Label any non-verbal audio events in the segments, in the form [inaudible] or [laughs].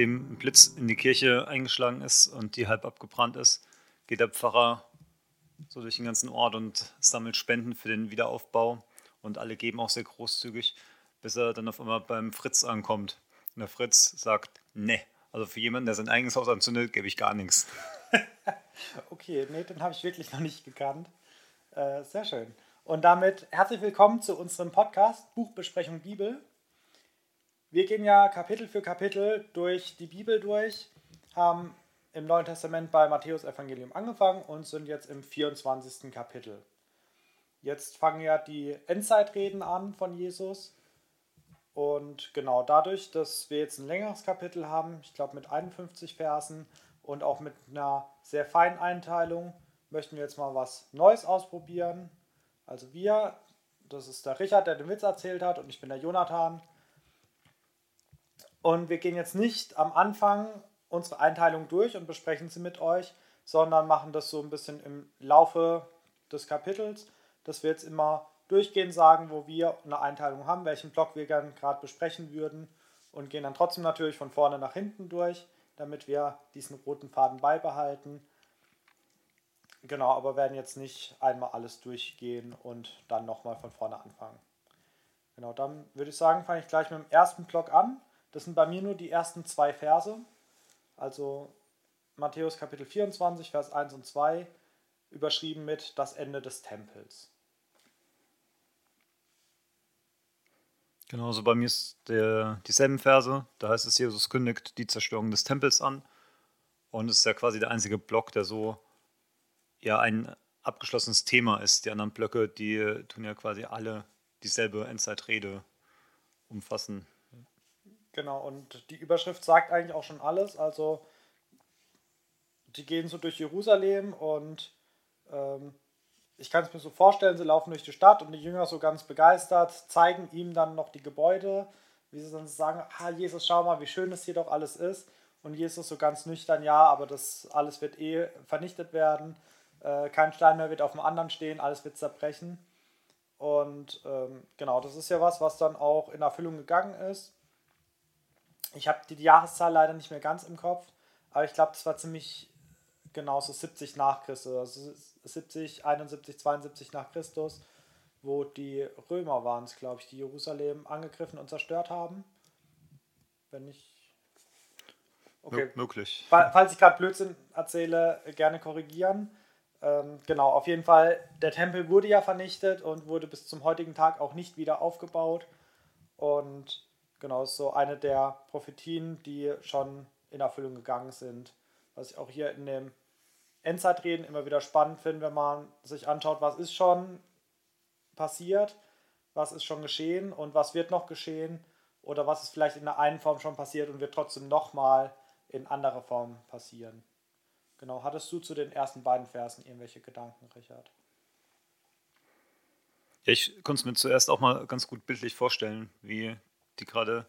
nachdem ein Blitz in die Kirche eingeschlagen ist und die halb abgebrannt ist, geht der Pfarrer so durch den ganzen Ort und sammelt Spenden für den Wiederaufbau. Und alle geben auch sehr großzügig, bis er dann auf einmal beim Fritz ankommt. Und der Fritz sagt, ne, also für jemanden, der sein eigenes Haus anzündet, gebe ich gar nichts. [laughs] okay, nee, den habe ich wirklich noch nicht gekannt. Äh, sehr schön. Und damit herzlich willkommen zu unserem Podcast Buchbesprechung Bibel. Wir gehen ja Kapitel für Kapitel durch die Bibel durch, haben im Neuen Testament bei Matthäus Evangelium angefangen und sind jetzt im 24. Kapitel. Jetzt fangen ja die Endzeitreden an von Jesus. Und genau dadurch, dass wir jetzt ein längeres Kapitel haben, ich glaube mit 51 Versen und auch mit einer sehr feinen Einteilung, möchten wir jetzt mal was Neues ausprobieren. Also wir, das ist der Richard, der den Witz erzählt hat, und ich bin der Jonathan. Und wir gehen jetzt nicht am Anfang unsere Einteilung durch und besprechen sie mit euch, sondern machen das so ein bisschen im Laufe des Kapitels, dass wir jetzt immer durchgehend sagen, wo wir eine Einteilung haben, welchen Block wir gerne gerade besprechen würden und gehen dann trotzdem natürlich von vorne nach hinten durch, damit wir diesen roten Faden beibehalten. Genau, aber werden jetzt nicht einmal alles durchgehen und dann nochmal von vorne anfangen. Genau, dann würde ich sagen, fange ich gleich mit dem ersten Block an. Das sind bei mir nur die ersten zwei Verse. Also Matthäus Kapitel 24, Vers 1 und 2, überschrieben mit das Ende des Tempels. Genau, also bei mir ist der, dieselben Verse. Da heißt es, Jesus kündigt die Zerstörung des Tempels an. Und es ist ja quasi der einzige Block, der so ja ein abgeschlossenes Thema ist. Die anderen Blöcke, die tun ja quasi alle dieselbe Endzeitrede umfassen. Genau, und die Überschrift sagt eigentlich auch schon alles. Also, die gehen so durch Jerusalem und ähm, ich kann es mir so vorstellen, sie laufen durch die Stadt und die Jünger so ganz begeistert, zeigen ihm dann noch die Gebäude, wie sie dann sagen, ah Jesus, schau mal, wie schön es hier doch alles ist. Und Jesus so ganz nüchtern, ja, aber das alles wird eh vernichtet werden. Äh, kein Stein mehr wird auf dem anderen stehen, alles wird zerbrechen. Und ähm, genau, das ist ja was, was dann auch in Erfüllung gegangen ist. Ich habe die Jahreszahl leider nicht mehr ganz im Kopf, aber ich glaube, das war ziemlich genau so 70 nach Christus, also 70, 71, 72 nach Christus, wo die Römer waren es, glaube ich, die Jerusalem angegriffen und zerstört haben. Wenn ich. Okay. M möglich. Falls ich gerade Blödsinn erzähle, gerne korrigieren. Ähm, genau, auf jeden Fall, der Tempel wurde ja vernichtet und wurde bis zum heutigen Tag auch nicht wieder aufgebaut. Und Genau, so eine der Prophetien, die schon in Erfüllung gegangen sind. Was ich auch hier in dem Endzeitreden immer wieder spannend finde, wenn man sich anschaut, was ist schon passiert, was ist schon geschehen und was wird noch geschehen oder was ist vielleicht in der einen Form schon passiert und wird trotzdem nochmal in anderer Form passieren. Genau, hattest du zu den ersten beiden Versen irgendwelche Gedanken, Richard? Ja, ich konnte es mir zuerst auch mal ganz gut bildlich vorstellen, wie die gerade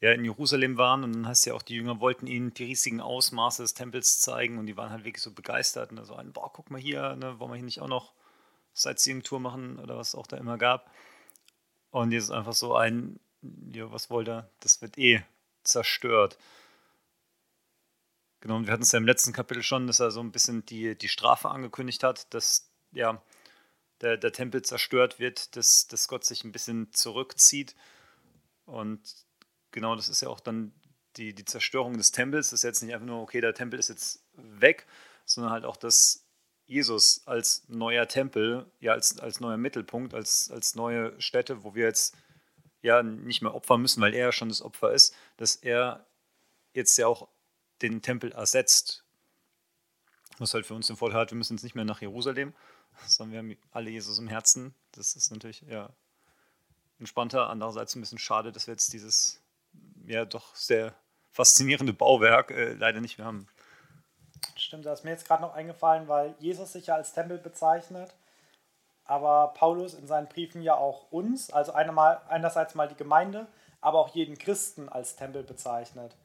ja, in Jerusalem waren. Und dann heißt ja auch, die Jünger wollten ihnen die riesigen Ausmaße des Tempels zeigen und die waren halt wirklich so begeistert. Und da so ein, boah, guck mal hier, ne, wollen wir hier nicht auch noch Sightseeing-Tour machen oder was auch da immer gab. Und jetzt einfach so ein, ja, was wollt ihr? Das wird eh zerstört. Genau, und wir hatten es ja im letzten Kapitel schon, dass er so ein bisschen die, die Strafe angekündigt hat, dass ja, der, der Tempel zerstört wird, dass, dass Gott sich ein bisschen zurückzieht. Und genau das ist ja auch dann die, die Zerstörung des Tempels. Das ist jetzt nicht einfach nur, okay, der Tempel ist jetzt weg, sondern halt auch, dass Jesus als neuer Tempel, ja, als, als neuer Mittelpunkt, als, als neue Stätte, wo wir jetzt ja nicht mehr opfern müssen, weil er ja schon das Opfer ist, dass er jetzt ja auch den Tempel ersetzt. Was halt für uns den Vorteil hat, wir müssen jetzt nicht mehr nach Jerusalem, [laughs] sondern wir haben alle Jesus im Herzen. Das ist natürlich ja entspannter. Andererseits ein bisschen schade, dass wir jetzt dieses ja doch sehr faszinierende Bauwerk äh, leider nicht mehr haben. Stimmt, das ist mir jetzt gerade noch eingefallen, weil Jesus sich ja als Tempel bezeichnet, aber Paulus in seinen Briefen ja auch uns, also einmal, einerseits mal die Gemeinde, aber auch jeden Christen als Tempel bezeichnet.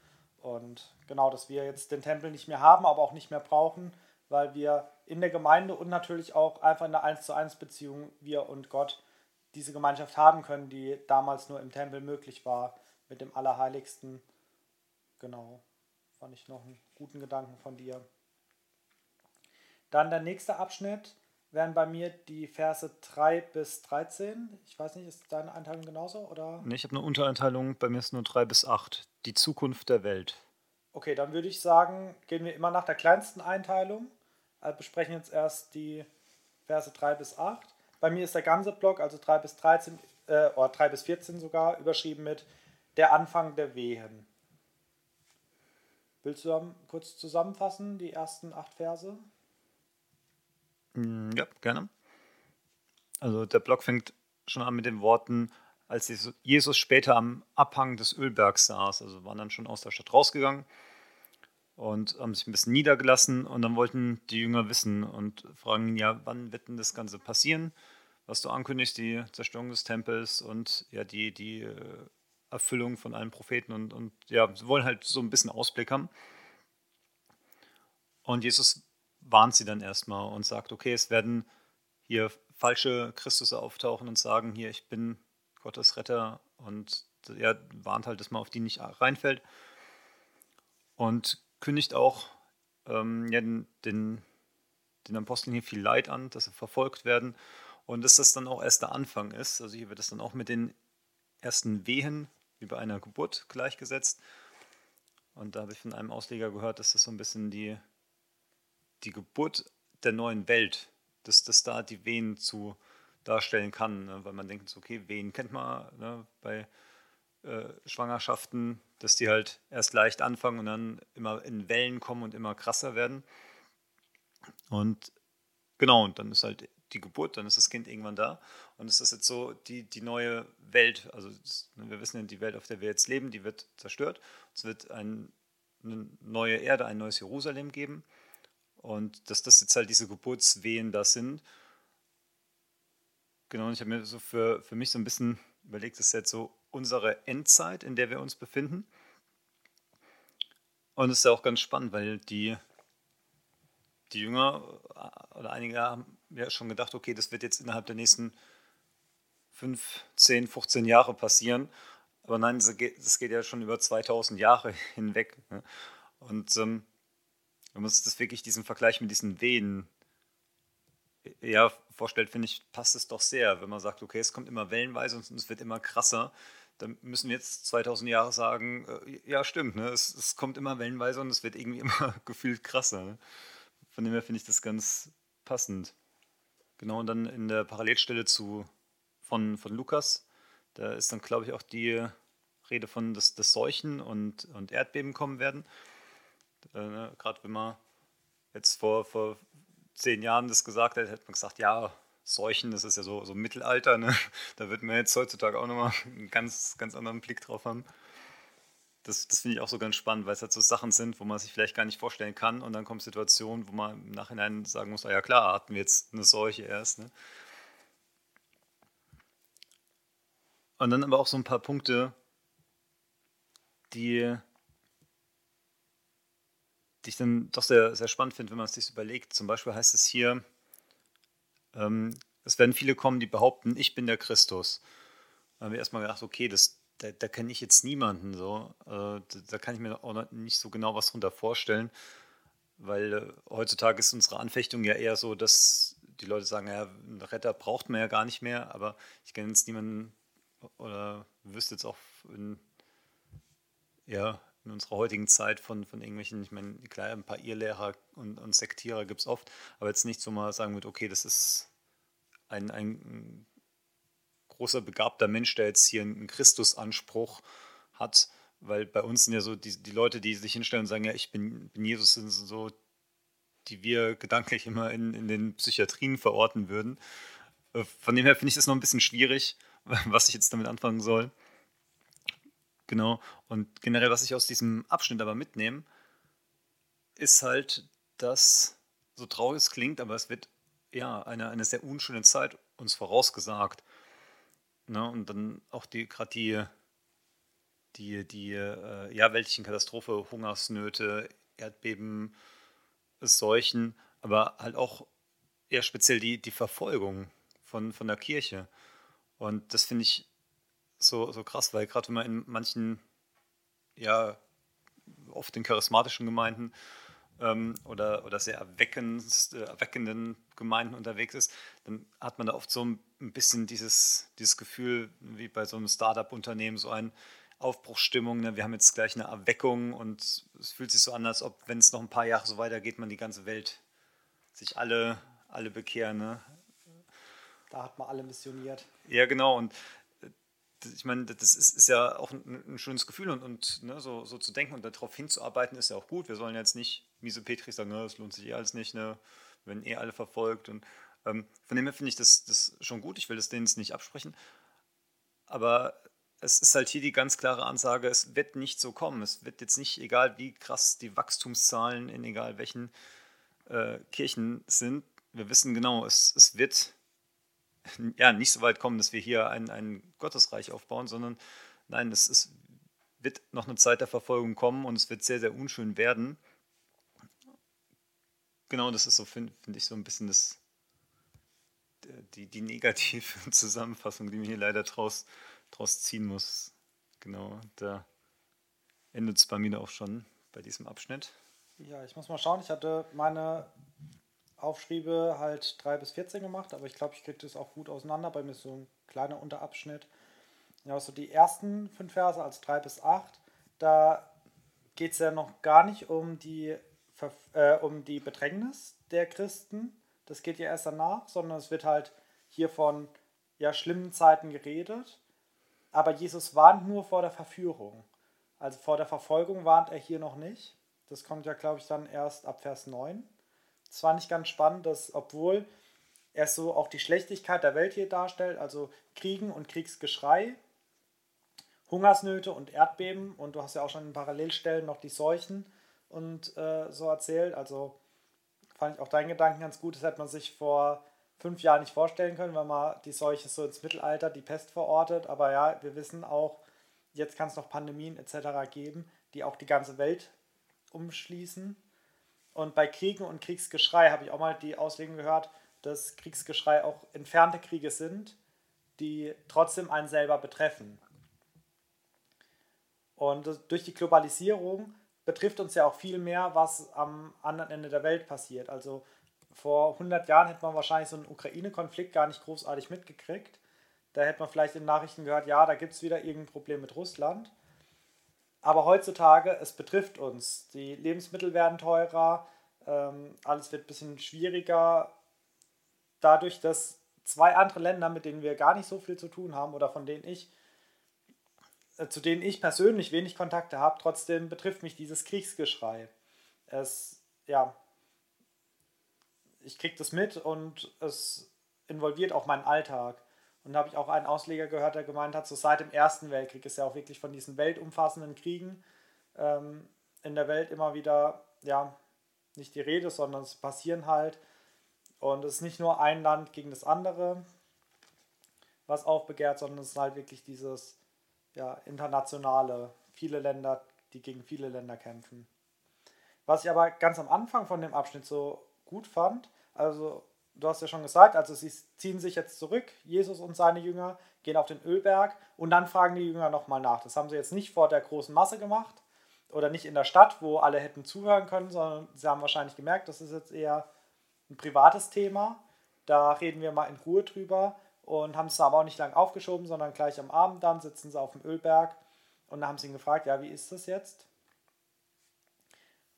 Und genau, dass wir jetzt den Tempel nicht mehr haben, aber auch nicht mehr brauchen, weil wir in der Gemeinde und natürlich auch einfach in der 1 zu 1 Beziehung, wir und Gott, diese Gemeinschaft haben können, die damals nur im Tempel möglich war, mit dem Allerheiligsten. Genau. Fand ich noch einen guten Gedanken von dir. Dann der nächste Abschnitt wären bei mir die Verse 3 bis 13. Ich weiß nicht, ist deine Einteilung genauso? Oder? Nee, ich habe eine Untereinteilung, bei mir ist nur 3 bis 8. Die Zukunft der Welt. Okay, dann würde ich sagen, gehen wir immer nach der kleinsten Einteilung. Also besprechen jetzt erst die Verse 3 bis 8. Bei mir ist der ganze Block, also 3 bis 13, äh, oder 3 bis 14 sogar, überschrieben mit der Anfang der Wehen. Willst du kurz zusammenfassen, die ersten acht Verse? Mm, ja, gerne. Also der Block fängt schon an mit den Worten, als Jesus später am Abhang des Ölbergs saß, also waren dann schon aus der Stadt rausgegangen und haben sich ein bisschen niedergelassen und dann wollten die Jünger wissen und fragen ihn ja, wann wird denn das Ganze passieren, was du ankündigst, die Zerstörung des Tempels und ja die, die äh, Erfüllung von allen Propheten und, und ja, sie wollen halt so ein bisschen Ausblick haben. Und Jesus warnt sie dann erstmal und sagt, okay, es werden hier falsche Christus auftauchen und sagen, hier, ich bin Gottes Retter und er warnt halt, dass man auf die nicht reinfällt und kündigt auch ähm, ja, den, den, den Aposteln hier viel Leid an, dass sie verfolgt werden und dass das dann auch erst der Anfang ist. Also hier wird es dann auch mit den ersten Wehen wie bei einer Geburt gleichgesetzt. Und da habe ich von einem Ausleger gehört, dass das so ein bisschen die die Geburt der neuen Welt, dass das da die Wehen zu darstellen kann, ne? weil man denkt, okay, Wehen kennt man ne? bei äh, Schwangerschaften, dass die halt erst leicht anfangen und dann immer in Wellen kommen und immer krasser werden. Und genau, und dann ist halt die Geburt, dann ist das Kind irgendwann da. Und es ist jetzt so die, die neue Welt. Also das, wir wissen ja, die Welt, auf der wir jetzt leben, die wird zerstört. Es wird ein, eine neue Erde, ein neues Jerusalem geben. Und dass das jetzt halt diese Geburtswehen da sind. Genau, und ich habe mir so für, für mich so ein bisschen überlegt, das ist jetzt so unsere Endzeit, in der wir uns befinden. Und es ist ja auch ganz spannend, weil die, die Jünger oder einige haben ja schon gedacht, okay, das wird jetzt innerhalb der nächsten 5, 10, 15 Jahre passieren. Aber nein, das geht, ja schon über 2000 Jahre [laughs] hinweg. Ne? Und ähm, wenn man sich das wirklich diesen Vergleich mit diesen Wehen ja, vorstellt, finde ich, passt es doch sehr. Wenn man sagt, okay, es kommt immer wellenweise und es wird immer krasser, dann müssen wir jetzt 2000 Jahre sagen, äh, ja, stimmt, ne? es, es, kommt immer wellenweise und es wird irgendwie [laughs] immer gefühlt krasser. Ne? Von dem her finde ich das ganz passend. Genau, und dann in der Parallelstelle zu, von, von Lukas, da ist dann, glaube ich, auch die Rede von, dass, dass Seuchen und, und Erdbeben kommen werden. Äh, ne? Gerade wenn man jetzt vor, vor zehn Jahren das gesagt hätte, hätte man gesagt, ja, Seuchen, das ist ja so, so Mittelalter, ne? da wird man jetzt heutzutage auch nochmal einen ganz, ganz anderen Blick drauf haben. Das, das finde ich auch so ganz spannend, weil es halt so Sachen sind, wo man sich vielleicht gar nicht vorstellen kann und dann kommen Situationen, wo man im Nachhinein sagen muss, ah ja klar, hatten wir jetzt eine Seuche erst. Ne? Und dann aber auch so ein paar Punkte, die die ich dann doch sehr, sehr spannend finde, wenn man es sich überlegt. Zum Beispiel heißt es hier, ähm, es werden viele kommen, die behaupten, ich bin der Christus. Da haben wir erstmal gedacht, okay, das, da, da kenne ich jetzt niemanden so. Äh, da, kann ich mir auch nicht so genau was drunter vorstellen, weil äh, heutzutage ist unsere Anfechtung ja eher so, dass die Leute sagen, ja, einen Retter braucht man ja gar nicht mehr, aber ich kenne jetzt niemanden oder wüsste jetzt auch in, ja, in unserer heutigen Zeit von, von irgendwelchen, ich meine, klar, ein paar Irrlehrer und, und Sektierer gibt es oft, aber jetzt nicht so mal sagen wird, okay, das ist ein, ein großer begabter Mensch, der jetzt hier einen Christusanspruch hat, weil bei uns sind ja so die, die Leute, die sich hinstellen und sagen, ja, ich bin, bin Jesus, sind so, die wir gedanklich immer in, in den Psychiatrien verorten würden. Äh, von dem her finde ich das noch ein bisschen schwierig, [laughs] was ich jetzt damit anfangen soll. Genau. Und generell, was ich aus diesem Abschnitt aber mitnehme, ist halt, dass, so traurig es klingt, aber es wird ja eine, eine sehr unschöne Zeit uns vorausgesagt. Ne? Und dann auch die gerade die, die, die äh, ja, weltlichen Katastrophe, Hungersnöte, Erdbeben, Seuchen, aber halt auch eher speziell die, die Verfolgung von, von der Kirche. Und das finde ich so, so krass, weil gerade wenn man in manchen ja, oft in charismatischen Gemeinden ähm, oder, oder sehr äh, erweckenden Gemeinden unterwegs ist, dann hat man da oft so ein, bisschen dieses, dieses Gefühl, wie bei so einem Startup-Unternehmen, so ein Aufbruchsstimmung. Ne? Wir haben jetzt gleich eine Erweckung und es fühlt sich so an, als ob, wenn es noch ein paar Jahre so weitergeht, man die ganze Welt sich alle, alle bekehren. Ne? Da hat man alle missioniert. Ja, genau. Und ich meine, das ist, ist ja auch ein, ein, schönes Gefühl und, und ne, so, so zu denken und darauf hinzuarbeiten ist ja auch gut. Wir sollen jetzt nicht miese Petri sagen, ne, lohnt sich eh alles nicht, ne, wenn eh alle verfolgt. Und ähm, von dem her finde ich das, das schon gut. Ich will das denen nicht absprechen. Aber es ist halt hier die ganz klare Ansage, es wird nicht so kommen. Es wird jetzt nicht, egal wie krass die Wachstumszahlen in egal welchen äh, Kirchen sind, wir wissen genau, es, es wird [laughs] ja, nicht so weit kommen, dass wir hier ein, ein Gottesreich aufbauen, sondern nein, es, es wird noch eine Zeit der Verfolgung kommen und es wird sehr, sehr unschön werden. Genau, das ist so, finde find ich, so ein bisschen das, die, die negative [laughs] Zusammenfassung, die mir hier leider draus, draus ziehen muss. Genau, da endet es bei mir auch schon bei diesem Abschnitt. Ja, ich muss mal schauen. Ich hatte meine Aufschriebe halt 3 bis 14 gemacht, aber ich glaube, ich kriege das auch gut auseinander. Bei mir ist so ein kleiner Unterabschnitt. Ja, so also die ersten fünf Verse als 3 bis 8, da geht es ja noch gar nicht um die, äh, um die Bedrängnis der Christen. Das geht ja erst danach, sondern es wird halt hier von ja, schlimmen Zeiten geredet. Aber Jesus warnt nur vor der Verführung. Also vor der Verfolgung warnt er hier noch nicht. Das kommt ja, glaube ich, dann erst ab Vers 9. Es fand ich ganz spannend, dass obwohl er so auch die Schlechtigkeit der Welt hier darstellt, also Kriegen und Kriegsgeschrei, Hungersnöte und Erdbeben und du hast ja auch schon in Parallelstellen noch die Seuchen und äh, so erzählt. Also fand ich auch deinen Gedanken ganz gut. Das hätte man sich vor fünf Jahren nicht vorstellen können, wenn man die Seuche so ins Mittelalter, die Pest verortet. Aber ja, wir wissen auch, jetzt kann es noch Pandemien etc. geben, die auch die ganze Welt umschließen. Und bei Kriegen und Kriegsgeschrei habe ich auch mal die Auslegung gehört, dass Kriegsgeschrei auch entfernte Kriege sind, die trotzdem einen selber betreffen. Und durch die Globalisierung betrifft uns ja auch viel mehr, was am anderen Ende der Welt passiert. Also vor 100 Jahren hätte man wahrscheinlich so einen Ukraine-Konflikt gar nicht großartig mitgekriegt. Da hätte man vielleicht in Nachrichten gehört, ja, da gibt es wieder irgendein Problem mit Russland. Aber heutzutage, es betrifft uns. Die Lebensmittel werden teurer, ähm, alles wird ein bisschen schwieriger. Dadurch, dass zwei andere Länder, mit denen wir gar nicht so viel zu tun haben oder von denen ich, äh, zu denen ich persönlich wenig Kontakte habe, trotzdem betrifft mich dieses Kriegsgeschrei. Es, ja, ich kriege das mit und es involviert auch meinen Alltag. Und da habe ich auch einen Ausleger gehört, der gemeint hat, so seit dem Ersten Weltkrieg ist ja auch wirklich von diesen weltumfassenden Kriegen ähm, in der Welt immer wieder, ja, nicht die Rede, sondern es passieren halt. Und es ist nicht nur ein Land gegen das andere, was aufbegehrt, sondern es ist halt wirklich dieses ja, internationale, viele Länder, die gegen viele Länder kämpfen. Was ich aber ganz am Anfang von dem Abschnitt so gut fand, also du hast ja schon gesagt, also sie ziehen sich jetzt zurück, Jesus und seine Jünger gehen auf den Ölberg und dann fragen die Jünger nochmal nach. Das haben sie jetzt nicht vor der großen Masse gemacht oder nicht in der Stadt, wo alle hätten zuhören können, sondern sie haben wahrscheinlich gemerkt, das ist jetzt eher ein privates Thema. Da reden wir mal in Ruhe drüber und haben es aber auch nicht lang aufgeschoben, sondern gleich am Abend dann sitzen sie auf dem Ölberg und dann haben sie ihn gefragt, ja, wie ist das jetzt?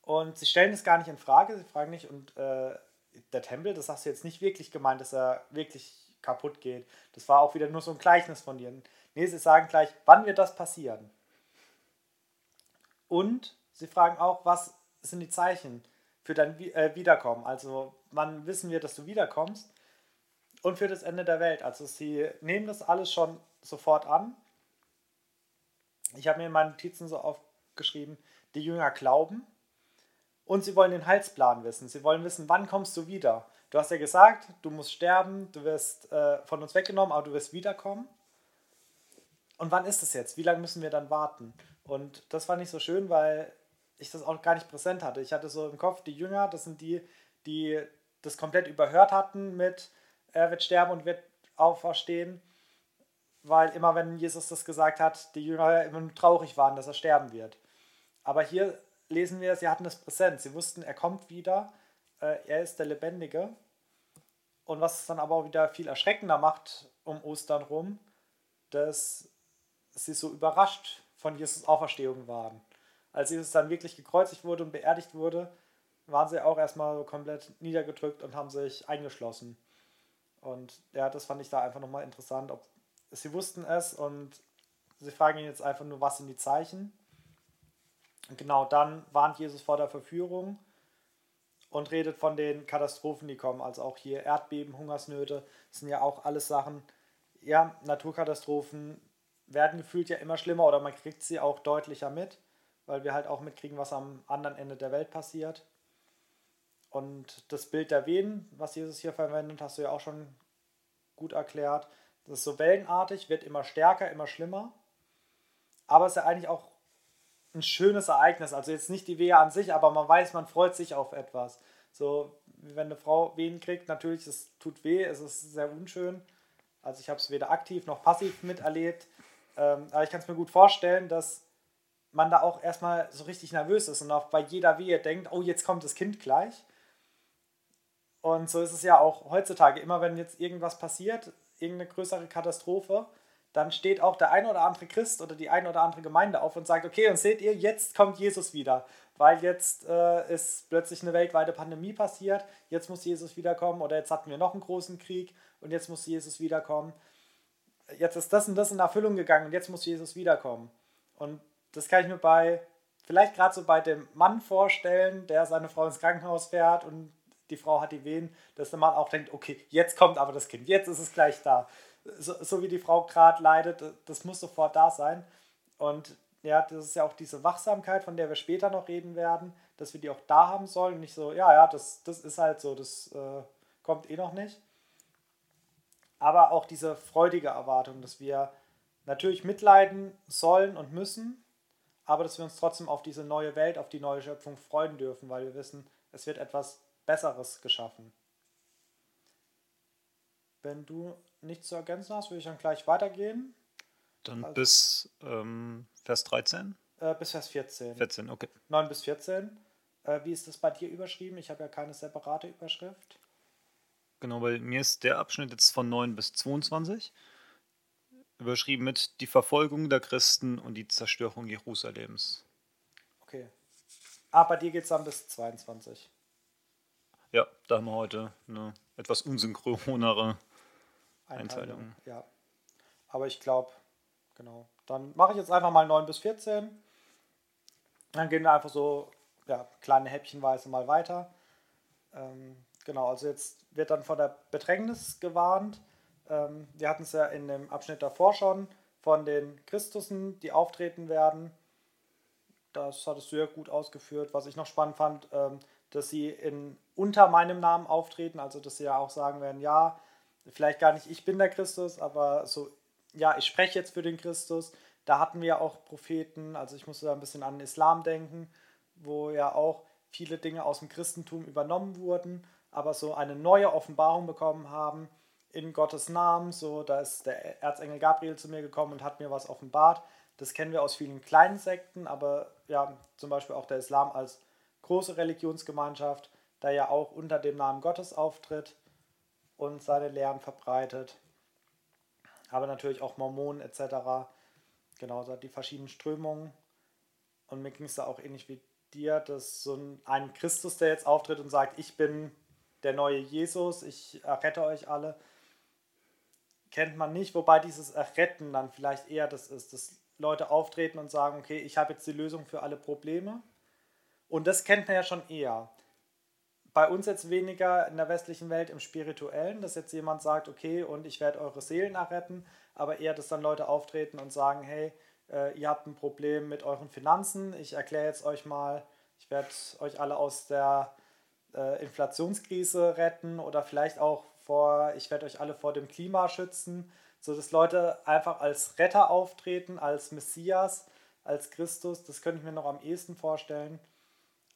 Und sie stellen es gar nicht in Frage, sie fragen nicht, und äh, der Tempel, das hast du jetzt nicht wirklich gemeint, dass er wirklich kaputt geht. Das war auch wieder nur so ein Gleichnis von dir. Nee, sie sagen gleich, wann wird das passieren? Und sie fragen auch, was sind die Zeichen für dein äh, Wiederkommen? Also, wann wissen wir, dass du wiederkommst? Und für das Ende der Welt. Also, sie nehmen das alles schon sofort an. Ich habe mir in meinen Notizen so aufgeschrieben, die Jünger glauben, und sie wollen den Heilsplan wissen. Sie wollen wissen, wann kommst du wieder. Du hast ja gesagt, du musst sterben, du wirst äh, von uns weggenommen, aber du wirst wiederkommen. Und wann ist es jetzt? Wie lange müssen wir dann warten? Und das fand ich so schön, weil ich das auch gar nicht präsent hatte. Ich hatte so im Kopf, die Jünger, das sind die, die das komplett überhört hatten mit, er wird sterben und wird auferstehen. Weil immer, wenn Jesus das gesagt hat, die Jünger immer traurig waren, dass er sterben wird. Aber hier lesen wir, sie hatten das präsent. Sie wussten, er kommt wieder, äh, er ist der Lebendige. Und was es dann aber auch wieder viel erschreckender macht um Ostern rum, dass sie so überrascht von Jesus Auferstehung waren. Als Jesus dann wirklich gekreuzigt wurde und beerdigt wurde, waren sie auch erstmal komplett niedergedrückt und haben sich eingeschlossen. Und ja, das fand ich da einfach nochmal interessant. Ob, sie wussten es und sie fragen ihn jetzt einfach nur, was sind die Zeichen? Genau dann warnt Jesus vor der Verführung und redet von den Katastrophen, die kommen. Also auch hier Erdbeben, Hungersnöte, sind ja auch alles Sachen. Ja, Naturkatastrophen werden gefühlt ja immer schlimmer oder man kriegt sie auch deutlicher mit, weil wir halt auch mitkriegen, was am anderen Ende der Welt passiert. Und das Bild der Wehen, was Jesus hier verwendet, hast du ja auch schon gut erklärt. Das ist so wellenartig, wird immer stärker, immer schlimmer. Aber es ist ja eigentlich auch ein schönes Ereignis. Also jetzt nicht die Wehe an sich, aber man weiß, man freut sich auf etwas. So, wenn eine Frau Wehen kriegt, natürlich, es tut weh, es ist sehr unschön. Also ich habe es weder aktiv noch passiv miterlebt. Ähm, aber ich kann es mir gut vorstellen, dass man da auch erstmal so richtig nervös ist und auch bei jeder Wehe denkt, oh, jetzt kommt das Kind gleich. Und so ist es ja auch heutzutage. Immer wenn jetzt irgendwas passiert, irgendeine größere Katastrophe, dann steht auch der ein oder andere Christ oder die ein oder andere Gemeinde auf und sagt, okay, und seht ihr, jetzt kommt Jesus wieder, weil jetzt äh, ist plötzlich eine weltweite Pandemie passiert, jetzt muss Jesus wiederkommen oder jetzt hatten wir noch einen großen Krieg und jetzt muss Jesus wiederkommen. Jetzt ist das und das in Erfüllung gegangen und jetzt muss Jesus wiederkommen. Und das kann ich mir bei, vielleicht gerade so bei dem Mann vorstellen, der seine Frau ins Krankenhaus fährt und die Frau hat die Wehen, dass der Mann auch denkt, okay, jetzt kommt aber das Kind, jetzt ist es gleich da so, so wie die Frau gerade leidet, das muss sofort da sein. Und ja, das ist ja auch diese Wachsamkeit, von der wir später noch reden werden, dass wir die auch da haben sollen. Nicht so, ja, ja, das, das ist halt so, das äh, kommt eh noch nicht. Aber auch diese freudige Erwartung, dass wir natürlich mitleiden sollen und müssen, aber dass wir uns trotzdem auf diese neue Welt, auf die neue Schöpfung freuen dürfen, weil wir wissen, es wird etwas Besseres geschaffen. Wenn du nichts zu ergänzen hast, würde ich dann gleich weitergehen. Dann also, bis ähm, Vers 13? Äh, bis Vers 14. 14, okay. 9 bis 14. Äh, wie ist das bei dir überschrieben? Ich habe ja keine separate Überschrift. Genau, weil mir ist der Abschnitt jetzt von 9 bis 22 überschrieben mit die Verfolgung der Christen und die Zerstörung Jerusalems. Okay. Ah, bei dir geht es dann bis 22. Ja, da haben wir heute eine etwas unsynchronere Einteilung. Einteilung. Ja. Aber ich glaube, genau. Dann mache ich jetzt einfach mal 9 bis 14. Dann gehen wir einfach so ja, kleine Häppchenweise mal weiter. Ähm, genau, also jetzt wird dann von der Bedrängnis gewarnt. Ähm, wir hatten es ja in dem Abschnitt davor schon von den Christussen, die auftreten werden. Das hattest du ja gut ausgeführt. Was ich noch spannend fand, ähm, dass sie in, unter meinem Namen auftreten, also dass sie ja auch sagen werden, ja, vielleicht gar nicht ich bin der Christus, aber so, ja, ich spreche jetzt für den Christus. Da hatten wir auch Propheten, also ich musste da ein bisschen an den Islam denken, wo ja auch viele Dinge aus dem Christentum übernommen wurden, aber so eine neue Offenbarung bekommen haben in Gottes Namen. So, da ist der Erzengel Gabriel zu mir gekommen und hat mir was offenbart. Das kennen wir aus vielen kleinen Sekten, aber ja, zum Beispiel auch der Islam als große Religionsgemeinschaft, der ja auch unter dem Namen Gottes auftritt und seine Lehren verbreitet. Aber natürlich auch Mormonen etc. Genau, die verschiedenen Strömungen. Und mir ging es da auch ähnlich wie dir, dass so ein, ein Christus, der jetzt auftritt und sagt, ich bin der neue Jesus, ich errette euch alle, kennt man nicht, wobei dieses Erretten dann vielleicht eher das ist, dass Leute auftreten und sagen, okay, ich habe jetzt die Lösung für alle Probleme. Und das kennt man ja schon eher bei uns jetzt weniger in der westlichen Welt im Spirituellen, dass jetzt jemand sagt, okay, und ich werde eure Seelen erretten, aber eher, dass dann Leute auftreten und sagen, hey, äh, ihr habt ein Problem mit euren Finanzen, ich erkläre jetzt euch mal, ich werde euch alle aus der äh, Inflationskrise retten oder vielleicht auch vor, ich werde euch alle vor dem Klima schützen, so dass Leute einfach als Retter auftreten, als Messias, als Christus, das könnte ich mir noch am ehesten vorstellen.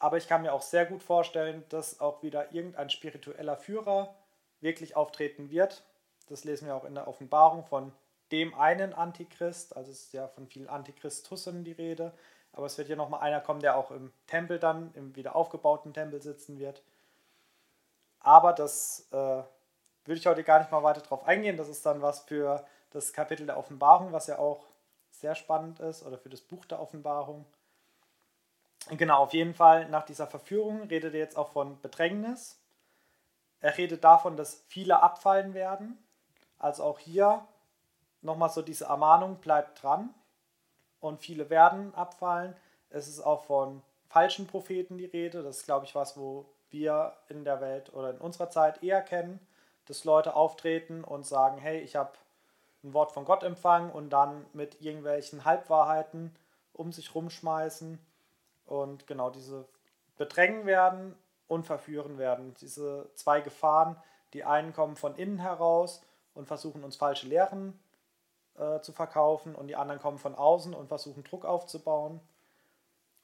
Aber ich kann mir auch sehr gut vorstellen, dass auch wieder irgendein spiritueller Führer wirklich auftreten wird. Das lesen wir auch in der Offenbarung von dem einen Antichrist. Also es ist ja von vielen Antichristussen die Rede. aber es wird hier nochmal einer kommen, der auch im Tempel dann, im wieder aufgebauten Tempel sitzen wird. Aber das äh, würde ich heute gar nicht mal weiter drauf eingehen. Das ist dann was für das Kapitel der Offenbarung, was ja auch sehr spannend ist, oder für das Buch der Offenbarung. Genau, auf jeden Fall nach dieser Verführung redet er jetzt auch von Bedrängnis. Er redet davon, dass viele abfallen werden. Also auch hier nochmal so diese Ermahnung, bleibt dran. Und viele werden abfallen. Es ist auch von falschen Propheten die Rede. Das ist, glaube ich, was, wo wir in der Welt oder in unserer Zeit eher kennen, dass Leute auftreten und sagen, hey, ich habe ein Wort von Gott empfangen und dann mit irgendwelchen Halbwahrheiten um sich rumschmeißen und genau diese bedrängen werden und verführen werden. Diese zwei Gefahren, die einen kommen von innen heraus und versuchen uns falsche Lehren äh, zu verkaufen und die anderen kommen von außen und versuchen Druck aufzubauen.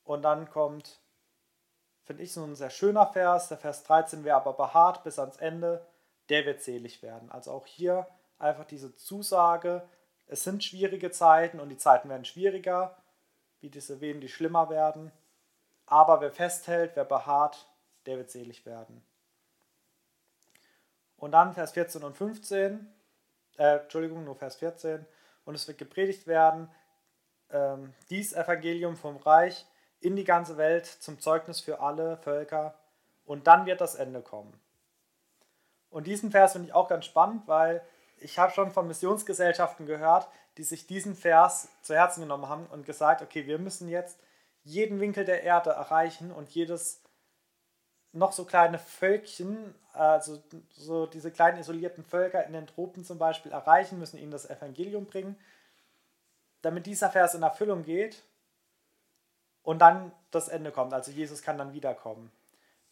Und dann kommt, finde ich, so ein sehr schöner Vers, der Vers 13, wer aber beharrt bis ans Ende, der wird selig werden. Also auch hier einfach diese Zusage, es sind schwierige Zeiten und die Zeiten werden schwieriger, wie diese Wehen, die schlimmer werden. Aber wer festhält, wer beharrt, der wird selig werden. Und dann Vers 14 und 15, äh, Entschuldigung, nur Vers 14. Und es wird gepredigt werden, ähm, dies Evangelium vom Reich in die ganze Welt zum Zeugnis für alle Völker. Und dann wird das Ende kommen. Und diesen Vers finde ich auch ganz spannend, weil ich habe schon von Missionsgesellschaften gehört, die sich diesen Vers zu Herzen genommen haben und gesagt, okay, wir müssen jetzt jeden Winkel der Erde erreichen und jedes noch so kleine Völkchen, also so diese kleinen isolierten Völker in den Tropen zum Beispiel erreichen, müssen ihnen das Evangelium bringen, damit dieser Vers in Erfüllung geht und dann das Ende kommt. Also Jesus kann dann wiederkommen.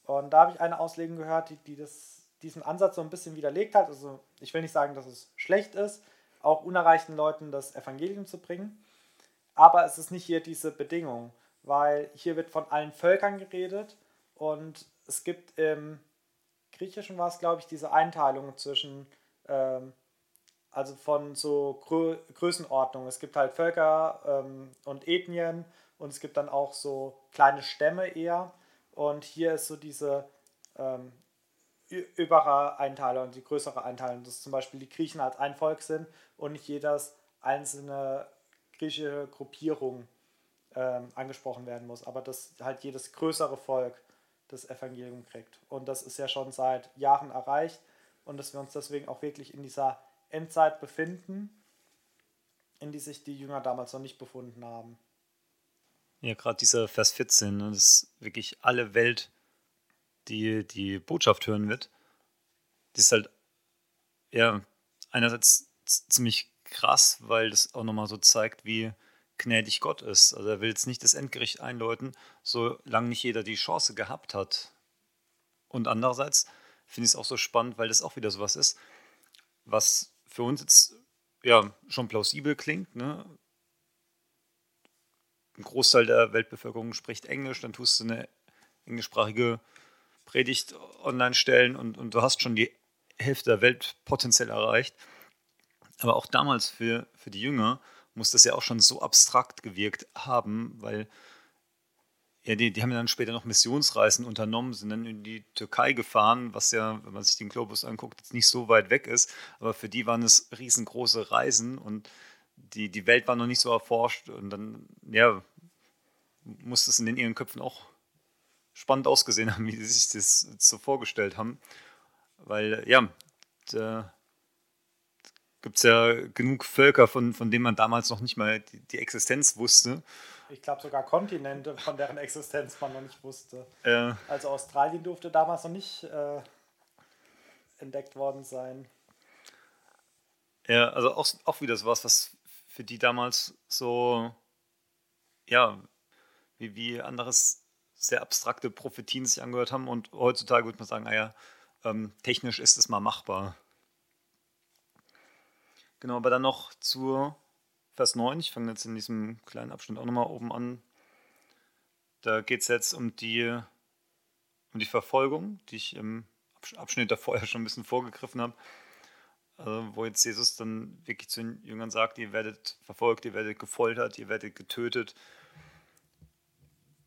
Und da habe ich eine Auslegung gehört, die, die das, diesen Ansatz so ein bisschen widerlegt hat. Also ich will nicht sagen, dass es schlecht ist, auch unerreichten Leuten das Evangelium zu bringen, aber es ist nicht hier diese Bedingung weil hier wird von allen Völkern geredet und es gibt im Griechischen war es, glaube ich, diese Einteilung zwischen, ähm, also von so Grö Größenordnung. Es gibt halt Völker ähm, und Ethnien und es gibt dann auch so kleine Stämme eher. Und hier ist so diese ähm, überere Einteilung, die größere Einteilung, dass zum Beispiel die Griechen als ein Volk sind und nicht jedes einzelne griechische Gruppierung ähm, angesprochen werden muss, aber dass halt jedes größere Volk das Evangelium kriegt. Und das ist ja schon seit Jahren erreicht und dass wir uns deswegen auch wirklich in dieser Endzeit befinden, in die sich die Jünger damals noch nicht befunden haben. Ja, gerade dieser Vers 14, ne, dass wirklich alle Welt die die Botschaft hören wird, die ist halt ja einerseits ziemlich krass, weil das auch nochmal so zeigt, wie gnädig Gott ist. Also er will jetzt nicht das Endgericht einläuten, solange nicht jeder die Chance gehabt hat. Und andererseits finde ich es auch so spannend, weil das auch wieder sowas ist, was für uns jetzt ja schon plausibel klingt. Ne? Ein Großteil der Weltbevölkerung spricht Englisch, dann tust du eine englischsprachige Predigt online stellen und, und du hast schon die Hälfte der Welt potenziell erreicht. Aber auch damals für, für die Jünger muss das ja auch schon so abstrakt gewirkt haben, weil ja, die, die haben dann später noch Missionsreisen unternommen, sind dann in die Türkei gefahren, was ja, wenn man sich den Globus anguckt, jetzt nicht so weit weg ist. Aber für die waren es riesengroße Reisen und die, die Welt war noch nicht so erforscht. Und dann, ja, muss es in den ihren Köpfen auch spannend ausgesehen haben, [laughs] wie sie sich das so vorgestellt haben. Weil, ja, der, gibt es ja genug Völker, von, von denen man damals noch nicht mal die, die Existenz wusste. Ich glaube sogar Kontinente, von deren Existenz man noch nicht wusste. Äh, also Australien durfte damals noch nicht äh, entdeckt worden sein. Ja, also auch, auch wieder sowas, was für die damals so, ja, wie, wie anderes sehr abstrakte Prophetien sich angehört haben und heutzutage würde man sagen, naja, ah ähm, technisch ist es mal machbar. Genau, aber dann noch zu Vers 9. Ich fange jetzt in diesem kleinen Abschnitt auch nochmal oben an. Da geht es jetzt um die, um die Verfolgung, die ich im Abschnitt davor ja schon ein bisschen vorgegriffen habe. Also, wo jetzt Jesus dann wirklich zu den Jüngern sagt, ihr werdet verfolgt, ihr werdet gefoltert, ihr werdet getötet.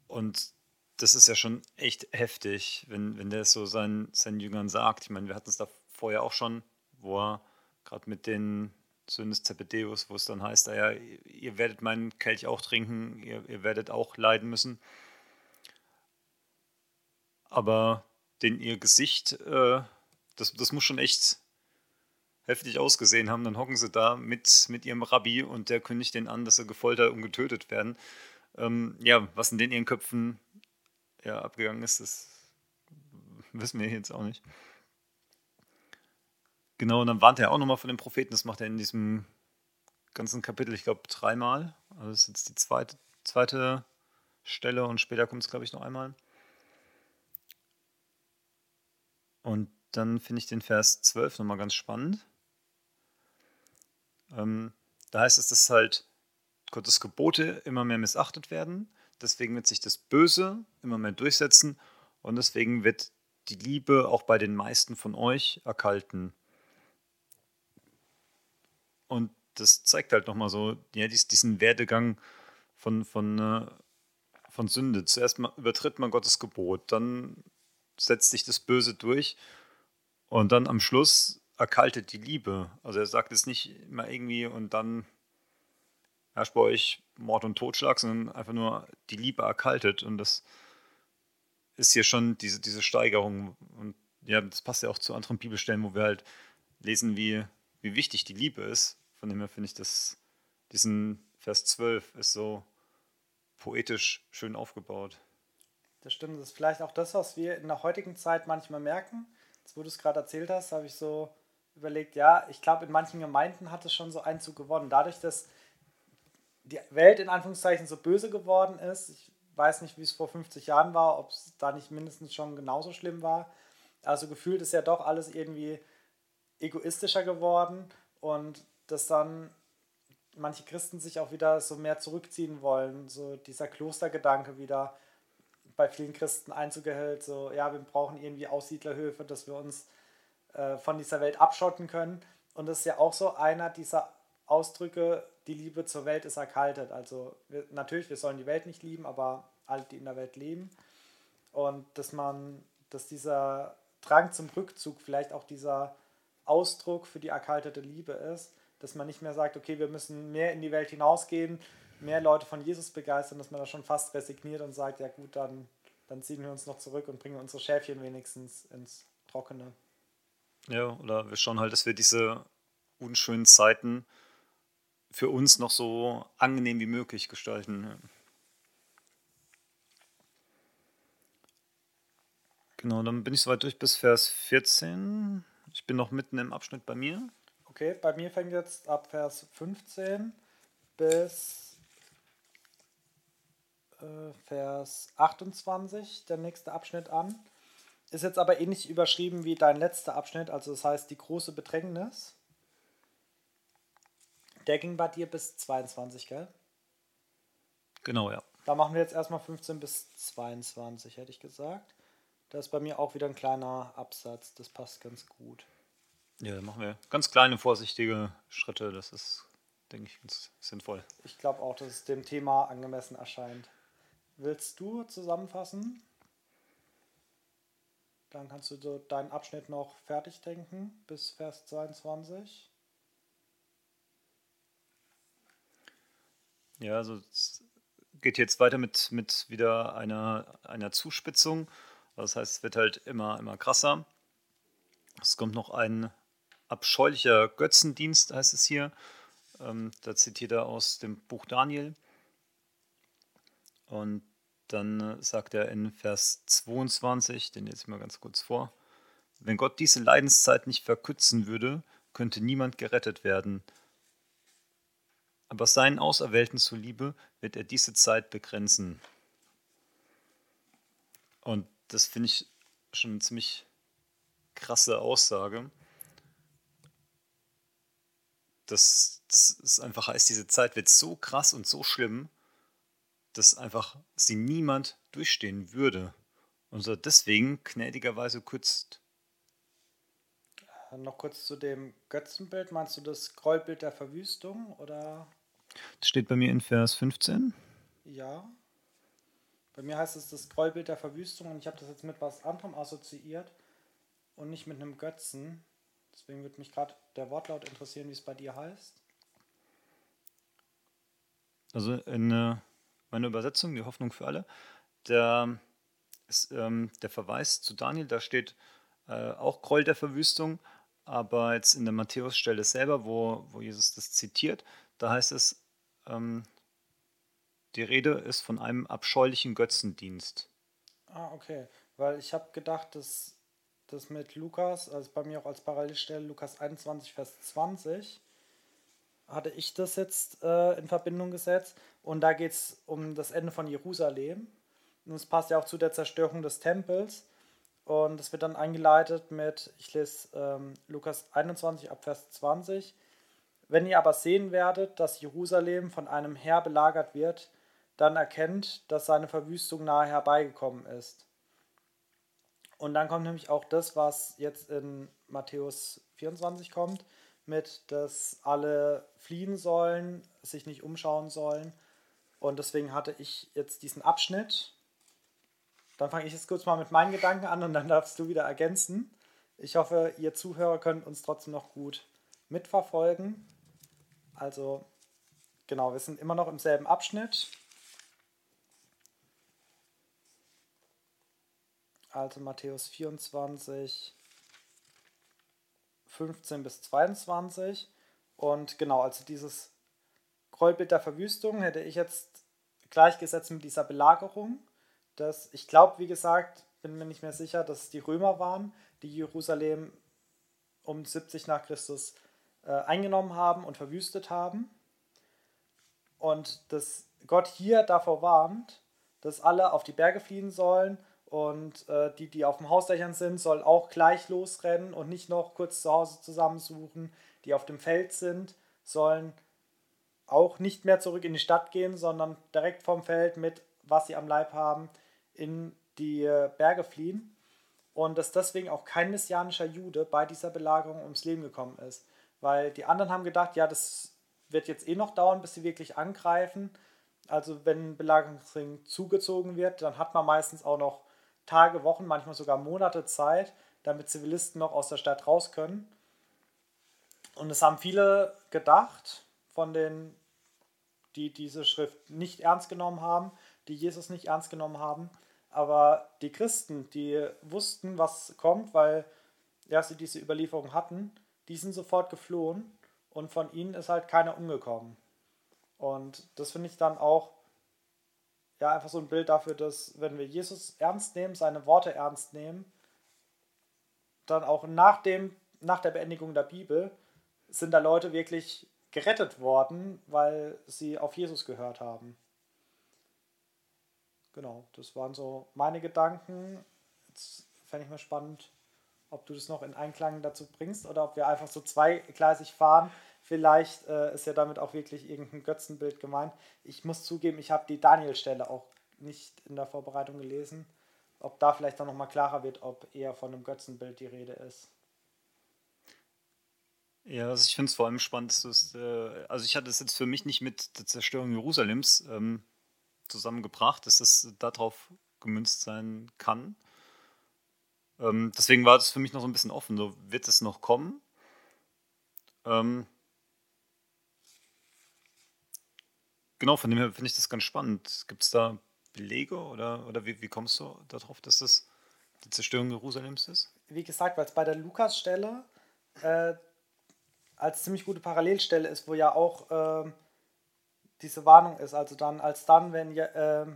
Und das ist ja schon echt heftig, wenn, wenn der es so seinen, seinen Jüngern sagt. Ich meine, wir hatten es da vorher auch schon, wo er gerade mit den Söhnen des Zebedeus, wo es dann heißt, ja, ihr werdet meinen Kelch auch trinken, ihr, ihr werdet auch leiden müssen. Aber den ihr Gesicht, äh, das, das muss schon echt heftig ausgesehen haben. Dann hocken sie da mit, mit ihrem Rabbi und der kündigt den an, dass sie gefoltert und getötet werden. Ähm, ja, was in den ihren Köpfen ja, abgegangen ist, das wissen wir jetzt auch nicht. Genau, und dann warnt er auch nochmal von den Propheten. Das macht er in diesem ganzen Kapitel, ich glaube, dreimal. Also das ist jetzt die zweite, zweite Stelle und später kommt es, glaube ich, noch einmal. Und dann finde ich den Vers 12 nochmal ganz spannend. Ähm, da heißt es, dass halt Gottes Gebote immer mehr missachtet werden. Deswegen wird sich das Böse immer mehr durchsetzen und deswegen wird die Liebe auch bei den meisten von euch erkalten. Und das zeigt halt nochmal so ja, diesen Werdegang von, von, äh, von Sünde. Zuerst mal übertritt man Gottes Gebot, dann setzt sich das Böse durch und dann am Schluss erkaltet die Liebe. Also er sagt es nicht immer irgendwie und dann herrscht bei euch Mord und Totschlag, sondern einfach nur die Liebe erkaltet. Und das ist hier schon diese, diese Steigerung. Und ja, das passt ja auch zu anderen Bibelstellen, wo wir halt lesen, wie, wie wichtig die Liebe ist. Von dem her finde ich das, diesen Vers 12 ist so poetisch schön aufgebaut. Das stimmt, das ist vielleicht auch das, was wir in der heutigen Zeit manchmal merken. Jetzt, wo du es gerade erzählt hast, habe ich so überlegt, ja, ich glaube, in manchen Gemeinden hat es schon so Einzug gewonnen. Dadurch, dass die Welt in Anführungszeichen so böse geworden ist, ich weiß nicht, wie es vor 50 Jahren war, ob es da nicht mindestens schon genauso schlimm war. Also gefühlt ist ja doch alles irgendwie egoistischer geworden und dass dann manche Christen sich auch wieder so mehr zurückziehen wollen, so dieser Klostergedanke wieder bei vielen Christen Einzug so ja, wir brauchen irgendwie Aussiedlerhöfe, dass wir uns äh, von dieser Welt abschotten können. Und das ist ja auch so einer dieser Ausdrücke, die Liebe zur Welt ist erkaltet. Also wir, natürlich, wir sollen die Welt nicht lieben, aber alle, die in der Welt leben. Und dass man, dass dieser Drang zum Rückzug vielleicht auch dieser Ausdruck für die erkaltete Liebe ist, dass man nicht mehr sagt, okay, wir müssen mehr in die Welt hinausgehen, mehr Leute von Jesus begeistern, dass man da schon fast resigniert und sagt, ja gut, dann, dann ziehen wir uns noch zurück und bringen unsere Schäfchen wenigstens ins Trockene. Ja, oder wir schauen halt, dass wir diese unschönen Zeiten für uns noch so angenehm wie möglich gestalten. Genau, dann bin ich soweit durch bis Vers 14. Ich bin noch mitten im Abschnitt bei mir. Okay, bei mir fängt jetzt ab Vers 15 bis äh, Vers 28 der nächste Abschnitt an. Ist jetzt aber ähnlich überschrieben wie dein letzter Abschnitt, also das heißt die große Bedrängnis. Der ging bei dir bis 22, gell? Genau, ja. Da machen wir jetzt erstmal 15 bis 22, hätte ich gesagt. Da ist bei mir auch wieder ein kleiner Absatz, das passt ganz gut. Ja, dann machen wir ganz kleine, vorsichtige Schritte, das ist, denke ich, ganz sinnvoll. Ich glaube auch, dass es dem Thema angemessen erscheint. Willst du zusammenfassen? Dann kannst du so deinen Abschnitt noch fertig denken bis Vers 22. Ja, also es geht jetzt weiter mit, mit wieder einer, einer Zuspitzung. Das heißt, es wird halt immer, immer krasser. Es kommt noch ein abscheulicher Götzendienst, heißt es hier. Ähm, da zitiert er aus dem Buch Daniel. Und dann äh, sagt er in Vers 22, den ich mal ganz kurz vor, wenn Gott diese Leidenszeit nicht verkürzen würde, könnte niemand gerettet werden. Aber seinen Auserwählten zuliebe wird er diese Zeit begrenzen. Und das finde ich schon eine ziemlich krasse Aussage. Das, das ist einfach heißt, diese Zeit wird so krass und so schlimm, dass einfach sie niemand durchstehen würde. Und so deswegen gnädigerweise kürzt. Noch kurz zu dem Götzenbild. Meinst du das Gräuelbild der Verwüstung oder? Das steht bei mir in Vers 15. Ja. Bei mir heißt es das Gräuelbild der Verwüstung und ich habe das jetzt mit was anderem assoziiert und nicht mit einem Götzen. Deswegen würde mich gerade der Wortlaut interessieren, wie es bei dir heißt. Also in äh, meiner Übersetzung, die Hoffnung für alle, der, ist, ähm, der Verweis zu Daniel, da steht äh, auch Gräuel der Verwüstung, aber jetzt in der Matthäus-Stelle selber, wo, wo Jesus das zitiert, da heißt es, ähm, die Rede ist von einem abscheulichen Götzendienst. Ah, okay. Weil ich habe gedacht, dass das mit Lukas, also bei mir auch als Parallelstelle, Lukas 21, Vers 20, hatte ich das jetzt äh, in Verbindung gesetzt. Und da geht es um das Ende von Jerusalem. Und es passt ja auch zu der Zerstörung des Tempels. Und es wird dann eingeleitet mit, ich lese ähm, Lukas 21 ab Vers 20. Wenn ihr aber sehen werdet, dass Jerusalem von einem Heer belagert wird, dann erkennt, dass seine Verwüstung nahe herbeigekommen ist. Und dann kommt nämlich auch das, was jetzt in Matthäus 24 kommt, mit, dass alle fliehen sollen, sich nicht umschauen sollen. Und deswegen hatte ich jetzt diesen Abschnitt dann fange ich jetzt kurz mal mit meinen Gedanken an und dann darfst du wieder ergänzen. Ich hoffe, ihr Zuhörer könnt uns trotzdem noch gut mitverfolgen. Also, genau, wir sind immer noch im selben Abschnitt. Also Matthäus 24, 15 bis 22. Und genau, also dieses Gräuelbild der Verwüstung hätte ich jetzt gleichgesetzt mit dieser Belagerung dass ich glaube, wie gesagt, bin mir nicht mehr sicher, dass es die Römer waren, die Jerusalem um 70 nach Christus äh, eingenommen haben und verwüstet haben. Und dass Gott hier davor warnt, dass alle auf die Berge fliehen sollen und äh, die, die auf dem Hausdächern sind, sollen auch gleich losrennen und nicht noch kurz zu Hause zusammensuchen. Die auf dem Feld sind, sollen auch nicht mehr zurück in die Stadt gehen, sondern direkt vom Feld mit, was sie am Leib haben, in die äh, Berge fliehen und dass deswegen auch kein messianischer Jude bei dieser Belagerung ums Leben gekommen ist. Weil die anderen haben gedacht, ja, das wird jetzt eh noch dauern, bis sie wirklich angreifen. Also wenn ein Belagerungsring zugezogen wird, dann hat man meistens auch noch Tage, Wochen, manchmal sogar Monate Zeit, damit Zivilisten noch aus der Stadt raus können. Und es haben viele gedacht, von denen, die diese Schrift nicht ernst genommen haben, die Jesus nicht ernst genommen haben, aber die Christen, die wussten, was kommt, weil ja, sie diese Überlieferung hatten, die sind sofort geflohen und von ihnen ist halt keiner umgekommen. Und das finde ich dann auch ja einfach so ein Bild dafür, dass wenn wir Jesus ernst nehmen, seine Worte ernst nehmen, dann auch nach, dem, nach der Beendigung der Bibel sind da Leute wirklich gerettet worden, weil sie auf Jesus gehört haben. Genau, das waren so meine Gedanken. Jetzt fände ich mal spannend, ob du das noch in Einklang dazu bringst oder ob wir einfach so zweigleisig fahren. Vielleicht äh, ist ja damit auch wirklich irgendein Götzenbild gemeint. Ich muss zugeben, ich habe die Daniel-Stelle auch nicht in der Vorbereitung gelesen. Ob da vielleicht dann nochmal klarer wird, ob eher von einem Götzenbild die Rede ist. Ja, also ich finde es vor allem spannend, dass es, äh, also ich hatte es jetzt für mich nicht mit der Zerstörung Jerusalems ähm, zusammengebracht, dass es darauf gemünzt sein kann. Ähm, deswegen war das für mich noch so ein bisschen offen. So, wird es noch kommen? Ähm, genau, von dem her finde ich das ganz spannend. Gibt es da Belege oder, oder wie, wie kommst du darauf, dass das die Zerstörung Jerusalems ist? Wie gesagt, weil es bei der Lukas-Stelle äh, als ziemlich gute Parallelstelle ist, wo ja auch äh, diese Warnung ist. Also dann, als dann, wenn äh,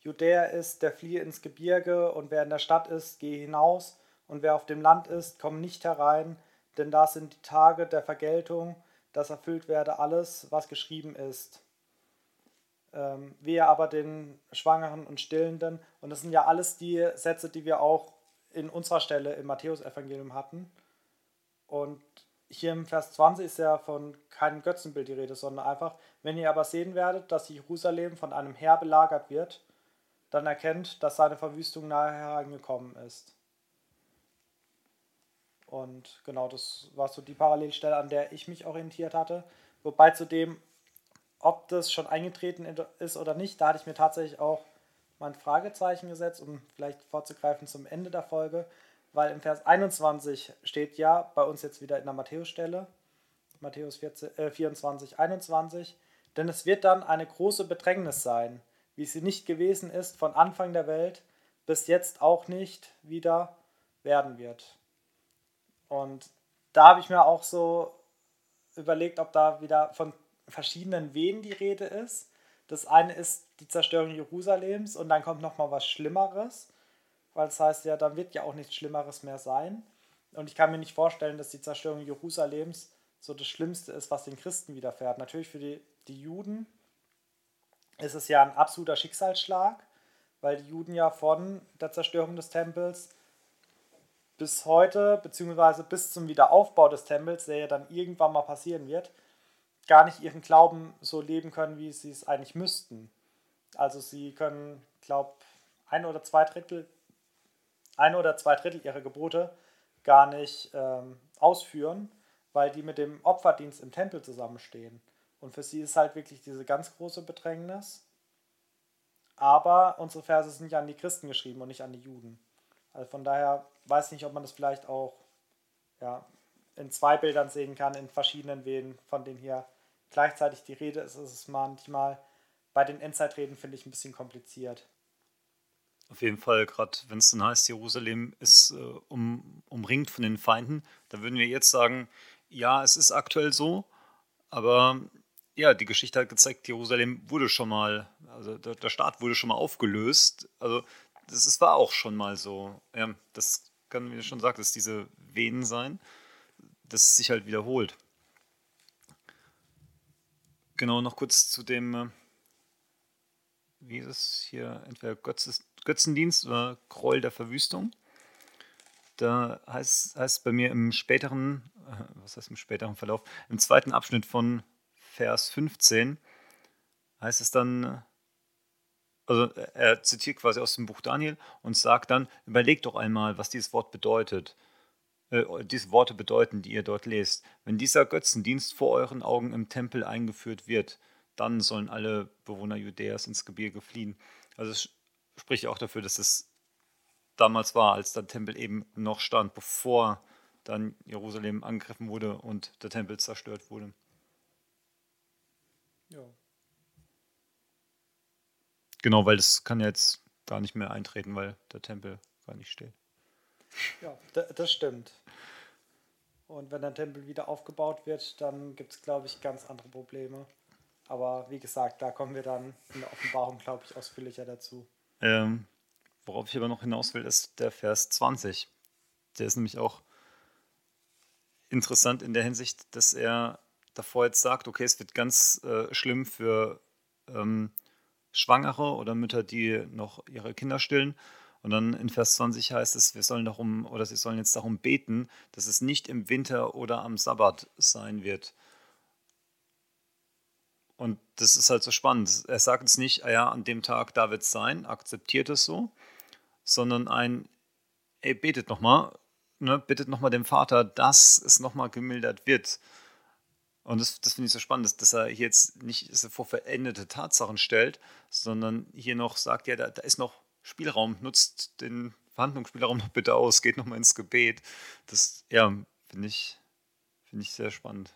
Judäa ist, der fliehe ins Gebirge und wer in der Stadt ist, gehe hinaus und wer auf dem Land ist, komm nicht herein, denn da sind die Tage der Vergeltung, dass erfüllt werde alles, was geschrieben ist. Ähm, wehe aber den Schwangeren und Stillenden. Und das sind ja alles die Sätze, die wir auch in unserer Stelle im Matthäusevangelium hatten. Und hier im Vers 20 ist ja von keinem Götzenbild die Rede, sondern einfach, wenn ihr aber sehen werdet, dass Jerusalem von einem Heer belagert wird, dann erkennt, dass seine Verwüstung nahe herangekommen ist. Und genau, das war so die Parallelstelle, an der ich mich orientiert hatte. Wobei zu dem, ob das schon eingetreten ist oder nicht, da hatte ich mir tatsächlich auch mein Fragezeichen gesetzt, um vielleicht vorzugreifen zum Ende der Folge, weil im Vers 21 steht ja bei uns jetzt wieder in der Matthäus-Stelle, Matthäus 14, äh, 24, 21, denn es wird dann eine große Bedrängnis sein, wie sie nicht gewesen ist von Anfang der Welt bis jetzt auch nicht wieder werden wird. Und da habe ich mir auch so überlegt, ob da wieder von verschiedenen Wehen die Rede ist. Das eine ist die Zerstörung Jerusalems und dann kommt noch mal was Schlimmeres, weil das heißt ja, dann wird ja auch nichts Schlimmeres mehr sein. Und ich kann mir nicht vorstellen, dass die Zerstörung Jerusalems so das Schlimmste ist, was den Christen widerfährt. Natürlich für die, die Juden ist es ja ein absoluter Schicksalsschlag, weil die Juden ja von der Zerstörung des Tempels bis heute, beziehungsweise bis zum Wiederaufbau des Tempels, der ja dann irgendwann mal passieren wird, gar nicht ihren Glauben so leben können, wie sie es eigentlich müssten. Also sie können, glaube ein oder zwei Drittel, ein oder zwei Drittel ihrer Gebote gar nicht ähm, ausführen, weil die mit dem Opferdienst im Tempel zusammenstehen. Und für sie ist halt wirklich diese ganz große Bedrängnis. Aber unsere Verse sind ja an die Christen geschrieben und nicht an die Juden. Also von daher weiß ich nicht, ob man das vielleicht auch ja, in zwei Bildern sehen kann, in verschiedenen Wehen, von denen hier gleichzeitig die Rede ist. Es ist manchmal bei den Endzeitreden, finde ich, ein bisschen kompliziert. Auf jeden Fall, gerade wenn es dann heißt, Jerusalem ist äh, um, umringt von den Feinden, da würden wir jetzt sagen, ja, es ist aktuell so, aber ja, die Geschichte hat gezeigt, Jerusalem wurde schon mal, also der, der Staat wurde schon mal aufgelöst. Also das ist, war auch schon mal so. Ja, das kann, wie du schon sagtest, diese Venen sein, dass es sich halt wiederholt. Genau, noch kurz zu dem, äh, wie ist es hier, entweder Götzes, Götzendienst oder Gräuel der Verwüstung. Da heißt es bei mir im späteren, äh, was heißt im späteren Verlauf, im zweiten Abschnitt von Vers 15 heißt es dann, also er zitiert quasi aus dem Buch Daniel und sagt dann, überlegt doch einmal, was dieses Wort bedeutet, äh, diese Worte bedeuten, die ihr dort lest. Wenn dieser Götzendienst vor euren Augen im Tempel eingeführt wird, dann sollen alle Bewohner Judäas ins Gebirge fliehen. Also es spricht auch dafür, dass es damals war, als der Tempel eben noch stand, bevor dann Jerusalem angegriffen wurde und der Tempel zerstört wurde. Ja. Genau, weil das kann jetzt gar nicht mehr eintreten, weil der Tempel gar nicht steht. Ja, das stimmt. Und wenn der Tempel wieder aufgebaut wird, dann gibt es, glaube ich, ganz andere Probleme. Aber wie gesagt, da kommen wir dann in der Offenbarung, glaube ich, ausführlicher dazu. Ähm, worauf ich aber noch hinaus will, ist der Vers 20. Der ist nämlich auch interessant in der Hinsicht, dass er davor jetzt sagt, okay, es wird ganz äh, schlimm für ähm, Schwangere oder Mütter, die noch ihre Kinder stillen. Und dann in Vers 20 heißt es, wir sollen darum, oder sie sollen jetzt darum beten, dass es nicht im Winter oder am Sabbat sein wird. Und das ist halt so spannend. Er sagt es nicht, ah ja, an dem Tag da wird es sein, akzeptiert es so, sondern ein, ey, betet nochmal, ne, bittet nochmal dem Vater, dass es nochmal gemildert wird. Und das, das finde ich so spannend, dass, dass, er hier jetzt nicht vor verendete Tatsachen stellt, sondern hier noch sagt, ja, da, da ist noch Spielraum, nutzt den Verhandlungsspielraum noch bitte aus, geht nochmal ins Gebet. Das, ja, finde ich, find ich sehr spannend.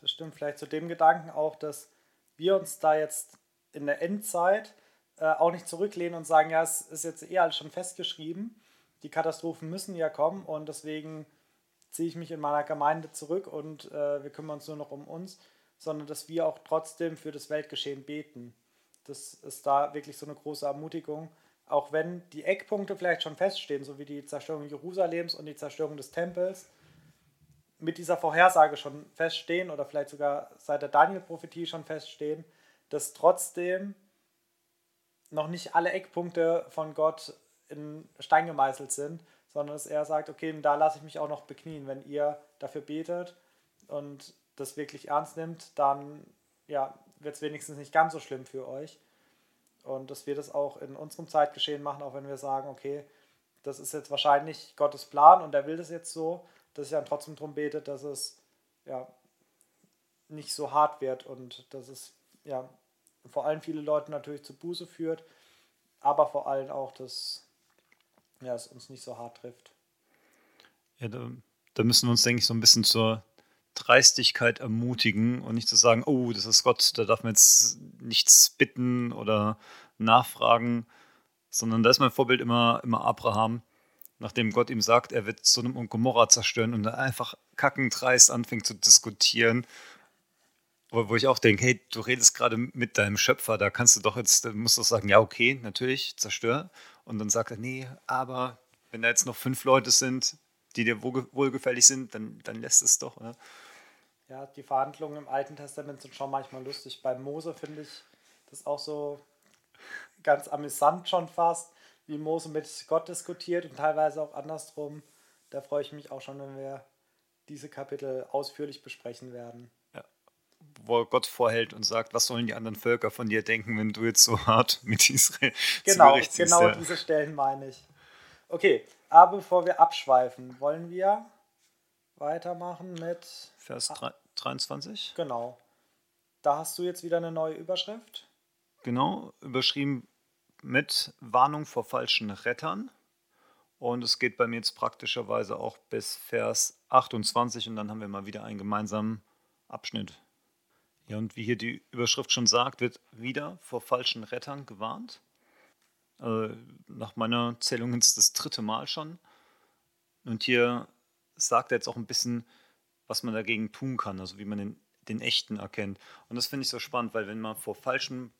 Das stimmt, vielleicht zu dem Gedanken auch, dass wir uns da jetzt in der Endzeit äh, auch nicht zurücklehnen und sagen, ja, es ist jetzt eh alles schon festgeschrieben, die Katastrophen müssen ja kommen und deswegen ziehe ich mich in meiner Gemeinde zurück und äh, wir kümmern uns nur noch um uns, sondern dass wir auch trotzdem für das Weltgeschehen beten. Das ist da wirklich so eine große Ermutigung, auch wenn die Eckpunkte vielleicht schon feststehen, so wie die Zerstörung Jerusalems und die Zerstörung des Tempels, mit dieser Vorhersage schon feststehen oder vielleicht sogar seit der Daniel-Prophetie schon feststehen, dass trotzdem noch nicht alle Eckpunkte von Gott in Stein gemeißelt sind sondern dass er sagt, okay, da lasse ich mich auch noch beknien. Wenn ihr dafür betet und das wirklich ernst nimmt, dann ja, wird es wenigstens nicht ganz so schlimm für euch. Und dass wir das auch in unserem Zeitgeschehen machen, auch wenn wir sagen, okay, das ist jetzt wahrscheinlich Gottes Plan und er will das jetzt so, dass ich dann trotzdem darum bete, dass es ja nicht so hart wird und dass es ja vor allem viele Leute natürlich zu Buße führt, aber vor allem auch, dass ja, es uns nicht so hart trifft. Ja, da, da müssen wir uns, denke ich, so ein bisschen zur Dreistigkeit ermutigen und nicht zu sagen, oh, das ist Gott, da darf man jetzt nichts bitten oder nachfragen, sondern da ist mein Vorbild immer, immer Abraham, nachdem Gott ihm sagt, er wird Sodom und Gomorra zerstören und dann einfach kackendreist anfängt zu diskutieren. Wo, ich auch denke, hey, du redest gerade mit deinem Schöpfer, da kannst du doch jetzt, musst du sagen, ja, okay, natürlich, zerstör. Und dann sagt er, nee, aber wenn da jetzt noch fünf Leute sind, die dir wohlgefällig sind, dann, dann lässt es doch. Oder? Ja, die Verhandlungen im Alten Testament sind schon manchmal lustig. Bei Mose finde ich das auch so ganz amüsant schon fast, wie Mose mit Gott diskutiert und teilweise auch andersrum. Da freue ich mich auch schon, wenn wir diese Kapitel ausführlich besprechen werden. Ja. Wo Gott vorhält und sagt, was sollen die anderen Völker von dir denken, wenn du jetzt so hart mit Israel Genau, genau ja. diese Stellen meine ich. Okay, aber bevor wir abschweifen, wollen wir weitermachen mit Vers 23. Genau. Da hast du jetzt wieder eine neue Überschrift. Genau, überschrieben mit Warnung vor falschen Rettern. Und es geht bei mir jetzt praktischerweise auch bis Vers 28 und dann haben wir mal wieder einen gemeinsamen Abschnitt. Ja, und wie hier die Überschrift schon sagt, wird wieder vor falschen Rettern gewarnt. Also nach meiner Zählung ist das dritte Mal schon. Und hier sagt er jetzt auch ein bisschen, was man dagegen tun kann, also wie man den, den echten erkennt. Und das finde ich so spannend, weil wenn man vor falschen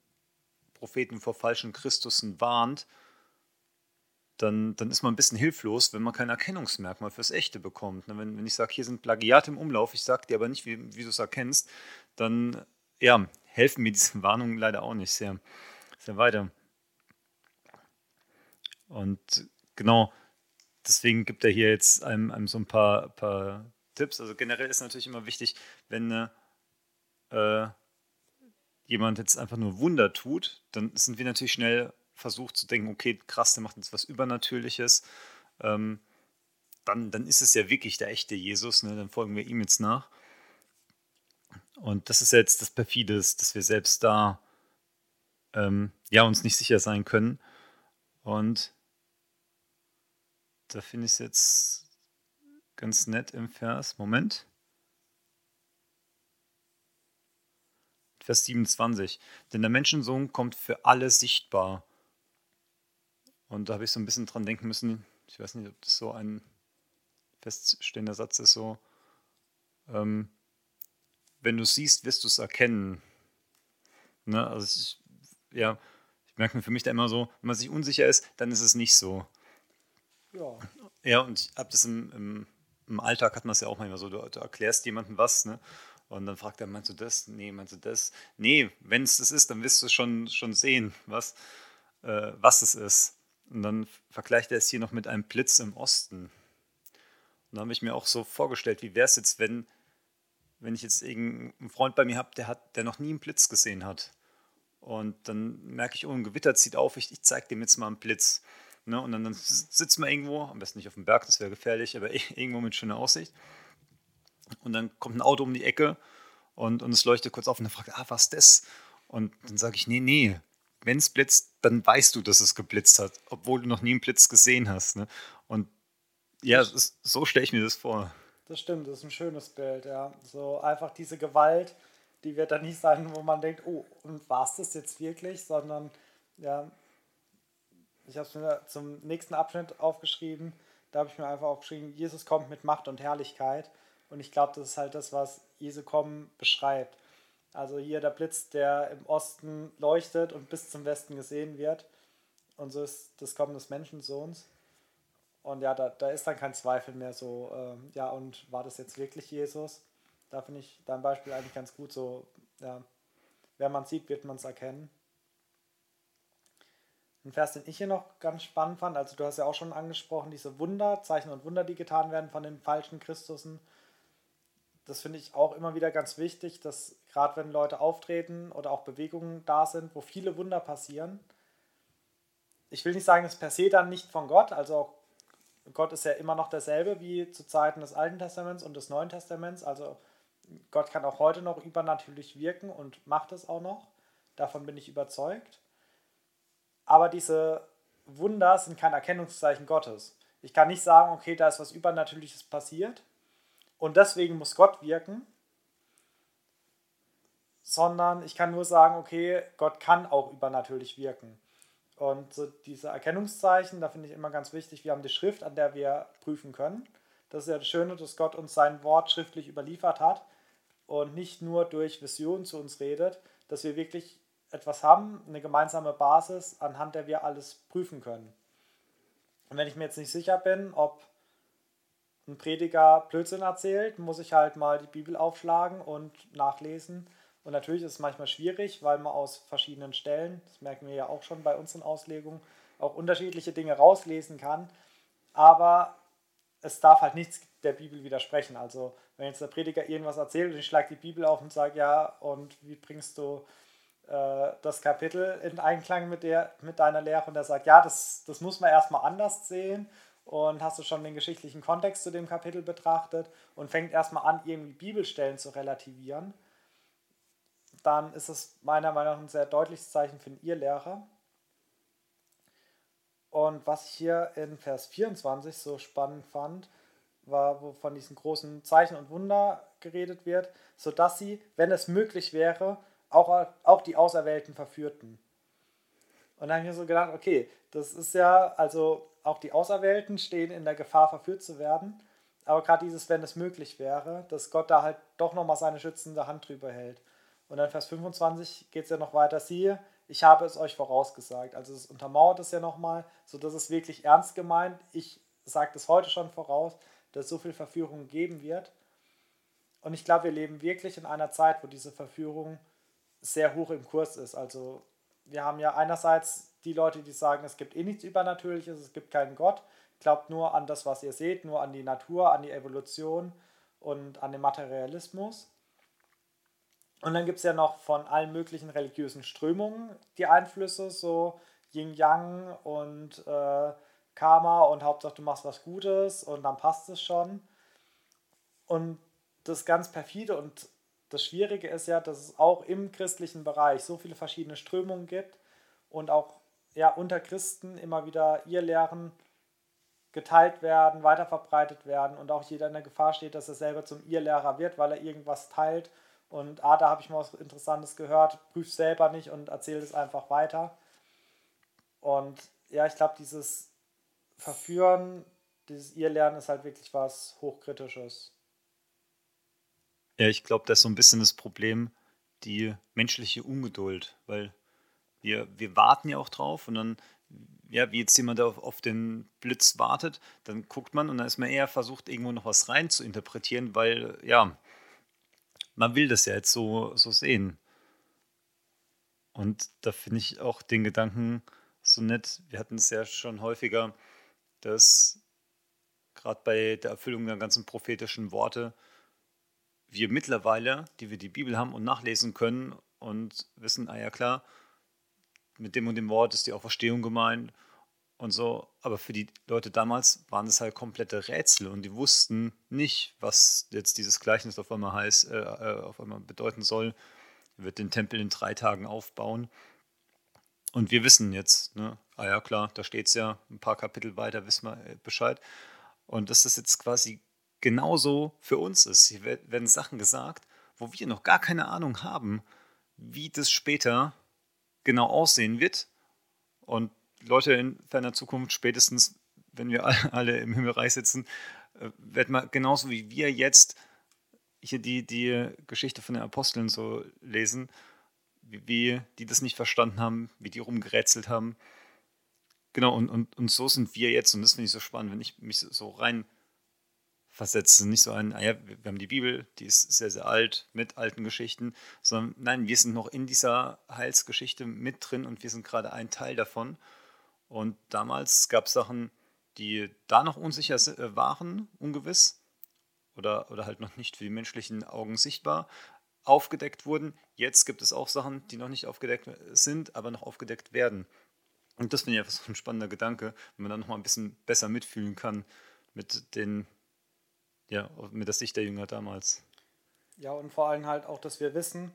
Propheten vor falschen Christusen warnt, dann, dann ist man ein bisschen hilflos, wenn man kein Erkennungsmerkmal fürs Echte bekommt. Ne, wenn, wenn ich sage, hier sind Plagiate im Umlauf, ich sage dir aber nicht, wie, wie du es erkennst, dann ja, helfen mir diese [laughs] Warnungen leider auch nicht sehr, sehr weiter. Und genau, deswegen gibt er hier jetzt einem, einem so ein paar, paar Tipps. Also generell ist natürlich immer wichtig, wenn äh, jemand jetzt einfach nur Wunder tut, dann sind wir natürlich schnell versucht zu denken, okay, krass, der macht jetzt was Übernatürliches. Ähm, dann, dann ist es ja wirklich der echte Jesus, ne? dann folgen wir ihm jetzt nach. Und das ist jetzt das Perfides, dass wir selbst da ähm, ja, uns nicht sicher sein können. Und da finde ich es jetzt ganz nett im Vers. Moment. Vers 27. Denn der Menschensohn kommt für alle sichtbar. Und da habe ich so ein bisschen dran denken müssen. Ich weiß nicht, ob das so ein feststehender Satz ist, so. Ähm, wenn du siehst, wirst du es erkennen. Ne? Also ich, ja, ich merke mir für mich da immer so, wenn man sich unsicher ist, dann ist es nicht so. Ja. Ja, und ich habe das im, im, im, Alltag hat man es ja auch manchmal so, du, du erklärst jemandem was, ne? Und dann fragt er, meinst du das? Nee, meinst du das? Nee, wenn es das ist, dann wirst du schon, schon sehen, was, äh, was es ist. Und dann vergleicht er es hier noch mit einem Blitz im Osten. Und da habe ich mir auch so vorgestellt, wie wäre es jetzt, wenn, wenn ich jetzt irgendeinen Freund bei mir habe, der, der noch nie einen Blitz gesehen hat. Und dann merke ich, oh, ein Gewitter zieht auf, ich, ich zeige dem jetzt mal einen Blitz. Ne? Und dann, dann sitzt man irgendwo, am besten nicht auf dem Berg, das wäre gefährlich, aber [laughs] irgendwo mit schöner Aussicht. Und dann kommt ein Auto um die Ecke und, und es leuchtet kurz auf und dann fragt, ah, was ist das? Und dann sage ich, nee, nee, wenn es blitzt, dann weißt du, dass es geblitzt hat, obwohl du noch nie einen Blitz gesehen hast. Ne? Und ja, ist, so stelle ich mir das vor. Das stimmt, das ist ein schönes Bild, ja. So einfach diese Gewalt, die wird dann nicht sein, wo man denkt, oh, und war es das jetzt wirklich, sondern ja, ich habe es mir zum nächsten Abschnitt aufgeschrieben, da habe ich mir einfach aufgeschrieben, Jesus kommt mit Macht und Herrlichkeit. Und ich glaube, das ist halt das, was Jesu kommen beschreibt. Also hier der Blitz, der im Osten leuchtet und bis zum Westen gesehen wird. Und so ist das Kommen des Menschensohns. Und ja, da, da ist dann kein Zweifel mehr so, ähm, ja, und war das jetzt wirklich Jesus? Da finde ich dein Beispiel eigentlich ganz gut so, ja, wer man sieht, wird man es erkennen. Ein Vers, den ich hier noch ganz spannend fand, also du hast ja auch schon angesprochen, diese Wunder, Zeichen und Wunder, die getan werden von den falschen Christusen das finde ich auch immer wieder ganz wichtig, dass gerade wenn Leute auftreten oder auch Bewegungen da sind, wo viele Wunder passieren, ich will nicht sagen, das per se dann nicht von Gott, also Gott ist ja immer noch derselbe wie zu Zeiten des Alten Testaments und des Neuen Testaments, also Gott kann auch heute noch übernatürlich wirken und macht es auch noch, davon bin ich überzeugt. Aber diese Wunder sind kein Erkennungszeichen Gottes. Ich kann nicht sagen, okay, da ist was Übernatürliches passiert und deswegen muss Gott wirken, sondern ich kann nur sagen, okay, Gott kann auch übernatürlich wirken. Und so diese Erkennungszeichen, da finde ich immer ganz wichtig, wir haben die Schrift, an der wir prüfen können. Das ist ja das Schöne, dass Gott uns sein Wort schriftlich überliefert hat und nicht nur durch Visionen zu uns redet, dass wir wirklich etwas haben, eine gemeinsame Basis, anhand der wir alles prüfen können. Und wenn ich mir jetzt nicht sicher bin, ob ein Prediger Blödsinn erzählt, muss ich halt mal die Bibel aufschlagen und nachlesen. Und natürlich ist es manchmal schwierig, weil man aus verschiedenen Stellen, das merken wir ja auch schon bei unseren Auslegungen, auch unterschiedliche Dinge rauslesen kann. Aber es darf halt nichts der Bibel widersprechen. Also wenn jetzt der Prediger irgendwas erzählt und ich schlage die Bibel auf und sage, ja, und wie bringst du äh, das Kapitel in Einklang mit, der, mit deiner Lehre und er sagt, ja, das, das muss man erstmal anders sehen und hast du schon den geschichtlichen Kontext zu dem Kapitel betrachtet und fängt erstmal an, irgendwie Bibelstellen zu relativieren, dann ist es meiner Meinung nach ein sehr deutliches Zeichen für einen Irrlehrer. Und was ich hier in Vers 24 so spannend fand, war, wo von diesen großen Zeichen und Wunder geredet wird, sodass sie, wenn es möglich wäre, auch, auch die Auserwählten verführten. Und dann habe ich mir so gedacht, okay, das ist ja, also auch die Auserwählten stehen in der Gefahr, verführt zu werden. Aber gerade dieses, wenn es möglich wäre, dass Gott da halt doch nochmal seine schützende Hand drüber hält. Und dann Vers 25 geht es ja noch weiter, siehe, ich habe es euch vorausgesagt. Also es untermauert es ja nochmal, sodass es wirklich ernst gemeint. Ich sage das heute schon voraus, dass so viel Verführung geben wird. Und ich glaube, wir leben wirklich in einer Zeit, wo diese Verführung sehr hoch im Kurs ist. Also wir haben ja einerseits die Leute, die sagen, es gibt eh nichts Übernatürliches, es gibt keinen Gott. Glaubt nur an das, was ihr seht, nur an die Natur, an die Evolution und an den Materialismus. Und dann gibt es ja noch von allen möglichen religiösen Strömungen die Einflüsse, so Yin-Yang und äh, Karma und Hauptsache du machst was Gutes und dann passt es schon. Und das ganz perfide und das Schwierige ist ja, dass es auch im christlichen Bereich so viele verschiedene Strömungen gibt und auch ja, unter Christen immer wieder ihr Lehren geteilt werden, weiterverbreitet werden und auch jeder in der Gefahr steht, dass er selber zum Irrlehrer wird, weil er irgendwas teilt und ah, da habe ich mal was Interessantes gehört, prüf selber nicht und erzähle es einfach weiter. Und ja, ich glaube, dieses Verführen, dieses Irrlernen ist halt wirklich was Hochkritisches. Ja, ich glaube, das ist so ein bisschen das Problem, die menschliche Ungeduld, weil wir, wir warten ja auch drauf und dann, ja, wie jetzt jemand auf, auf den Blitz wartet, dann guckt man und dann ist man eher versucht, irgendwo noch was rein zu interpretieren, weil, ja, man will das ja jetzt so, so sehen. Und da finde ich auch den Gedanken so nett. Wir hatten es ja schon häufiger, dass gerade bei der Erfüllung der ganzen prophetischen Worte wir mittlerweile, die wir die Bibel haben und nachlesen können und wissen, ah ja klar, mit dem und dem Wort ist die Auferstehung gemeint und so. Aber für die Leute damals waren es halt komplette Rätsel und die wussten nicht, was jetzt dieses Gleichnis auf einmal heißt, äh, äh, auf einmal bedeuten soll. Er wird den Tempel in drei Tagen aufbauen. Und wir wissen jetzt, ne, ah ja klar, da steht es ja, ein paar Kapitel weiter wissen wir äh, Bescheid. Und das jetzt quasi genauso für uns ist. Hier werden Sachen gesagt, wo wir noch gar keine Ahnung haben, wie das später genau aussehen wird. Und Leute in ferner Zukunft, spätestens wenn wir [laughs] alle im Himmelreich sitzen, äh, werden wir genauso wie wir jetzt hier die, die Geschichte von den Aposteln so lesen, wie, wie die das nicht verstanden haben, wie die rumgerätselt haben. Genau, und, und, und so sind wir jetzt, und das finde ich so spannend, wenn ich mich so rein versetze. Nicht so ein, ah ja, wir haben die Bibel, die ist sehr, sehr alt, mit alten Geschichten, sondern nein, wir sind noch in dieser Heilsgeschichte mit drin und wir sind gerade ein Teil davon. Und damals gab es Sachen, die da noch unsicher äh, waren, ungewiss oder, oder halt noch nicht für die menschlichen Augen sichtbar aufgedeckt wurden. Jetzt gibt es auch Sachen, die noch nicht aufgedeckt sind, aber noch aufgedeckt werden. Und das finde ich einfach so ein spannender Gedanke, wenn man dann noch mal ein bisschen besser mitfühlen kann mit den, ja, mit der Sicht der Jünger damals. Ja, und vor allem halt auch, dass wir wissen,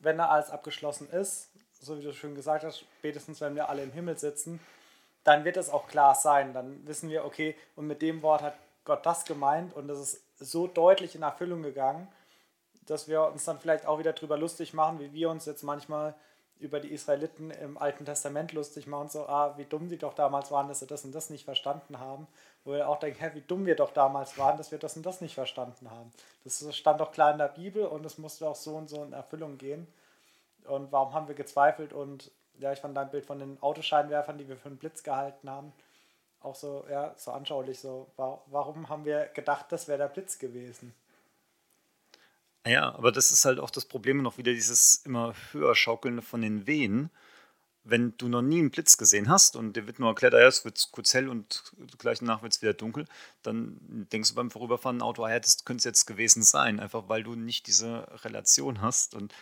wenn da alles abgeschlossen ist, so wie du schon gesagt hast, spätestens wenn wir alle im Himmel sitzen, dann wird es auch klar sein. Dann wissen wir, okay, und mit dem Wort hat Gott das gemeint und das ist so deutlich in Erfüllung gegangen, dass wir uns dann vielleicht auch wieder drüber lustig machen, wie wir uns jetzt manchmal über die Israeliten im Alten Testament lustig machen, so, ah, wie dumm die doch damals waren, dass sie das und das nicht verstanden haben. Wo wir auch denken, hä, wie dumm wir doch damals waren, dass wir das und das nicht verstanden haben. Das stand doch klar in der Bibel und es musste auch so und so in Erfüllung gehen. Und warum haben wir gezweifelt? Und ja, ich fand dein Bild von den Autoscheinwerfern, die wir für einen Blitz gehalten haben, auch so, ja, so anschaulich. So, warum haben wir gedacht, das wäre der Blitz gewesen? Ja, aber das ist halt auch das Problem noch wieder dieses immer höher schaukelnde von den Wehen. Wenn du noch nie einen Blitz gesehen hast und dir wird nur erklärt, ja, es wird kurz hell und gleich danach wird es wieder dunkel, dann denkst du beim Vorüberfahren Auto, ja, das könnte es jetzt gewesen sein, einfach weil du nicht diese Relation hast. Und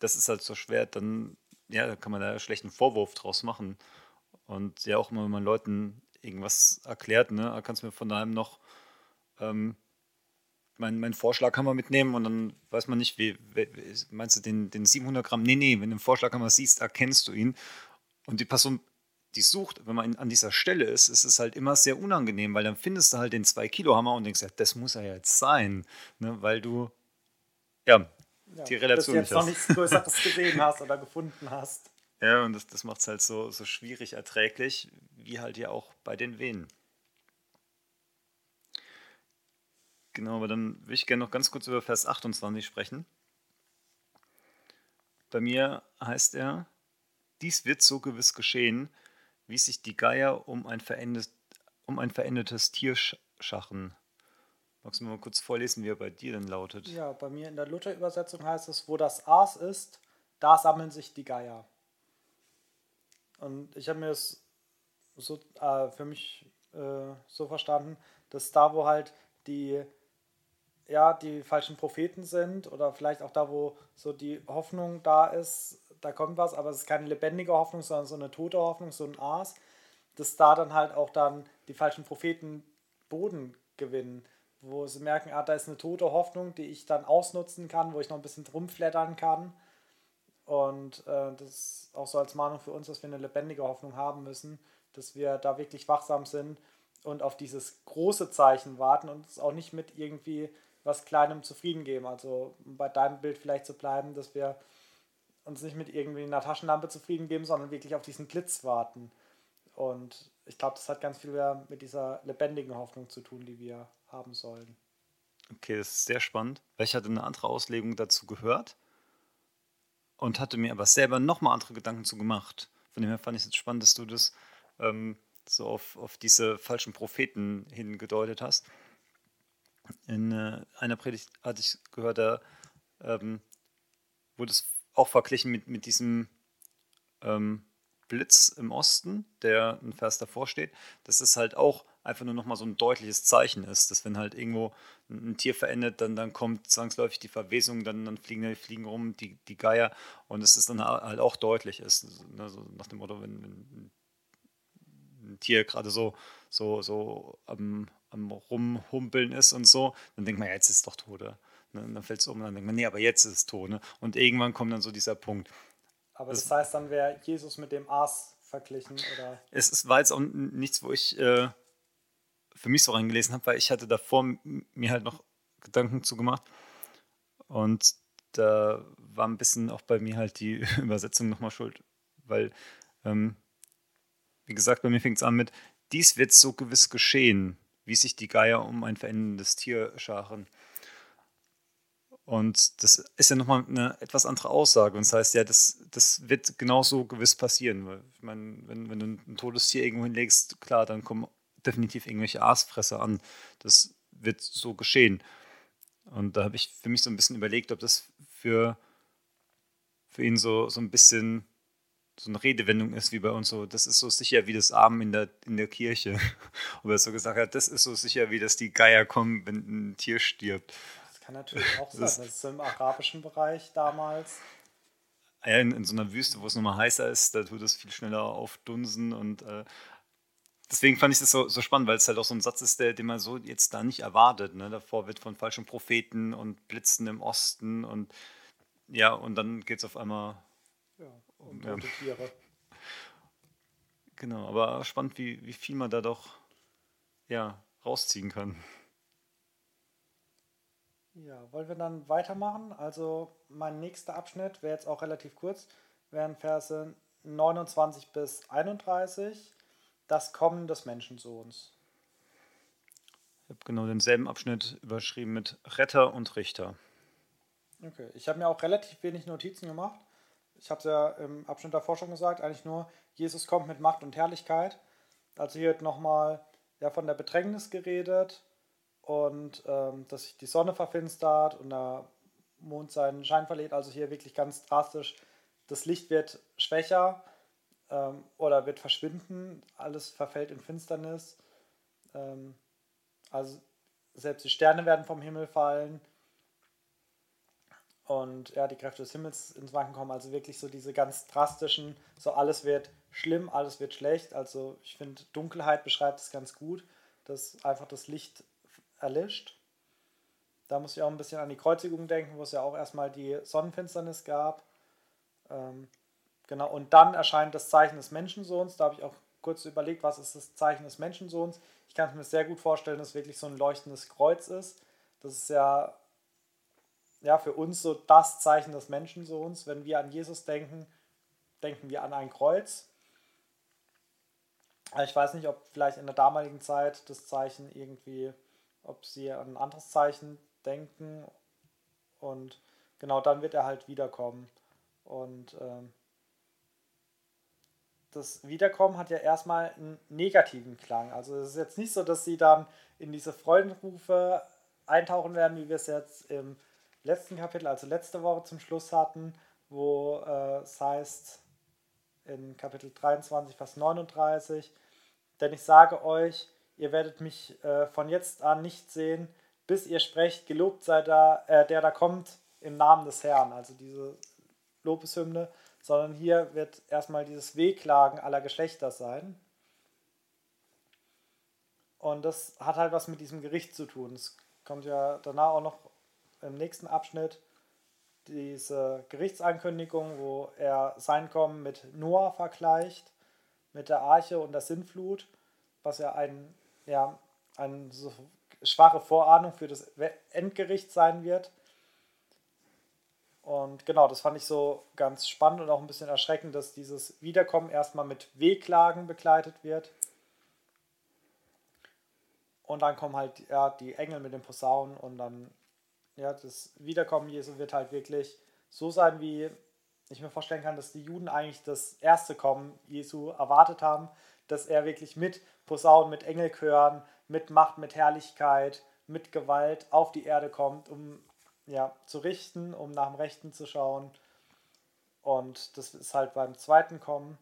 das ist halt so schwer, dann, ja, da kann man da schlechten Vorwurf draus machen. Und ja, auch immer, wenn man Leuten irgendwas erklärt, ne, kannst du mir von daheim noch ähm, mein, mein Vorschlaghammer mitnehmen und dann weiß man nicht, wie, wie meinst du den, den 700 Gramm? Nee, nee, wenn du den Vorschlaghammer siehst, erkennst du ihn. Und die Person, die sucht, wenn man an dieser Stelle ist, ist es halt immer sehr unangenehm, weil dann findest du halt den 2 Kilo Hammer und denkst, ja, das muss er jetzt sein, ne, weil du, ja, ja die Relation nicht hast. noch nichts Größeres [laughs] gesehen hast oder gefunden hast. Ja, und das, das macht es halt so, so schwierig erträglich, wie halt ja auch bei den Venen. Genau, aber dann würde ich gerne noch ganz kurz über Vers 28 sprechen. Bei mir heißt er, dies wird so gewiss geschehen, wie sich die Geier um ein, verendet, um ein verendetes Tier schachen. Magst du mir mal kurz vorlesen, wie er bei dir denn lautet? Ja, bei mir in der Luther-Übersetzung heißt es, wo das Aas ist, da sammeln sich die Geier. Und ich habe mir das so, äh, für mich äh, so verstanden, dass da, wo halt die ja, die falschen Propheten sind oder vielleicht auch da, wo so die Hoffnung da ist, da kommt was, aber es ist keine lebendige Hoffnung, sondern so eine tote Hoffnung, so ein Aas, dass da dann halt auch dann die falschen Propheten Boden gewinnen, wo sie merken, ah, da ist eine tote Hoffnung, die ich dann ausnutzen kann, wo ich noch ein bisschen rumflattern kann. Und äh, das ist auch so als Mahnung für uns, dass wir eine lebendige Hoffnung haben müssen, dass wir da wirklich wachsam sind und auf dieses große Zeichen warten und es auch nicht mit irgendwie was Kleinem zufrieden geben. Also bei deinem Bild vielleicht zu bleiben, dass wir uns nicht mit irgendwie einer Taschenlampe zufrieden geben, sondern wirklich auf diesen Blitz warten. Und ich glaube, das hat ganz viel mehr mit dieser lebendigen Hoffnung zu tun, die wir haben sollen. Okay, das ist sehr spannend. Ich hatte eine andere Auslegung dazu gehört und hatte mir aber selber nochmal andere Gedanken zu gemacht. Von dem her fand ich es spannend, dass du das ähm, so auf, auf diese falschen Propheten hingedeutet hast in äh, einer Predigt hatte ich gehört, da ähm, wurde es auch verglichen mit, mit diesem ähm, Blitz im Osten, der ein Vers davor steht, dass es halt auch einfach nur nochmal so ein deutliches Zeichen ist, dass wenn halt irgendwo ein, Tier verendet, dann, dann kommt zwangsläufig die Verwesung, dann, dann fliegen, fliegen rum die, die Geier und dass es dann halt auch deutlich ist. Ne, so nach dem Motto, wenn, wenn ein Tier gerade so, so, so am, am Rumhumpeln ist und so, dann denkt man, ja, jetzt ist es doch tot. Ne? Dann fällt es um und dann denkt man, nee, aber jetzt ist es tot. Ne? Und irgendwann kommt dann so dieser Punkt. Aber das, das heißt, dann wäre Jesus mit dem Aas verglichen, oder? Es ist, war jetzt auch nichts, wo ich äh, für mich so reingelesen habe, weil ich hatte davor mir halt noch Gedanken zugemacht. Und da war ein bisschen auch bei mir halt die [laughs] Übersetzung nochmal schuld, weil, ähm, wie gesagt, bei mir fängt es an mit, dies wird so gewiss geschehen wie sich die Geier um ein verendendes Tier scharen. Und das ist ja nochmal eine etwas andere Aussage. Und das heißt ja, das, das wird genauso gewiss passieren. Ich meine, wenn, wenn du ein totes Tier irgendwo hinlegst, klar, dann kommen definitiv irgendwelche Aasfresser an. Das wird so geschehen. Und da habe ich für mich so ein bisschen überlegt, ob das für, für ihn so, so ein bisschen so eine Redewendung ist wie bei uns so, das ist so sicher wie das Armen in der, in der Kirche. [laughs] Und er so gesagt hat, das ist so sicher wie, dass die Geier kommen, wenn ein Tier stirbt. Das kann natürlich auch sein. Das, ist im arabischen Bereich damals. Ja, in, in so einer Wüste, wo es nochmal heißer ist, da tut es viel schneller aufdunsen und äh, deswegen fand ich das so, so spannend, weil es halt auch so ein Satz ist, der, den man so jetzt da nicht erwartet. Ne? Davor wird von falschen Propheten und Blitzen im Osten und ja, und dann geht es auf einmal ja. Und ja. tote Tiere. Genau, aber spannend, wie, wie viel man da doch ja, rausziehen kann. Ja, wollen wir dann weitermachen? Also mein nächster Abschnitt wäre jetzt auch relativ kurz, wären Verse 29 bis 31, das Kommen des Menschensohns. Ich habe genau denselben Abschnitt überschrieben mit Retter und Richter. Okay, ich habe mir auch relativ wenig Notizen gemacht. Ich habe es ja im Abschnitt davor schon gesagt, eigentlich nur, Jesus kommt mit Macht und Herrlichkeit. Also hier wird nochmal ja, von der Bedrängnis geredet und ähm, dass sich die Sonne verfinstert und der Mond seinen Schein verliert. Also hier wirklich ganz drastisch. Das Licht wird schwächer ähm, oder wird verschwinden. Alles verfällt in Finsternis. Ähm, also selbst die Sterne werden vom Himmel fallen und ja, die Kräfte des Himmels ins Wanken kommen. Also wirklich so diese ganz drastischen, so alles wird schlimm, alles wird schlecht. Also ich finde, Dunkelheit beschreibt es ganz gut, dass einfach das Licht erlischt. Da muss ich auch ein bisschen an die Kreuzigung denken, wo es ja auch erstmal die Sonnenfinsternis gab. Ähm, genau, und dann erscheint das Zeichen des Menschensohns. Da habe ich auch kurz überlegt, was ist das Zeichen des Menschensohns. Ich kann es mir sehr gut vorstellen, dass es wirklich so ein leuchtendes Kreuz ist. Das ist ja ja, für uns so das Zeichen des Menschensohns. Wenn wir an Jesus denken, denken wir an ein Kreuz. Ich weiß nicht, ob vielleicht in der damaligen Zeit das Zeichen irgendwie, ob sie an ein anderes Zeichen denken. Und genau dann wird er halt wiederkommen. Und ähm, das Wiederkommen hat ja erstmal einen negativen Klang. Also es ist jetzt nicht so, dass sie dann in diese Freudenrufe eintauchen werden, wie wir es jetzt im letzten Kapitel, also letzte Woche zum Schluss hatten, wo äh, es heißt in Kapitel 23, Vers 39, denn ich sage euch, ihr werdet mich äh, von jetzt an nicht sehen, bis ihr sprecht, gelobt sei da, äh, der da kommt im Namen des Herrn, also diese Lobeshymne, sondern hier wird erstmal dieses Wehklagen aller Geschlechter sein. Und das hat halt was mit diesem Gericht zu tun. Es kommt ja danach auch noch im nächsten Abschnitt diese Gerichtsankündigung, wo er sein Kommen mit Noah vergleicht, mit der Arche und der Sintflut, was ja ein, ja, eine so schwache Vorahnung für das Endgericht sein wird. Und genau, das fand ich so ganz spannend und auch ein bisschen erschreckend, dass dieses Wiederkommen erstmal mit Wehklagen begleitet wird. Und dann kommen halt ja, die Engel mit den Posaunen und dann ja, das Wiederkommen Jesu wird halt wirklich so sein, wie ich mir vorstellen kann, dass die Juden eigentlich das erste Kommen Jesu erwartet haben, dass er wirklich mit Posaunen, mit Engelchören, mit Macht, mit Herrlichkeit, mit Gewalt auf die Erde kommt, um ja, zu richten, um nach dem Rechten zu schauen. Und das ist halt beim zweiten Kommen.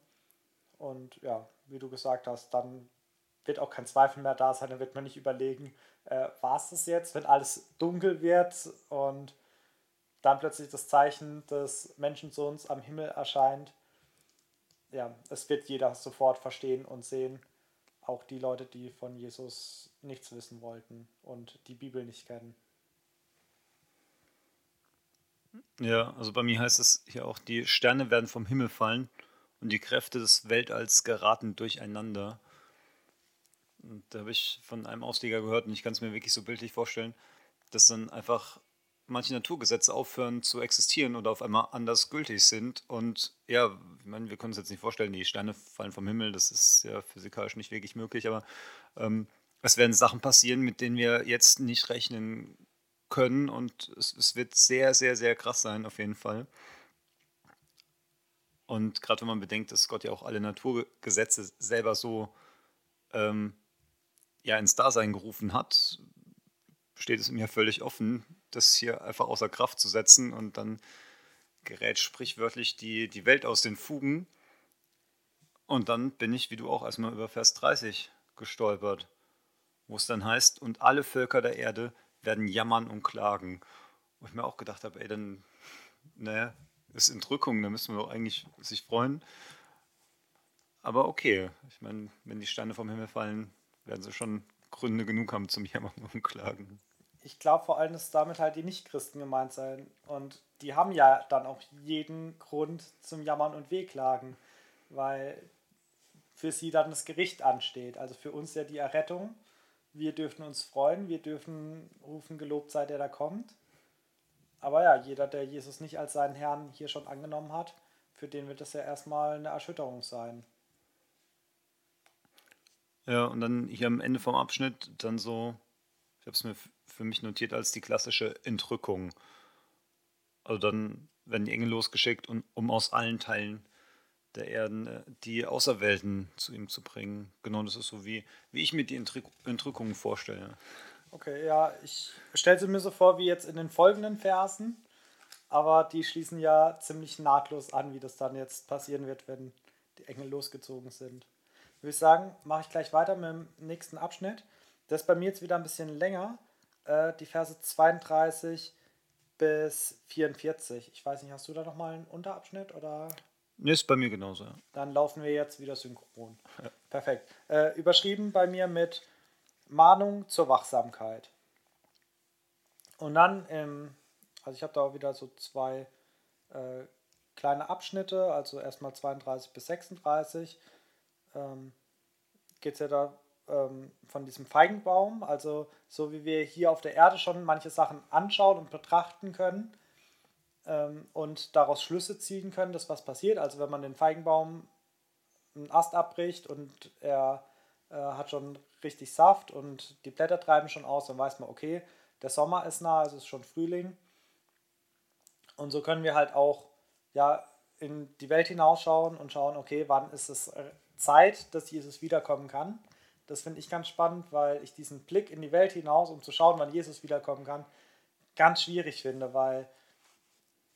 Und ja, wie du gesagt hast, dann wird auch kein Zweifel mehr da sein, dann wird man nicht überlegen, äh, war es das jetzt, wenn alles dunkel wird und dann plötzlich das Zeichen des Menschensohns am Himmel erscheint. Ja, es wird jeder sofort verstehen und sehen, auch die Leute, die von Jesus nichts wissen wollten und die Bibel nicht kennen. Ja, also bei mir heißt es hier auch, die Sterne werden vom Himmel fallen und die Kräfte des Weltalls geraten durcheinander. Und da habe ich von einem Ausleger gehört und ich kann es mir wirklich so bildlich vorstellen, dass dann einfach manche Naturgesetze aufhören zu existieren oder auf einmal anders gültig sind. Und ja, ich meine, wir können uns jetzt nicht vorstellen, die Sterne fallen vom Himmel, das ist ja physikalisch nicht wirklich möglich, aber ähm, es werden Sachen passieren, mit denen wir jetzt nicht rechnen können und es, es wird sehr, sehr, sehr krass sein, auf jeden Fall. Und gerade wenn man bedenkt, dass Gott ja auch alle Naturgesetze selber so ähm, ja ins Dasein gerufen hat, steht es mir völlig offen, das hier einfach außer Kraft zu setzen und dann gerät sprichwörtlich die, die Welt aus den Fugen. Und dann bin ich, wie du auch, erstmal über Vers 30 gestolpert, wo es dann heißt, und alle Völker der Erde werden jammern und klagen. Wo ich mir auch gedacht habe, ey, dann, naja, ist Entrückung, da müssen wir doch eigentlich sich freuen. Aber okay, ich meine, wenn die Steine vom Himmel fallen, werden sie schon Gründe genug haben zum Jammern und Klagen. ich glaube vor allem, dass damit halt die Nichtchristen gemeint sein. Und die haben ja dann auch jeden Grund zum Jammern und Wehklagen, weil für sie dann das Gericht ansteht. Also für uns ja die Errettung. Wir dürfen uns freuen, wir dürfen rufen, gelobt sei der da kommt. Aber ja, jeder, der Jesus nicht als seinen Herrn hier schon angenommen hat, für den wird das ja erstmal eine Erschütterung sein. Ja, und dann hier am Ende vom Abschnitt dann so, ich habe es mir für mich notiert als die klassische Entrückung. Also dann werden die Engel losgeschickt, um, um aus allen Teilen der Erden äh, die Auserwählten zu ihm zu bringen. Genau, das ist so, wie, wie ich mir die Entrückungen vorstelle. Okay, ja, ich stelle sie mir so vor wie jetzt in den folgenden Versen, aber die schließen ja ziemlich nahtlos an, wie das dann jetzt passieren wird, wenn die Engel losgezogen sind. Würde ich sagen, mache ich gleich weiter mit dem nächsten Abschnitt. Das ist bei mir jetzt wieder ein bisschen länger, äh, die Verse 32 bis 44. Ich weiß nicht, hast du da nochmal einen Unterabschnitt oder? Ne, ist bei mir genauso. Ja. Dann laufen wir jetzt wieder synchron. Ja. Perfekt. Äh, überschrieben bei mir mit Mahnung zur Wachsamkeit. Und dann, im, also ich habe da auch wieder so zwei äh, kleine Abschnitte, also erstmal 32 bis 36. Ähm, Geht es ja da ähm, von diesem Feigenbaum, also so wie wir hier auf der Erde schon manche Sachen anschauen und betrachten können ähm, und daraus Schlüsse ziehen können, dass was passiert. Also wenn man den Feigenbaum einen Ast abbricht und er äh, hat schon richtig Saft und die Blätter treiben schon aus, dann weiß man, okay, der Sommer ist nah, also es ist schon Frühling. Und so können wir halt auch ja, in die Welt hinausschauen und schauen, okay, wann ist es äh, Zeit, dass Jesus wiederkommen kann. Das finde ich ganz spannend, weil ich diesen Blick in die Welt hinaus, um zu schauen, wann Jesus wiederkommen kann, ganz schwierig finde, weil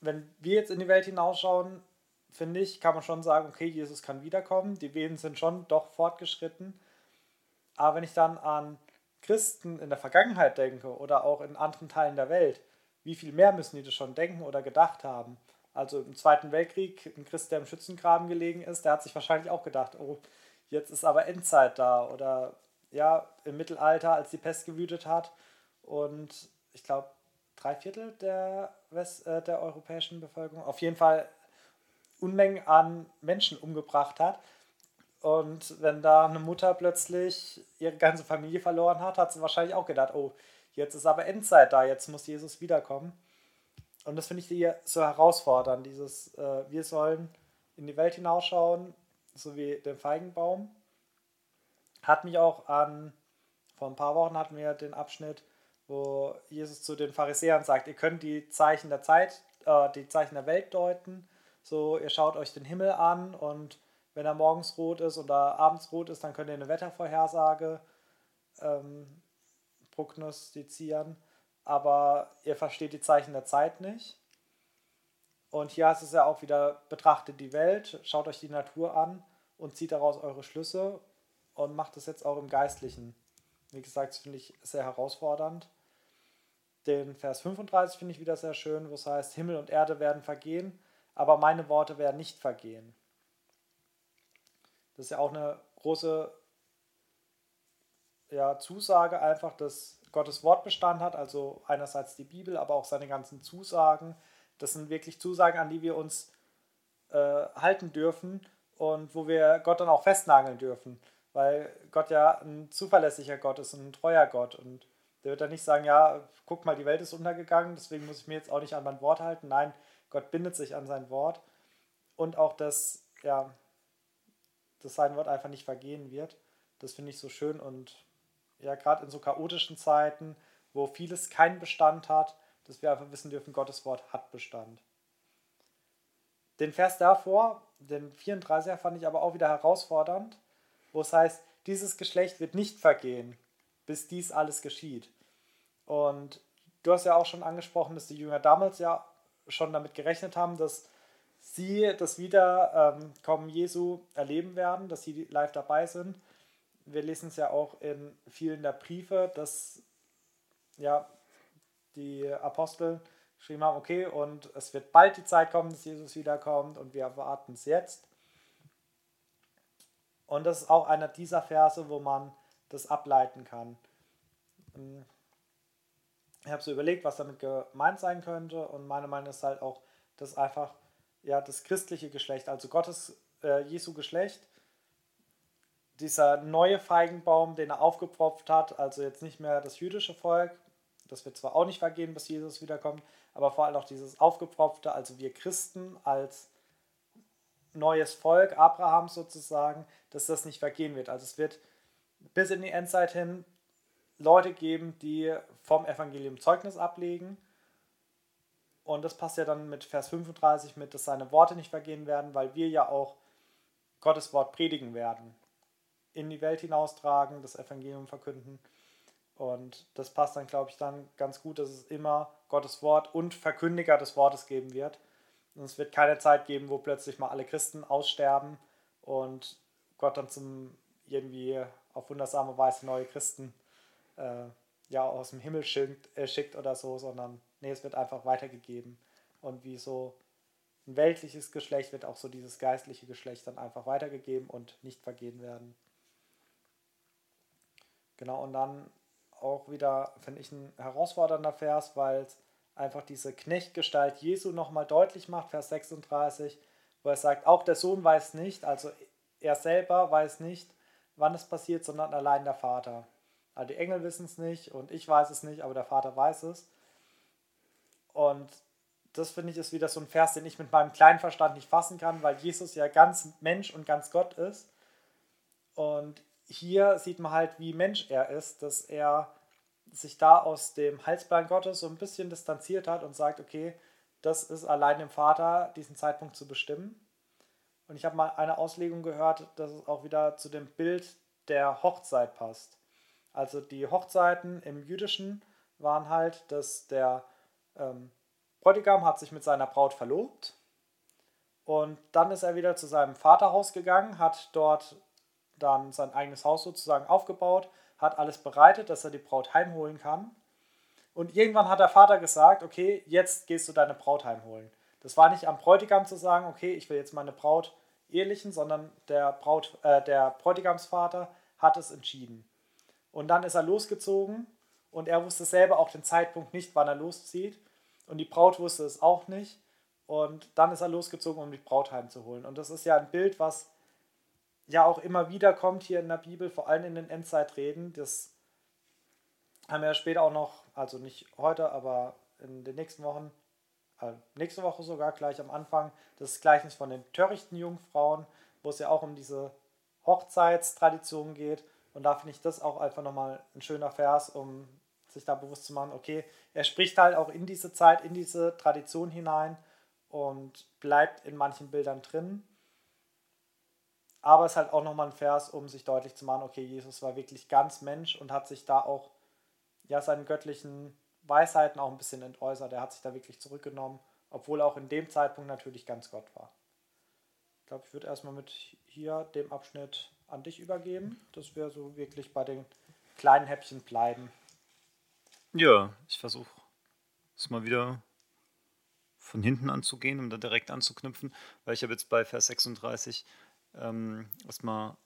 wenn wir jetzt in die Welt hinausschauen, finde ich, kann man schon sagen, okay, Jesus kann wiederkommen. Die Wehen sind schon doch fortgeschritten. Aber wenn ich dann an Christen in der Vergangenheit denke oder auch in anderen Teilen der Welt, wie viel mehr müssen die das schon denken oder gedacht haben? Also im Zweiten Weltkrieg, ein Christ, der im Schützengraben gelegen ist, der hat sich wahrscheinlich auch gedacht, oh, jetzt ist aber Endzeit da oder ja, im Mittelalter, als die Pest gewütet hat und ich glaube, drei Viertel der, West, äh, der europäischen Bevölkerung auf jeden Fall Unmengen an Menschen umgebracht hat. Und wenn da eine Mutter plötzlich ihre ganze Familie verloren hat, hat sie wahrscheinlich auch gedacht, oh, jetzt ist aber Endzeit da, jetzt muss Jesus wiederkommen. Und das finde ich hier so herausfordernd, dieses, äh, wir sollen in die Welt hinausschauen, so wie der Feigenbaum. Hat mich auch an, vor ein paar Wochen hatten wir den Abschnitt, wo Jesus zu den Pharisäern sagt, ihr könnt die Zeichen der Zeit, äh, die Zeichen der Welt deuten. So, ihr schaut euch den Himmel an und wenn er morgens rot ist oder abends rot ist, dann könnt ihr eine Wettervorhersage ähm, prognostizieren. Aber ihr versteht die Zeichen der Zeit nicht. Und hier heißt es ja auch wieder, betrachtet die Welt, schaut euch die Natur an und zieht daraus eure Schlüsse und macht es jetzt auch im Geistlichen. Wie gesagt, das finde ich sehr herausfordernd. Den Vers 35 finde ich wieder sehr schön, wo es heißt, Himmel und Erde werden vergehen, aber meine Worte werden nicht vergehen. Das ist ja auch eine große ja, Zusage einfach, dass Gottes Wort Bestand hat, also einerseits die Bibel, aber auch seine ganzen Zusagen. Das sind wirklich Zusagen, an die wir uns äh, halten dürfen und wo wir Gott dann auch festnageln dürfen, weil Gott ja ein zuverlässiger Gott ist und ein treuer Gott und der wird dann nicht sagen, ja, guck mal, die Welt ist untergegangen, deswegen muss ich mir jetzt auch nicht an mein Wort halten. Nein, Gott bindet sich an sein Wort und auch, dass, ja, dass sein Wort einfach nicht vergehen wird. Das finde ich so schön und ja, gerade in so chaotischen Zeiten, wo vieles keinen Bestand hat, dass wir einfach wissen dürfen, Gottes Wort hat Bestand. Den Vers davor, den 34er, fand ich aber auch wieder herausfordernd, wo es heißt, dieses Geschlecht wird nicht vergehen, bis dies alles geschieht. Und du hast ja auch schon angesprochen, dass die Jünger damals ja schon damit gerechnet haben, dass sie das Wiederkommen Jesu erleben werden, dass sie live dabei sind. Wir lesen es ja auch in vielen der Briefe, dass ja, die Apostel geschrieben haben, okay, und es wird bald die Zeit kommen, dass Jesus wiederkommt und wir erwarten es jetzt. Und das ist auch einer dieser Verse, wo man das ableiten kann. Ich habe so überlegt, was damit gemeint sein könnte und meine Meinung ist halt auch, dass einfach ja das christliche Geschlecht, also Gottes äh, Jesu Geschlecht, dieser neue Feigenbaum, den er aufgepropft hat, also jetzt nicht mehr das jüdische Volk, das wird zwar auch nicht vergehen, bis Jesus wiederkommt, aber vor allem auch dieses aufgepropfte, also wir Christen als neues Volk Abrahams sozusagen, dass das nicht vergehen wird. Also es wird bis in die Endzeit hin Leute geben, die vom Evangelium Zeugnis ablegen. Und das passt ja dann mit Vers 35 mit, dass seine Worte nicht vergehen werden, weil wir ja auch Gottes Wort predigen werden, in die Welt hinaustragen, das Evangelium verkünden. Und das passt dann, glaube ich, dann ganz gut, dass es immer Gottes Wort und Verkündiger des Wortes geben wird. Und es wird keine Zeit geben, wo plötzlich mal alle Christen aussterben und Gott dann zum irgendwie auf wundersame Weise neue Christen äh, ja aus dem Himmel schickt, äh, schickt oder so, sondern nee, es wird einfach weitergegeben. Und wie so ein weltliches Geschlecht wird auch so dieses geistliche Geschlecht dann einfach weitergegeben und nicht vergehen werden. Genau, und dann auch wieder, finde ich, ein herausfordernder Vers, weil es einfach diese Knechtgestalt Jesu nochmal deutlich macht, Vers 36, wo er sagt, auch der Sohn weiß nicht, also er selber weiß nicht, wann es passiert, sondern allein der Vater. Also die Engel wissen es nicht und ich weiß es nicht, aber der Vater weiß es. Und das finde ich ist wieder so ein Vers, den ich mit meinem kleinen Verstand nicht fassen kann, weil Jesus ja ganz Mensch und ganz Gott ist. Und hier sieht man halt, wie Mensch er ist, dass er sich da aus dem Heilsplan Gottes so ein bisschen distanziert hat und sagt, okay, das ist allein dem Vater, diesen Zeitpunkt zu bestimmen. Und ich habe mal eine Auslegung gehört, dass es auch wieder zu dem Bild der Hochzeit passt. Also die Hochzeiten im Jüdischen waren halt, dass der ähm, Bräutigam hat sich mit seiner Braut verlobt und dann ist er wieder zu seinem Vaterhaus gegangen, hat dort dann sein eigenes Haus sozusagen aufgebaut, hat alles bereitet, dass er die Braut heimholen kann. Und irgendwann hat der Vater gesagt, okay, jetzt gehst du deine Braut heimholen. Das war nicht am Bräutigam zu sagen, okay, ich will jetzt meine Braut ehelichen, sondern der, Braut, äh, der Bräutigamsvater hat es entschieden. Und dann ist er losgezogen und er wusste selber auch den Zeitpunkt nicht, wann er loszieht. Und die Braut wusste es auch nicht. Und dann ist er losgezogen, um die Braut heimzuholen. Und das ist ja ein Bild, was ja auch immer wieder kommt hier in der Bibel, vor allem in den Endzeitreden. Das haben wir ja später auch noch, also nicht heute, aber in den nächsten Wochen, äh, nächste Woche sogar gleich am Anfang, das Gleichnis von den törichten Jungfrauen, wo es ja auch um diese Hochzeitstradition geht. Und da finde ich das auch einfach nochmal ein schöner Vers, um sich da bewusst zu machen, okay, er spricht halt auch in diese Zeit, in diese Tradition hinein und bleibt in manchen Bildern drin. Aber es ist halt auch nochmal ein Vers, um sich deutlich zu machen, okay, Jesus war wirklich ganz Mensch und hat sich da auch ja, seinen göttlichen Weisheiten auch ein bisschen entäußert. Er hat sich da wirklich zurückgenommen, obwohl er auch in dem Zeitpunkt natürlich ganz Gott war. Ich glaube, ich würde erstmal mit hier dem Abschnitt an dich übergeben, dass wir so wirklich bei den kleinen Häppchen bleiben. Ja, ich versuche es mal wieder von hinten anzugehen, um da direkt anzuknüpfen, weil ich habe jetzt bei Vers 36 ähm, erstmal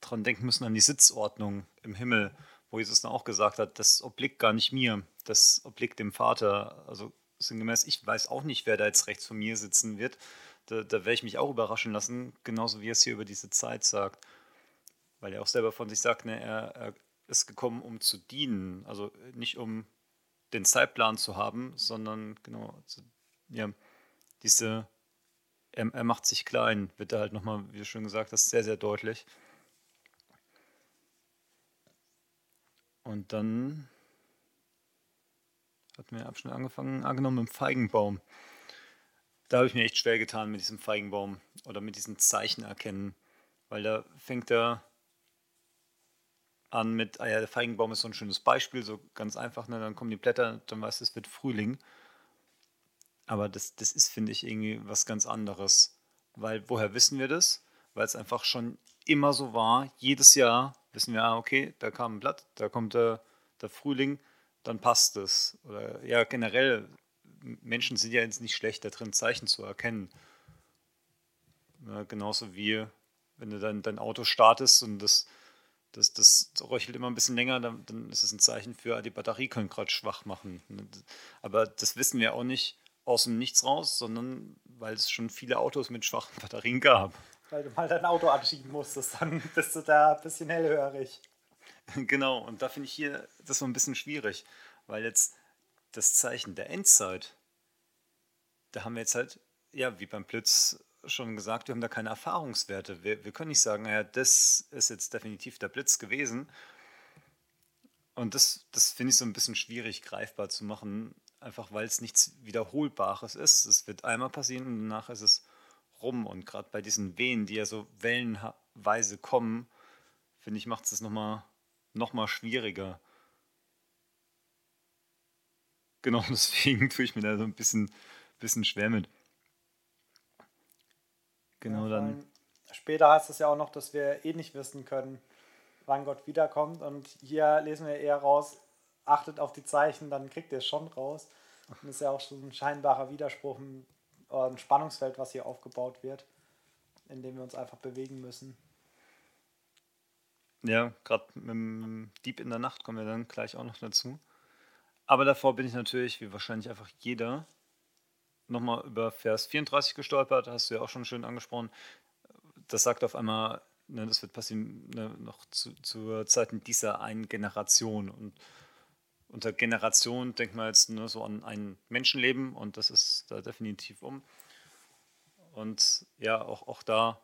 dran denken müssen an die Sitzordnung im Himmel, wo Jesus dann auch gesagt hat, das obliegt gar nicht mir, das obliegt dem Vater. Also sinngemäß, ich weiß auch nicht, wer da jetzt rechts von mir sitzen wird. Da, da werde ich mich auch überraschen lassen, genauso wie er es hier über diese Zeit sagt. Weil er auch selber von sich sagt, ne, er, er ist gekommen, um zu dienen. Also nicht um den Zeitplan zu haben, sondern genau, also, ja, diese er, er macht sich klein, wird da halt nochmal, wie schon gesagt hast, sehr, sehr deutlich. Und dann hat mir Abschnitt angefangen, angenommen mit dem Feigenbaum. Da habe ich mir echt schwer getan mit diesem Feigenbaum oder mit diesen Zeichen erkennen, weil da fängt er an mit, ah ja, der Feigenbaum ist so ein schönes Beispiel, so ganz einfach, ne? dann kommen die Blätter, dann weißt du, es wird Frühling. Aber das, das ist, finde ich, irgendwie was ganz anderes. Weil woher wissen wir das? Weil es einfach schon immer so war. Jedes Jahr wissen wir, ah, okay, da kam ein Blatt, da kommt der, der Frühling, dann passt es. Oder ja, generell, Menschen sind ja jetzt nicht schlecht da drin, Zeichen zu erkennen. Ja, genauso wie wenn du dann dein Auto startest und das das, das röchelt immer ein bisschen länger, dann, dann ist es ein Zeichen für, die Batterie könnte gerade schwach machen. Aber das wissen wir auch nicht aus dem Nichts raus, sondern weil es schon viele Autos mit schwachen Batterien gab. Weil du mal dein Auto anschieben musstest, dann [laughs] bist du da ein bisschen hellhörig. [laughs] Genau, und da finde ich hier das so ein bisschen schwierig, weil jetzt das Zeichen der Endzeit, da haben wir jetzt halt, ja, wie beim Blitz schon gesagt, wir haben da keine Erfahrungswerte. Wir, wir können nicht sagen, naja, das ist jetzt definitiv der Blitz gewesen. Und das, das finde ich so ein bisschen schwierig greifbar zu machen, einfach weil es nichts Wiederholbares ist. Es wird einmal passieren und danach ist es rum. Und gerade bei diesen Wehen, die ja so wellenweise kommen, finde ich, macht es das nochmal noch mal schwieriger. Genau, [laughs] deswegen tue ich mir da so ein bisschen, bisschen schwer mit. Genau, dann. Später heißt es ja auch noch, dass wir eh nicht wissen können, wann Gott wiederkommt. Und hier lesen wir eher raus, achtet auf die Zeichen, dann kriegt ihr es schon raus. Und ist ja auch schon ein scheinbarer Widerspruch, ein Spannungsfeld, was hier aufgebaut wird, in dem wir uns einfach bewegen müssen. Ja, gerade mit dem Dieb in der Nacht kommen wir dann gleich auch noch dazu. Aber davor bin ich natürlich, wie wahrscheinlich einfach jeder, nochmal über Vers 34 gestolpert, hast du ja auch schon schön angesprochen. Das sagt auf einmal, ne, das wird passieren ne, noch zu, zur Zeiten dieser einen Generation. Und unter Generation denkt man jetzt nur so an ein Menschenleben und das ist da definitiv um. Und ja, auch, auch da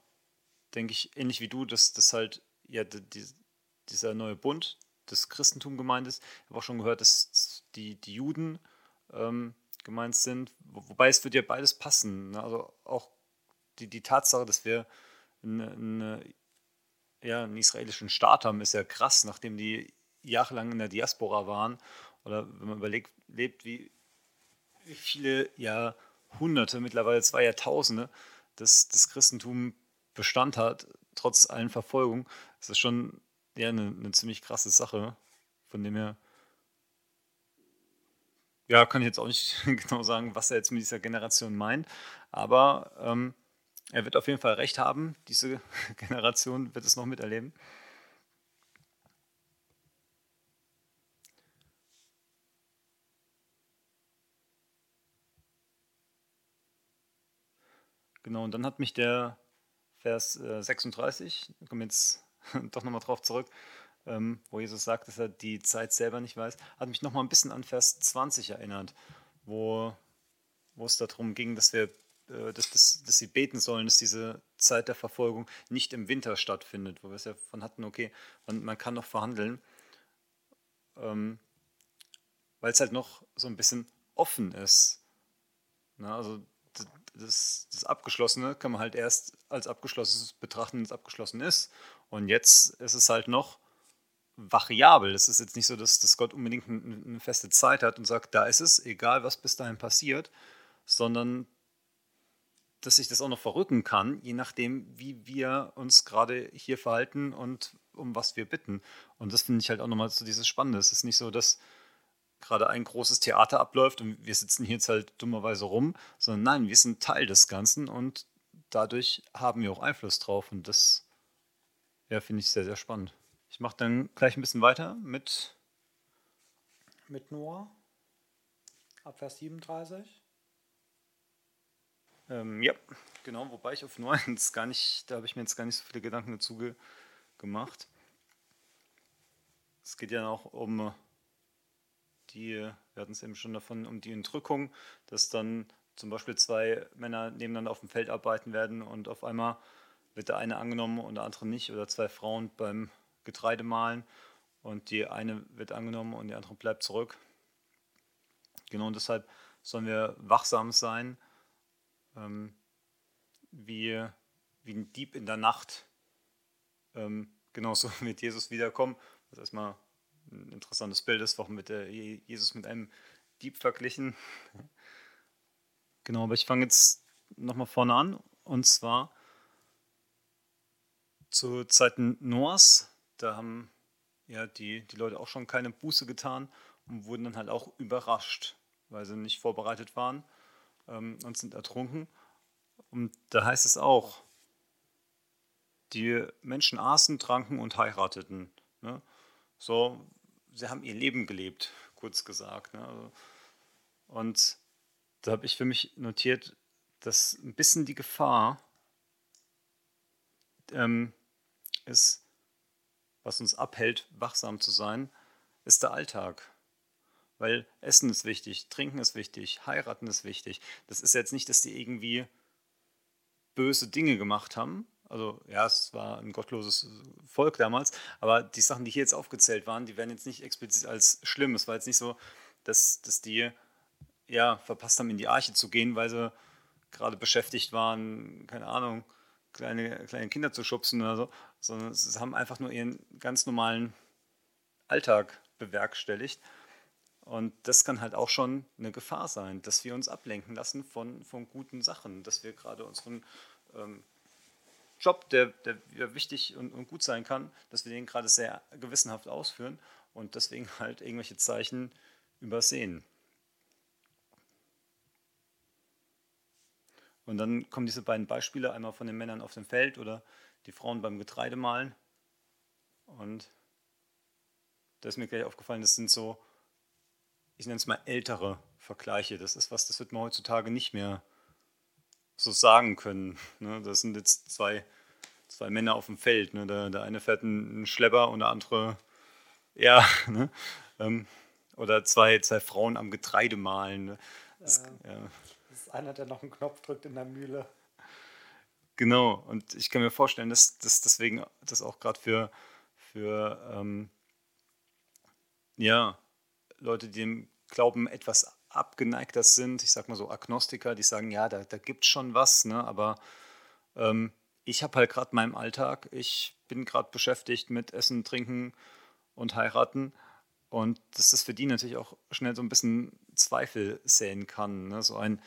denke ich, ähnlich wie du, dass das halt ja die, dieser neue Bund des Christentum gemeint ist. Ich habe auch schon gehört, dass die, die Juden ähm, gemeint sind. Wobei es wird ja beides passen. Ne? Also auch die, die Tatsache, dass wir eine, eine, ja, einen israelischen Staat haben, ist ja krass, nachdem die jahrelang in der Diaspora waren. Oder wenn man überlegt, lebt, wie, wie viele Jahrhunderte, mittlerweile zwei Jahrtausende, das, das Christentum Bestand hat, trotz allen Verfolgungen, ist das schon ja, eine, eine ziemlich krasse Sache. Von dem her ja, kann ich jetzt auch nicht [laughs] genau sagen, was er jetzt mit dieser Generation meint, aber ähm, er wird auf jeden Fall recht haben. Diese [laughs] Generation wird es noch miterleben. Genau, und dann hat mich der Vers äh, 36, ich komme jetzt [laughs] doch nochmal drauf zurück, ähm, wo Jesus sagt, dass er die Zeit selber nicht weiß, hat mich noch mal ein bisschen an Vers 20 erinnert, wo, wo es darum ging, dass wir äh, dass, dass, dass sie beten sollen, dass diese Zeit der Verfolgung nicht im Winter stattfindet, wo wir es ja von hatten, okay, man, man kann noch verhandeln, ähm, weil es halt noch so ein bisschen offen ist. Na, also das, das Abgeschlossene kann man halt erst als abgeschlossenes betrachten, wenn es abgeschlossen ist. Und jetzt ist es halt noch variabel. Es ist jetzt nicht so, dass, dass Gott unbedingt eine feste Zeit hat und sagt, da ist es, egal was bis dahin passiert, sondern dass sich das auch noch verrücken kann, je nachdem, wie wir uns gerade hier verhalten und um was wir bitten. Und das finde ich halt auch nochmal so dieses Spannende. Es ist nicht so, dass gerade ein großes Theater abläuft und wir sitzen hier jetzt halt dummerweise rum, sondern nein, wir sind Teil des Ganzen und dadurch haben wir auch Einfluss drauf. Und das ja, finde ich sehr, sehr spannend. Ich mache dann gleich ein bisschen weiter mit. Mit Noah. Ab Vers 37. Ähm, ja, genau, wobei ich auf Noah [laughs] jetzt gar nicht, da habe ich mir jetzt gar nicht so viele Gedanken dazu ge gemacht. Es geht ja auch um die, wir hatten es eben schon davon, um die Entrückung, dass dann zum Beispiel zwei Männer nebeneinander auf dem Feld arbeiten werden und auf einmal wird der eine angenommen und der andere nicht oder zwei Frauen beim Getreide mahlen und die eine wird angenommen und die andere bleibt zurück. Genau und deshalb sollen wir wachsam sein, ähm, wie, wie ein Dieb in der Nacht. Ähm, genauso [laughs] wird Jesus wiederkommen. Ist erstmal ein interessantes Bild ist, warum wird der Jesus mit einem Dieb verglichen. Genau, aber ich fange jetzt nochmal vorne an und zwar zu Zeiten Noahs da haben ja die, die Leute auch schon keine Buße getan und wurden dann halt auch überrascht, weil sie nicht vorbereitet waren ähm, und sind ertrunken. Und da heißt es auch, die Menschen aßen, tranken und heirateten. Ne? So, sie haben ihr Leben gelebt, kurz gesagt. Ne? Also, und da habe ich für mich notiert, dass ein bisschen die Gefahr ähm, ist, was uns abhält, wachsam zu sein, ist der Alltag. Weil Essen ist wichtig, Trinken ist wichtig, heiraten ist wichtig. Das ist jetzt nicht, dass die irgendwie böse Dinge gemacht haben. Also ja, es war ein gottloses Volk damals, aber die Sachen, die hier jetzt aufgezählt waren, die werden jetzt nicht explizit als schlimm. Es war jetzt nicht so, dass, dass die ja, verpasst haben, in die Arche zu gehen, weil sie gerade beschäftigt waren, keine Ahnung, kleine, kleine Kinder zu schubsen oder so, sondern sie haben einfach nur ihren ganz normalen Alltag bewerkstelligt. Und das kann halt auch schon eine Gefahr sein, dass wir uns ablenken lassen von, von guten Sachen, dass wir gerade unseren ähm, Job, der, der wichtig und, und, gut sein kann, dass wir den gerade sehr gewissenhaft ausführen und deswegen halt irgendwelche Zeichen übersehen. Und dann kommen diese beiden Beispiele, einmal von den Männern auf dem Feld oder die Frauen beim Getreidemahlen. Und da ist mir gleich aufgefallen, das sind so, ich nenne es mal ältere Vergleiche. Das ist was, das wird man heutzutage nicht mehr so sagen können. Ne? Das sind jetzt zwei, zwei Männer auf dem Feld. Ne? Der, der eine fährt einen Schlepper und der andere, ja, ne? Ähm, oder zwei, zwei Frauen am Getreidemahlen. Ne? Das, ja. ja einer, der noch einen Knopf drückt in der Mühle. Genau, und ich kann mir vorstellen, dass, dass deswegen das auch gerade für, für ähm, ja, Leute, die dem Glauben etwas abgeneigter sind, ich sag mal so Agnostiker, die sagen, ja, da, da gibt es schon was, ne? aber ähm, ich habe halt gerade meinen Alltag, ich bin gerade beschäftigt mit Essen, Trinken und Heiraten und dass das für die natürlich auch schnell so ein bisschen Zweifel säen kann. Ne? So ein,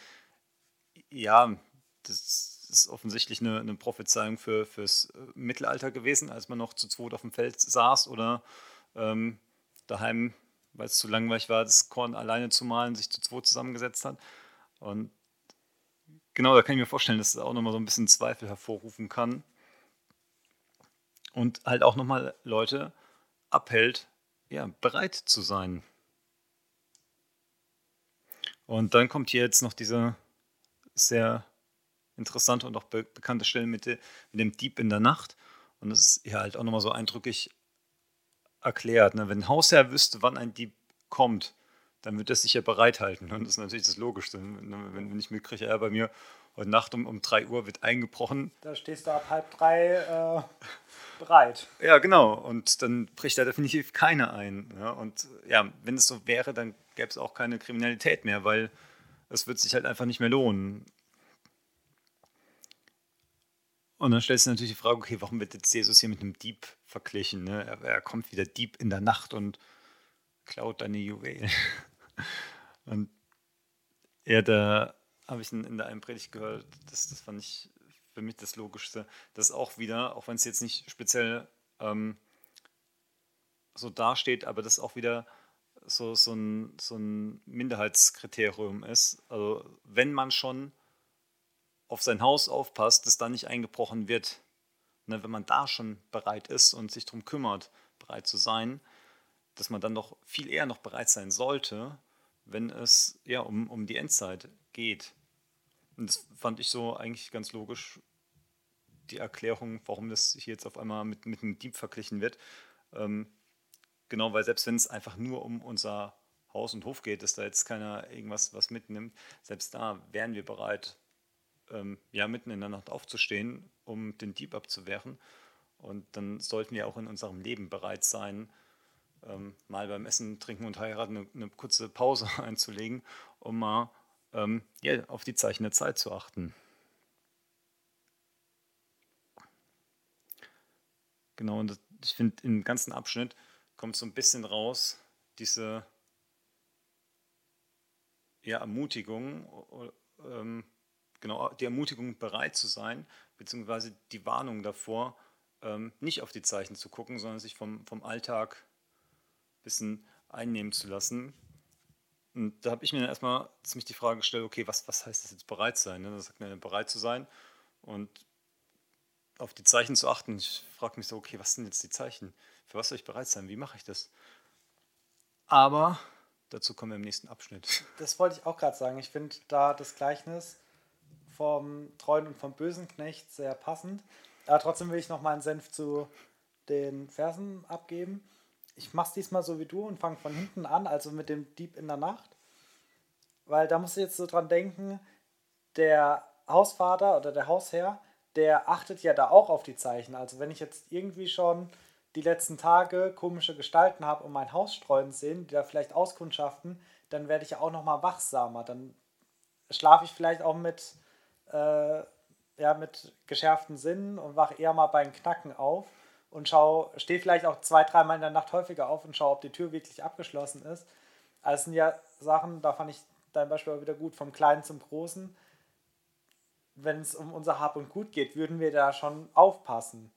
ja, das ist offensichtlich eine, eine Prophezeiung für, fürs äh, Mittelalter gewesen, als man noch zu zweit auf dem Feld saß oder ähm, daheim, weil es zu langweilig war, das Korn alleine zu malen, sich zu zweit zusammengesetzt hat. Und genau, da kann ich mir vorstellen, dass es auch nochmal so ein bisschen Zweifel hervorrufen kann. Und halt auch nochmal Leute abhält, ja, bereit zu sein. Und dann kommt hier jetzt noch diese sehr interessante und auch be bekannte Stelle mit, de mit, dem Dieb in der Nacht. Und das ist hier halt auch nochmal so eindrücklich erklärt. Ne? Wenn ein Hausherr wüsste, wann ein Dieb kommt, dann wird er sich ja bereithalten. Und das ist natürlich das Logischste. Ne? Wenn, wenn ich mitkriege, ja, bei mir heute Nacht um, um 3 Uhr wird eingebrochen. Da stehst du ab halb drei äh, bereit. Ja, genau. Und dann bricht da definitiv keiner ein. Ja? Und ja, wenn es so wäre, dann gäbe es auch keine Kriminalität mehr, weil es wird sich halt einfach nicht mehr lohnen. Und dann stellst du natürlich die Frage, okay, warum wird jetzt Jesus hier mit einem Dieb verglichen? Ne? Er, er, kommt wieder Dieb in der Nacht und klaut deine Juwelen. [laughs] und ja, da habe ich in, der einen Predigt gehört, das, das fand ich für mich das Logischste, dass auch wieder, auch wenn es jetzt nicht speziell ähm, so dasteht, aber das auch wieder so, so, ein, so ein Minderheitskriterium ist. Also wenn man schon auf sein Haus aufpasst, dass da nicht eingebrochen wird, ne, wenn man da schon bereit ist und sich darum kümmert, bereit zu sein, dass man dann doch viel eher noch bereit sein sollte, wenn es ja um, um die Endzeit geht. Und das fand ich so eigentlich ganz logisch, die Erklärung, warum das hier jetzt auf einmal mit, mit einem Dieb verglichen wird. Ähm, Genau, weil selbst wenn es einfach nur um unser Haus und Hof geht, dass da jetzt keiner irgendwas was mitnimmt, selbst da wären wir bereit, ähm, ja, mitten in der Nacht aufzustehen, um den Dieb abzuwehren. Und dann sollten wir auch in unserem Leben bereit sein, ähm, mal beim Essen, Trinken und Heiraten eine, eine kurze Pause [laughs] einzulegen, um mal ähm, ja, auf die Zeichen der Zeit zu achten. Genau, und ich finde im ganzen Abschnitt kommt so ein bisschen raus, diese ja, Ermutigung, ähm, genau, die Ermutigung bereit zu sein, beziehungsweise die Warnung davor, ähm, nicht auf die Zeichen zu gucken, sondern sich vom, vom Alltag ein bisschen einnehmen zu lassen. Und da habe ich mir dann erstmal ziemlich die Frage gestellt, okay, was, was heißt das jetzt bereit sein? Ne? Das sagt mir bereit zu sein. Und auf die Zeichen zu achten. Ich frage mich so, okay, was sind jetzt die Zeichen? Für was soll ich bereit sein? Wie mache ich das? Aber dazu kommen wir im nächsten Abschnitt. Das wollte ich auch gerade sagen. Ich finde da das Gleichnis vom treuen und vom bösen Knecht sehr passend. Aber trotzdem will ich noch mal einen Senf zu den Versen abgeben. Ich mache es diesmal so wie du und fange von hinten an, also mit dem Dieb in der Nacht. Weil da musst du jetzt so dran denken, der Hausvater oder der Hausherr, der achtet ja da auch auf die Zeichen. Also wenn ich jetzt irgendwie schon die letzten Tage komische Gestalten habe und mein Haus streuen sehen, die da vielleicht auskundschaften, dann werde ich ja auch noch mal wachsamer. Dann schlafe ich vielleicht auch mit, äh, ja, mit geschärften Sinnen und wache eher mal beim Knacken auf und stehe vielleicht auch zwei, dreimal in der Nacht häufiger auf und schaue, ob die Tür wirklich abgeschlossen ist. Also sind ja Sachen, da fand ich dein Beispiel auch wieder gut, vom Kleinen zum Großen. Wenn es um unser Hab und Gut geht, würden wir da schon aufpassen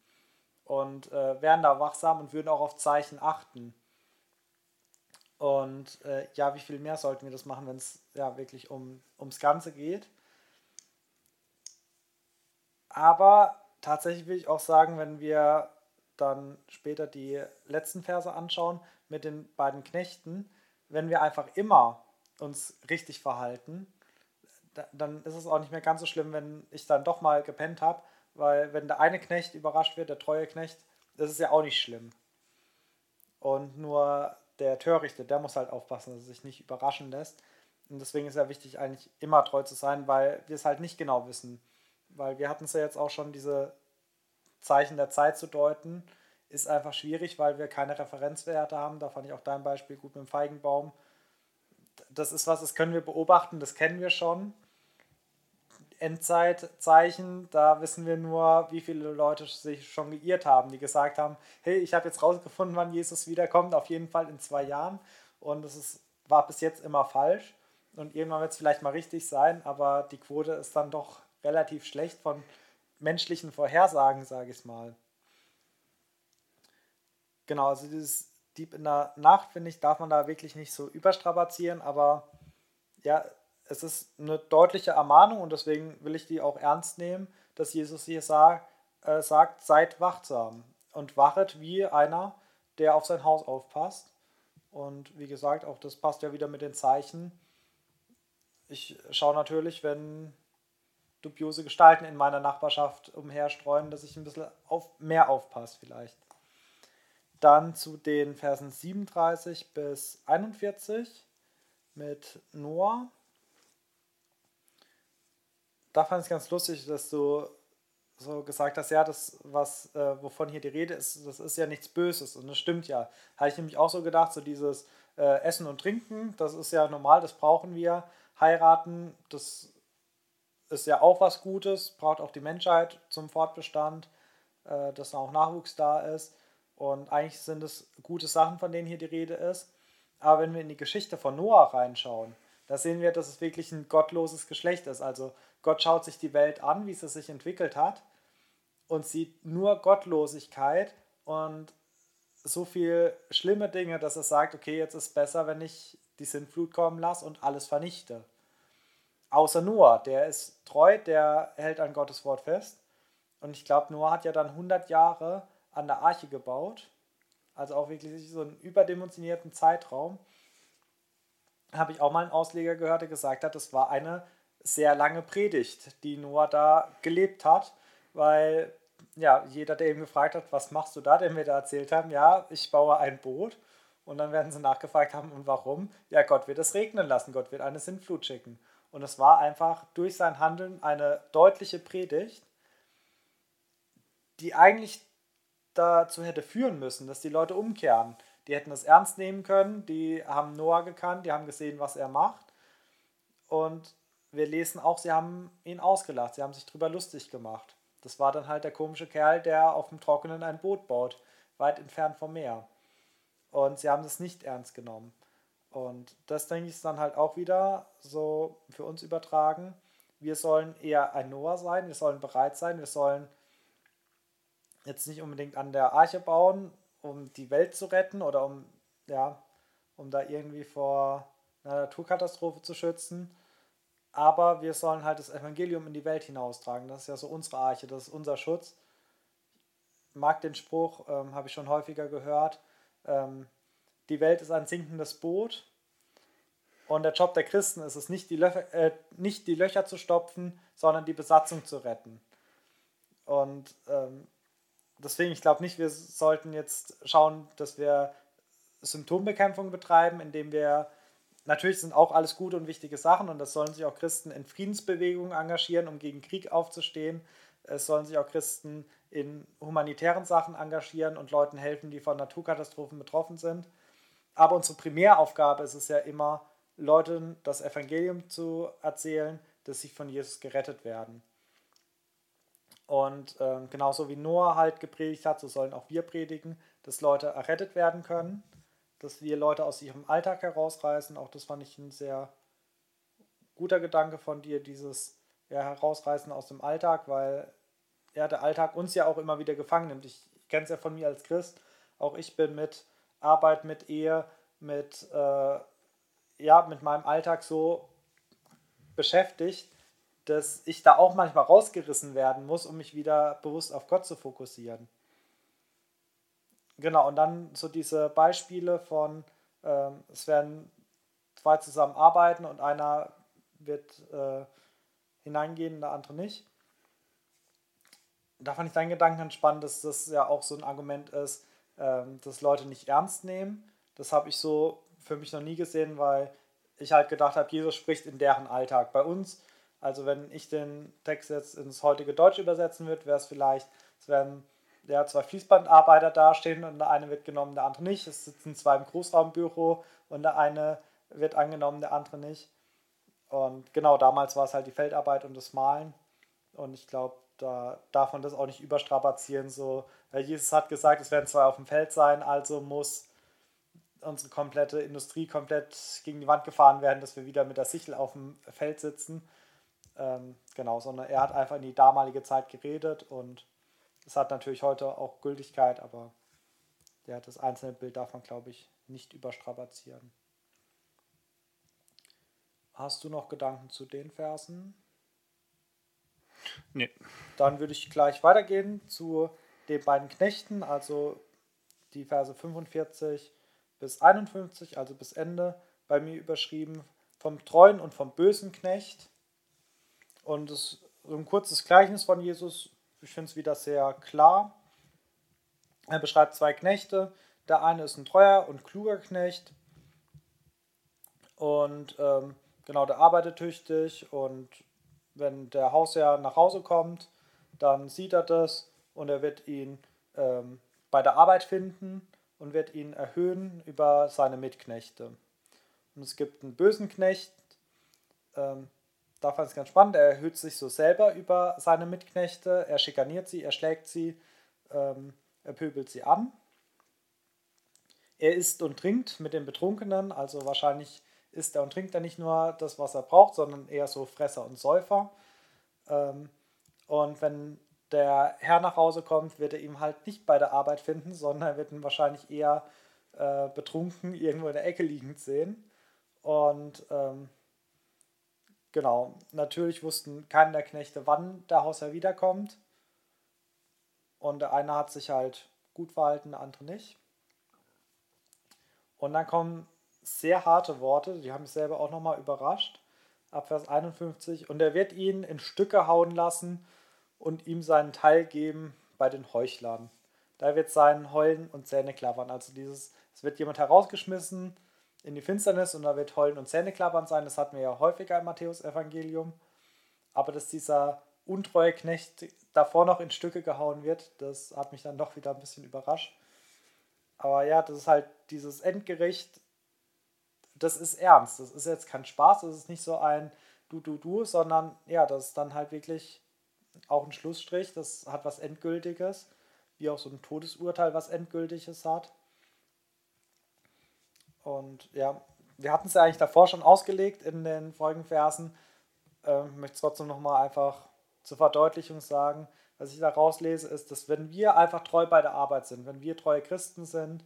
und äh, wären da wachsam und würden auch auf Zeichen achten. Und äh, ja, wie viel mehr sollten wir das machen, wenn es ja wirklich um, ums Ganze geht? Aber tatsächlich will ich auch sagen, wenn wir dann später die letzten Verse anschauen mit den beiden Knechten, wenn wir einfach immer uns richtig verhalten, dann ist es auch nicht mehr ganz so schlimm, wenn ich dann doch mal gepennt habe, weil wenn der eine Knecht überrascht wird, der treue Knecht, das ist ja auch nicht schlimm. Und nur der Törichte, der muss halt aufpassen, dass er sich nicht überraschen lässt. Und deswegen ist ja wichtig, eigentlich immer treu zu sein, weil wir es halt nicht genau wissen. Weil wir hatten es ja jetzt auch schon, diese Zeichen der Zeit zu deuten, ist einfach schwierig, weil wir keine Referenzwerte haben. Da fand ich auch dein Beispiel gut mit dem Feigenbaum. Das ist was, das können wir beobachten, das kennen wir schon. Endzeitzeichen, da wissen wir nur, wie viele Leute sich schon geirrt haben, die gesagt haben, hey, ich habe jetzt rausgefunden, wann Jesus wiederkommt, auf jeden Fall in zwei Jahren. Und es ist, war bis jetzt immer falsch. Und irgendwann wird es vielleicht mal richtig sein, aber die Quote ist dann doch relativ schlecht von menschlichen Vorhersagen, sage ich mal. Genau, also dieses Dieb in der Nacht, finde ich, darf man da wirklich nicht so überstrapazieren, aber ja, es ist eine deutliche Ermahnung und deswegen will ich die auch ernst nehmen, dass Jesus hier sag, äh, sagt, seid wachsam und wachet wie einer, der auf sein Haus aufpasst. Und wie gesagt, auch das passt ja wieder mit den Zeichen. Ich schaue natürlich, wenn dubiose Gestalten in meiner Nachbarschaft umherstreuen, dass ich ein bisschen auf, mehr aufpasse vielleicht. Dann zu den Versen 37 bis 41 mit Noah. Da fand ich es ganz lustig, dass du so gesagt hast, ja, das, was, äh, wovon hier die Rede ist, das ist ja nichts Böses und das stimmt ja. Habe ich nämlich auch so gedacht, so dieses äh, Essen und Trinken, das ist ja normal, das brauchen wir. Heiraten, das ist ja auch was Gutes, braucht auch die Menschheit zum Fortbestand, äh, dass auch Nachwuchs da ist. Und eigentlich sind es gute Sachen, von denen hier die Rede ist. Aber wenn wir in die Geschichte von Noah reinschauen, da sehen wir, dass es wirklich ein gottloses Geschlecht ist. Also Gott schaut sich die Welt an, wie sie sich entwickelt hat und sieht nur Gottlosigkeit und so viel schlimme Dinge, dass er sagt, okay, jetzt ist besser, wenn ich die Sintflut kommen lasse und alles vernichte. Außer Noah, der ist treu, der hält an Gottes Wort fest. Und ich glaube, Noah hat ja dann 100 Jahre an der Arche gebaut. Also auch wirklich so einen überdimensionierten Zeitraum. Habe ich auch mal einen Ausleger gehört, der gesagt hat, das war eine sehr lange Predigt, die Noah da gelebt hat, weil ja, jeder, der ihn gefragt hat, was machst du da, den wir da erzählt haben, ja, ich baue ein Boot. Und dann werden sie nachgefragt haben, und warum? Ja, Gott wird es regnen lassen, Gott wird eine Sintflut schicken. Und es war einfach durch sein Handeln eine deutliche Predigt, die eigentlich dazu hätte führen müssen, dass die Leute umkehren. Die hätten es ernst nehmen können, die haben Noah gekannt, die haben gesehen, was er macht. Und wir lesen auch, sie haben ihn ausgelacht, sie haben sich drüber lustig gemacht. Das war dann halt der komische Kerl, der auf dem Trockenen ein Boot baut, weit entfernt vom Meer. Und sie haben es nicht ernst genommen. Und das denke ich ist dann halt auch wieder so für uns übertragen. Wir sollen eher ein Noah sein, wir sollen bereit sein, wir sollen jetzt nicht unbedingt an der Arche bauen, um die Welt zu retten oder um, ja, um da irgendwie vor einer Naturkatastrophe zu schützen. Aber wir sollen halt das Evangelium in die Welt hinaustragen. Das ist ja so unsere Arche, das ist unser Schutz. mag den Spruch, ähm, habe ich schon häufiger gehört. Ähm, die Welt ist ein sinkendes Boot und der Job der Christen ist es, nicht die, Löcher, äh, nicht die Löcher zu stopfen, sondern die Besatzung zu retten. Und ähm, deswegen, ich glaube nicht, wir sollten jetzt schauen, dass wir Symptombekämpfung betreiben, indem wir, natürlich sind auch alles gute und wichtige Sachen und das sollen sich auch Christen in Friedensbewegungen engagieren, um gegen Krieg aufzustehen. Es sollen sich auch Christen in humanitären Sachen engagieren und Leuten helfen, die von Naturkatastrophen betroffen sind. Aber unsere Primäraufgabe ist es ja immer, Leuten das Evangelium zu erzählen, dass sie von Jesus gerettet werden. Und ähm, genauso wie Noah halt gepredigt hat, so sollen auch wir predigen, dass Leute errettet werden können, dass wir Leute aus ihrem Alltag herausreißen. Auch das fand ich ein sehr guter Gedanke von dir, dieses ja, Herausreißen aus dem Alltag, weil ja, der Alltag uns ja auch immer wieder gefangen nimmt. Ich, kenne es ja von mir als Christ. Auch ich bin mit Arbeit, mit Ehe, mit äh, ja, mit meinem Alltag so beschäftigt, dass ich da auch manchmal rausgerissen werden muss, um mich wieder bewusst auf Gott zu fokussieren. Genau, und dann so diese Beispiele von, ähm, es werden zwei zusammen arbeiten und einer wird äh, hineingehen, der andere nicht. Da fand ich deinen Gedanken ganz spannend, dass das ja auch so ein Argument ist, ähm, dass Leute nicht ernst nehmen. Das habe ich so für mich noch nie gesehen, weil ich halt gedacht habe, Jesus spricht in deren Alltag. Bei uns, also wenn ich den Text jetzt ins heutige Deutsch übersetzen würde, wäre es vielleicht, es werden ja, zwei Fließbandarbeiter dastehen und der eine wird genommen, der andere nicht. Es sitzen zwei im Großraumbüro und der eine wird angenommen, der andere nicht. Und genau damals war es halt die Feldarbeit und das Malen. Und ich glaube, da darf man das auch nicht überstrapazieren. So, Jesus hat gesagt, es werden zwei auf dem Feld sein, also muss unsere komplette Industrie komplett gegen die Wand gefahren werden, dass wir wieder mit der Sichel auf dem Feld sitzen. Ähm, genau, sondern er hat einfach in die damalige Zeit geredet und es hat natürlich heute auch Gültigkeit, aber ja, das einzelne Bild darf man, glaube ich, nicht überstrapazieren. Hast du noch Gedanken zu den Versen? Nee. Dann würde ich gleich weitergehen zu den beiden Knechten, also die Verse 45 bis 51, also bis Ende, bei mir überschrieben, vom treuen und vom bösen Knecht. Und es ist so ein kurzes Gleichnis von Jesus, ich finde es wieder sehr klar. Er beschreibt zwei Knechte. Der eine ist ein treuer und kluger Knecht. Und ähm, genau, der arbeitet tüchtig. Und wenn der Hausherr nach Hause kommt, dann sieht er das und er wird ihn ähm, bei der Arbeit finden und wird ihn erhöhen über seine Mitknechte. Und es gibt einen bösen Knecht, ähm, da fand ich es ganz spannend, er erhöht sich so selber über seine Mitknechte, er schikaniert sie, er schlägt sie, ähm, er pöbelt sie an. Er isst und trinkt mit den Betrunkenen, also wahrscheinlich isst er und trinkt er nicht nur das, was er braucht, sondern eher so Fresser und Säufer. Ähm, und wenn der Herr nach Hause kommt, wird er ihn halt nicht bei der Arbeit finden, sondern er wird ihn wahrscheinlich eher äh, betrunken irgendwo in der Ecke liegend sehen. Und ähm, genau, natürlich wussten keiner der Knechte, wann der Hausherr wiederkommt. Und der eine hat sich halt gut verhalten, der andere nicht. Und dann kommen sehr harte Worte, die haben mich selber auch nochmal überrascht. Ab Vers 51. Und er wird ihn in Stücke hauen lassen und ihm seinen Teil geben bei den Heuchlern. Da wird sein Heulen und Zähne klappern. Also dieses, es wird jemand herausgeschmissen in die Finsternis und da wird Heulen und Zähne klappern sein. Das hatten wir ja häufiger im Matthäus-Evangelium. Aber dass dieser untreue Knecht davor noch in Stücke gehauen wird, das hat mich dann doch wieder ein bisschen überrascht. Aber ja, das ist halt dieses Endgericht, das ist ernst. Das ist jetzt kein Spaß, das ist nicht so ein Du, Du, Du, sondern ja, das ist dann halt wirklich auch ein Schlussstrich, das hat was Endgültiges, wie auch so ein Todesurteil was Endgültiges hat. Und ja, wir hatten es ja eigentlich davor schon ausgelegt in den Folgenversen. Ähm, möchte es trotzdem nochmal einfach zur Verdeutlichung sagen. Was ich da rauslese, ist, dass wenn wir einfach treu bei der Arbeit sind, wenn wir treue Christen sind,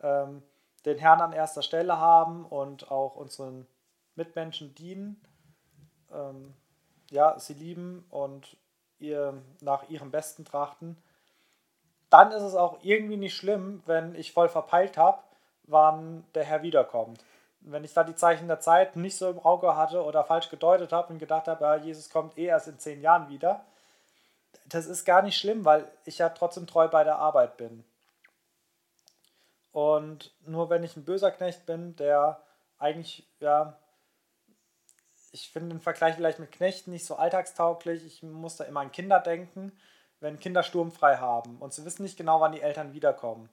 ähm, den Herrn an erster Stelle haben und auch unseren Mitmenschen dienen, ähm, ja, sie lieben und ihr nach ihrem Besten trachten, dann ist es auch irgendwie nicht schlimm, wenn ich voll verpeilt habe, wann der Herr wiederkommt. Wenn ich da die Zeichen der Zeit nicht so im Auge hatte oder falsch gedeutet habe und gedacht habe, ja, Jesus kommt eh erst in zehn Jahren wieder, das ist gar nicht schlimm, weil ich ja trotzdem treu bei der Arbeit bin. Und nur wenn ich ein böser Knecht bin, der eigentlich, ja, ich finde den Vergleich vielleicht mit Knechten nicht so alltagstauglich. Ich muss da immer an Kinder denken, wenn Kinder sturmfrei haben und sie wissen nicht genau, wann die Eltern wiederkommen.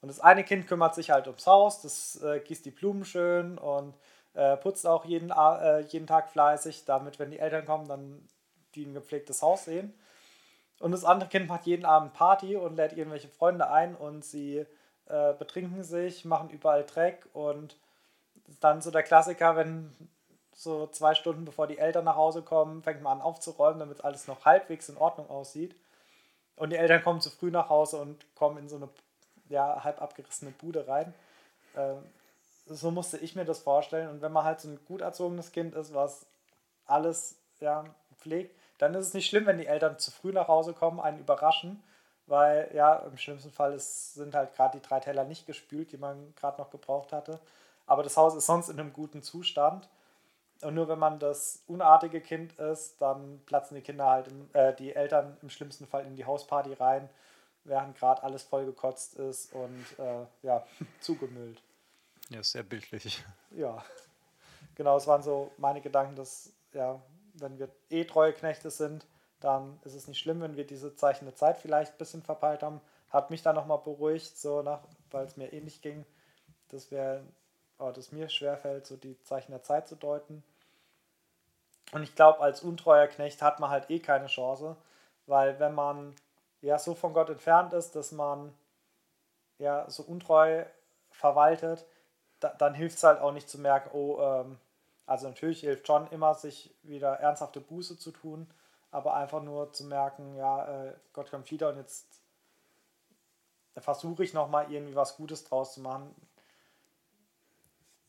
Und das eine Kind kümmert sich halt ums Haus, das äh, gießt die Blumen schön und äh, putzt auch jeden, äh, jeden Tag fleißig, damit, wenn die Eltern kommen, dann die ein gepflegtes Haus sehen. Und das andere Kind macht jeden Abend Party und lädt irgendwelche Freunde ein und sie äh, betrinken sich, machen überall Dreck und dann so der Klassiker, wenn so zwei Stunden bevor die Eltern nach Hause kommen, fängt man an aufzuräumen, damit alles noch halbwegs in Ordnung aussieht. Und die Eltern kommen zu früh nach Hause und kommen in so eine ja, halb abgerissene Bude rein. Ähm, so musste ich mir das vorstellen. Und wenn man halt so ein gut erzogenes Kind ist, was alles ja, pflegt, dann ist es nicht schlimm, wenn die Eltern zu früh nach Hause kommen, einen überraschen, weil ja, im schlimmsten Fall ist, sind halt gerade die drei Teller nicht gespült, die man gerade noch gebraucht hatte. Aber das Haus ist sonst in einem guten Zustand. Und nur wenn man das unartige Kind ist, dann platzen die Kinder halt, im, äh, die Eltern im schlimmsten Fall in die Hausparty rein, während gerade alles vollgekotzt ist und äh, ja, [laughs] zugemüllt. Ja, sehr bildlich. Ja, genau, es waren so meine Gedanken, dass, ja, wenn wir eh treue Knechte sind, dann ist es nicht schlimm, wenn wir diese Zeichen der Zeit vielleicht ein bisschen verpeilt haben. Hat mich dann nochmal beruhigt, so nach, weil es mir ähnlich ging, dass, wir, oh, dass mir schwerfällt, so die Zeichen der Zeit zu deuten. Und ich glaube, als untreuer Knecht hat man halt eh keine Chance, weil wenn man ja so von Gott entfernt ist, dass man ja so untreu verwaltet, da, dann hilft es halt auch nicht zu merken, oh, ähm, also natürlich hilft schon immer, sich wieder ernsthafte Buße zu tun, aber einfach nur zu merken, ja, äh, Gott kommt wieder und jetzt versuche ich nochmal irgendwie was Gutes draus zu machen.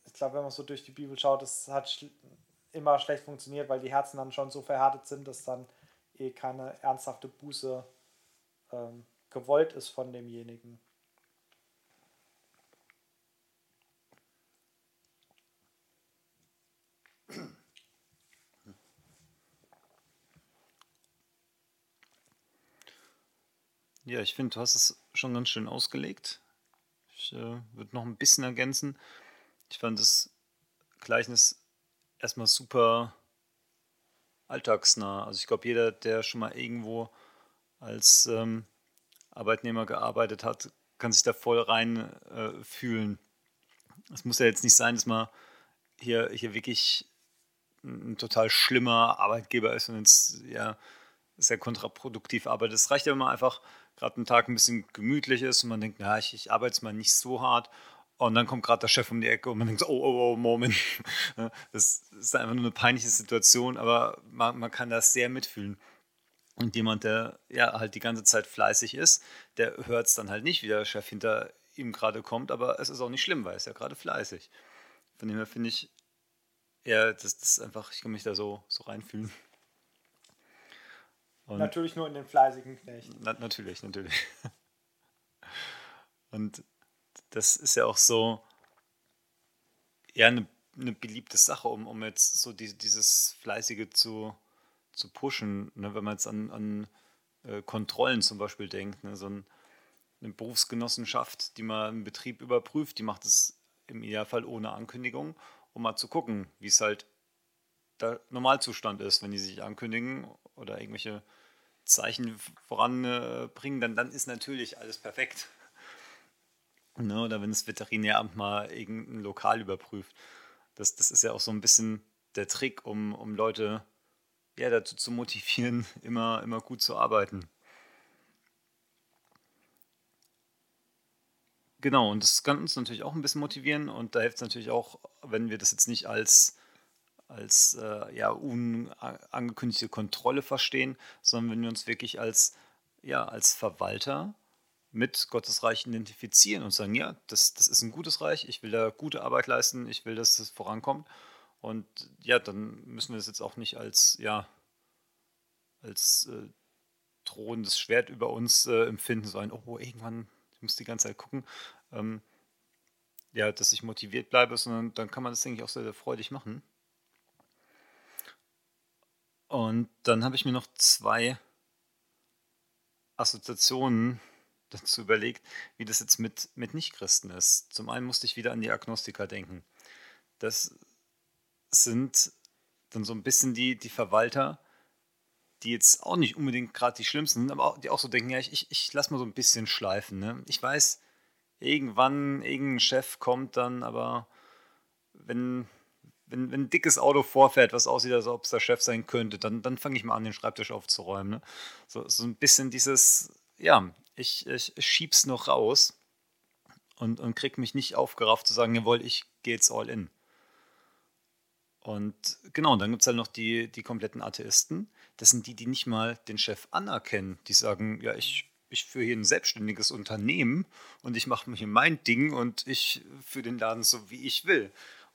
Ich glaube, wenn man so durch die Bibel schaut, das hat immer schlecht funktioniert, weil die Herzen dann schon so verhärtet sind, dass dann eh keine ernsthafte Buße ähm, gewollt ist von demjenigen. Ja, ich finde, du hast es schon ganz schön ausgelegt. Ich äh, würde noch ein bisschen ergänzen. Ich fand das Gleichnis erstmal super alltagsnah. Also ich glaube, jeder, der schon mal irgendwo als ähm, Arbeitnehmer gearbeitet hat, kann sich da voll rein äh, fühlen. Es muss ja jetzt nicht sein, dass man hier, hier wirklich ein, total schlimmer Arbeitgeber ist und jetzt ja sehr kontraproduktiv arbeitet. Es reicht ja immer einfach, gerade ein Tag ein bisschen gemütlich ist und man denkt, na, ich, ich arbeite jetzt mal nicht so hart und dann kommt gerade der Chef um die Ecke und man denkt so, oh, oh, oh, Moment. [laughs] Das ist einfach nur eine peinliche Situation, aber man, man kann das sehr mitfühlen. Und jemand, der ja halt die ganze Zeit fleißig ist, der hört es dann halt nicht, wie der Chef hinter ihm gerade kommt, aber es ist auch nicht schlimm, weil er ist ja gerade fleißig. Von dem her finde ich, ja, das, das ist einfach, ich kann mich da so, so reinfühlen. Und natürlich nur in den fleißigen Knecht. Na, natürlich, natürlich. [laughs] Und das ist ja auch so, ja, eine, eine beliebte Sache, um, um jetzt so die, dieses Fleißige zu, zu pushen. Ne? Wenn man jetzt an, an äh, Kontrollen zum Beispiel denkt, ne? so ein, eine Berufsgenossenschaft, die mal einen Betrieb überprüft, die macht es im Idealfall ohne Ankündigung, um mal zu gucken, wie es halt der Normalzustand ist, wenn die sich ankündigen oder irgendwelche Zeichen voranbringen, dann, dann ist natürlich alles perfekt. Ne, oder wenn das Veterinäramt mal irgendein Lokal überprüft. Das, das ist ja auch so ein bisschen der Trick, um, um Leute ja, dazu zu motivieren, [laughs] immer, immer gut zu arbeiten. Genau, und das kann uns natürlich auch ein bisschen motivieren und da hilft es natürlich auch, wenn wir das jetzt nicht als, als äh, ja, unangekündigte Kontrolle verstehen, sondern wenn wir uns wirklich als, ja, als Verwalter mit Gottes Reich identifizieren und sagen, ja, das, das ist ein gutes Reich, ich will da gute Arbeit leisten, ich will, dass das vorankommt. Und ja, dann müssen wir das jetzt auch nicht als, ja, als äh, drohendes Schwert über uns äh, empfinden, so ein, oh, irgendwann, ich muss die ganze Zeit gucken, ähm, ja, dass ich motiviert bleibe, sondern dann kann man das, denke ich, auch sehr, sehr freudig machen. Und dann habe ich mir noch zwei Assoziationen dazu überlegt, wie das jetzt mit, mit Nichtchristen ist. Zum einen musste ich wieder an die Agnostiker denken. Das sind dann so ein bisschen die, die Verwalter, die jetzt auch nicht unbedingt gerade die schlimmsten sind, aber auch, die auch so denken, ja, ich, ich, ich lasse mal so ein bisschen schleifen. Ne? Ich weiß, irgendwann irgendein Chef kommt dann, aber wenn, wenn, wenn ein dickes Auto vorfährt, was aussieht, als ob es der Chef sein könnte, dann, dann fange ich mal an, den Schreibtisch aufzuräumen. Ne? So, so ein bisschen dieses, ja, ich, ich, schieb's noch raus und, und krieg mich nicht aufgerafft zu sagen, jawohl, ich gehe jetzt all in. Und genau, dann gibt es halt noch die, die kompletten Atheisten. Das sind die, die nicht mal den Chef anerkennen. Die sagen, ja, ich, ich führe hier ein selbstständiges Unternehmen und ich mache hier mein Ding und ich führe den Laden so, wie ich will.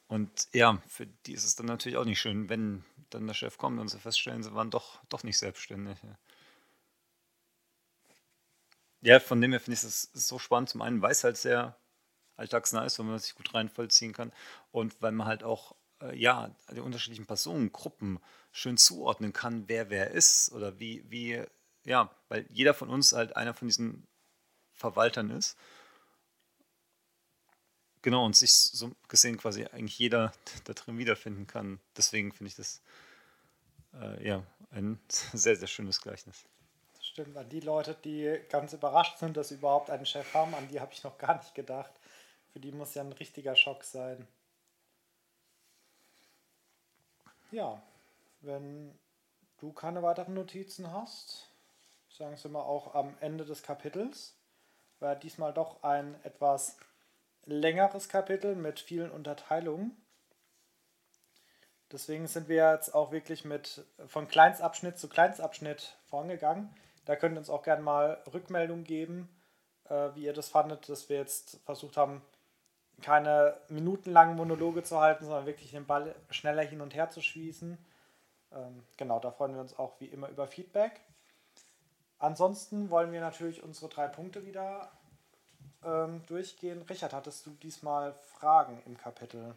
Und ja, für die ist es dann natürlich auch nicht schön, wenn dann der Chef kommt und sie feststellen, sie waren doch, doch nicht selbstständig. Ja, von dem her finde ich es so spannend. Zum einen, weil es halt sehr alltagsnah ist, weil man sich gut reinvollziehen kann und weil man halt auch äh, ja, die unterschiedlichen Personengruppen schön zuordnen kann, wer wer ist oder wie, wie, ja, weil jeder von uns halt einer von diesen Verwaltern ist. Genau, und sich so gesehen quasi eigentlich jeder [laughs] da drin wiederfinden kann. Deswegen finde ich das äh, ja ein [laughs] sehr, sehr schönes Gleichnis. Stimmt, an die Leute, die ganz überrascht sind, dass sie überhaupt einen Chef haben, an die habe ich noch gar nicht gedacht. Für die muss ja ein richtiger Schock sein. Ja, wenn du keine weiteren Notizen hast, sagen Sie mal auch am Ende des Kapitels, war diesmal doch ein etwas längeres Kapitel mit vielen Unterteilungen. Deswegen sind wir jetzt auch wirklich mit von Kleinstabschnitt zu Kleinstabschnitt vorangegangen. Da könnt ihr uns auch gerne mal Rückmeldung geben, äh, wie ihr das fandet, dass wir jetzt versucht haben, keine minutenlangen Monologe zu halten, sondern wirklich den Ball schneller hin und her zu schießen. Ähm, genau, da freuen wir uns auch wie immer über Feedback. Ansonsten wollen wir natürlich unsere drei Punkte wieder ähm, durchgehen. Richard, hattest du diesmal Fragen im Kapitel?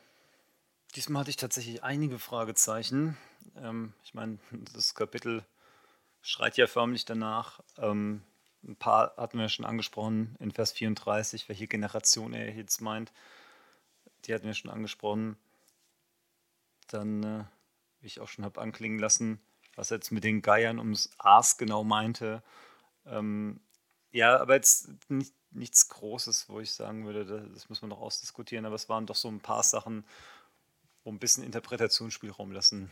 Diesmal hatte ich tatsächlich einige Fragezeichen. Ähm, ich meine, das Kapitel schreit ja förmlich danach. Ähm, ein paar hatten wir schon angesprochen in Vers 34, welche Generation er jetzt meint. Die hatten wir schon angesprochen. Dann, äh, wie ich auch schon habe anklingen lassen, was er jetzt mit den Geiern ums Aas genau meinte. Ähm, ja, aber jetzt nicht, nichts Großes, wo ich sagen würde, das, das muss man noch ausdiskutieren, aber es waren doch so ein paar Sachen, wo ein bisschen Interpretationsspielraum lassen.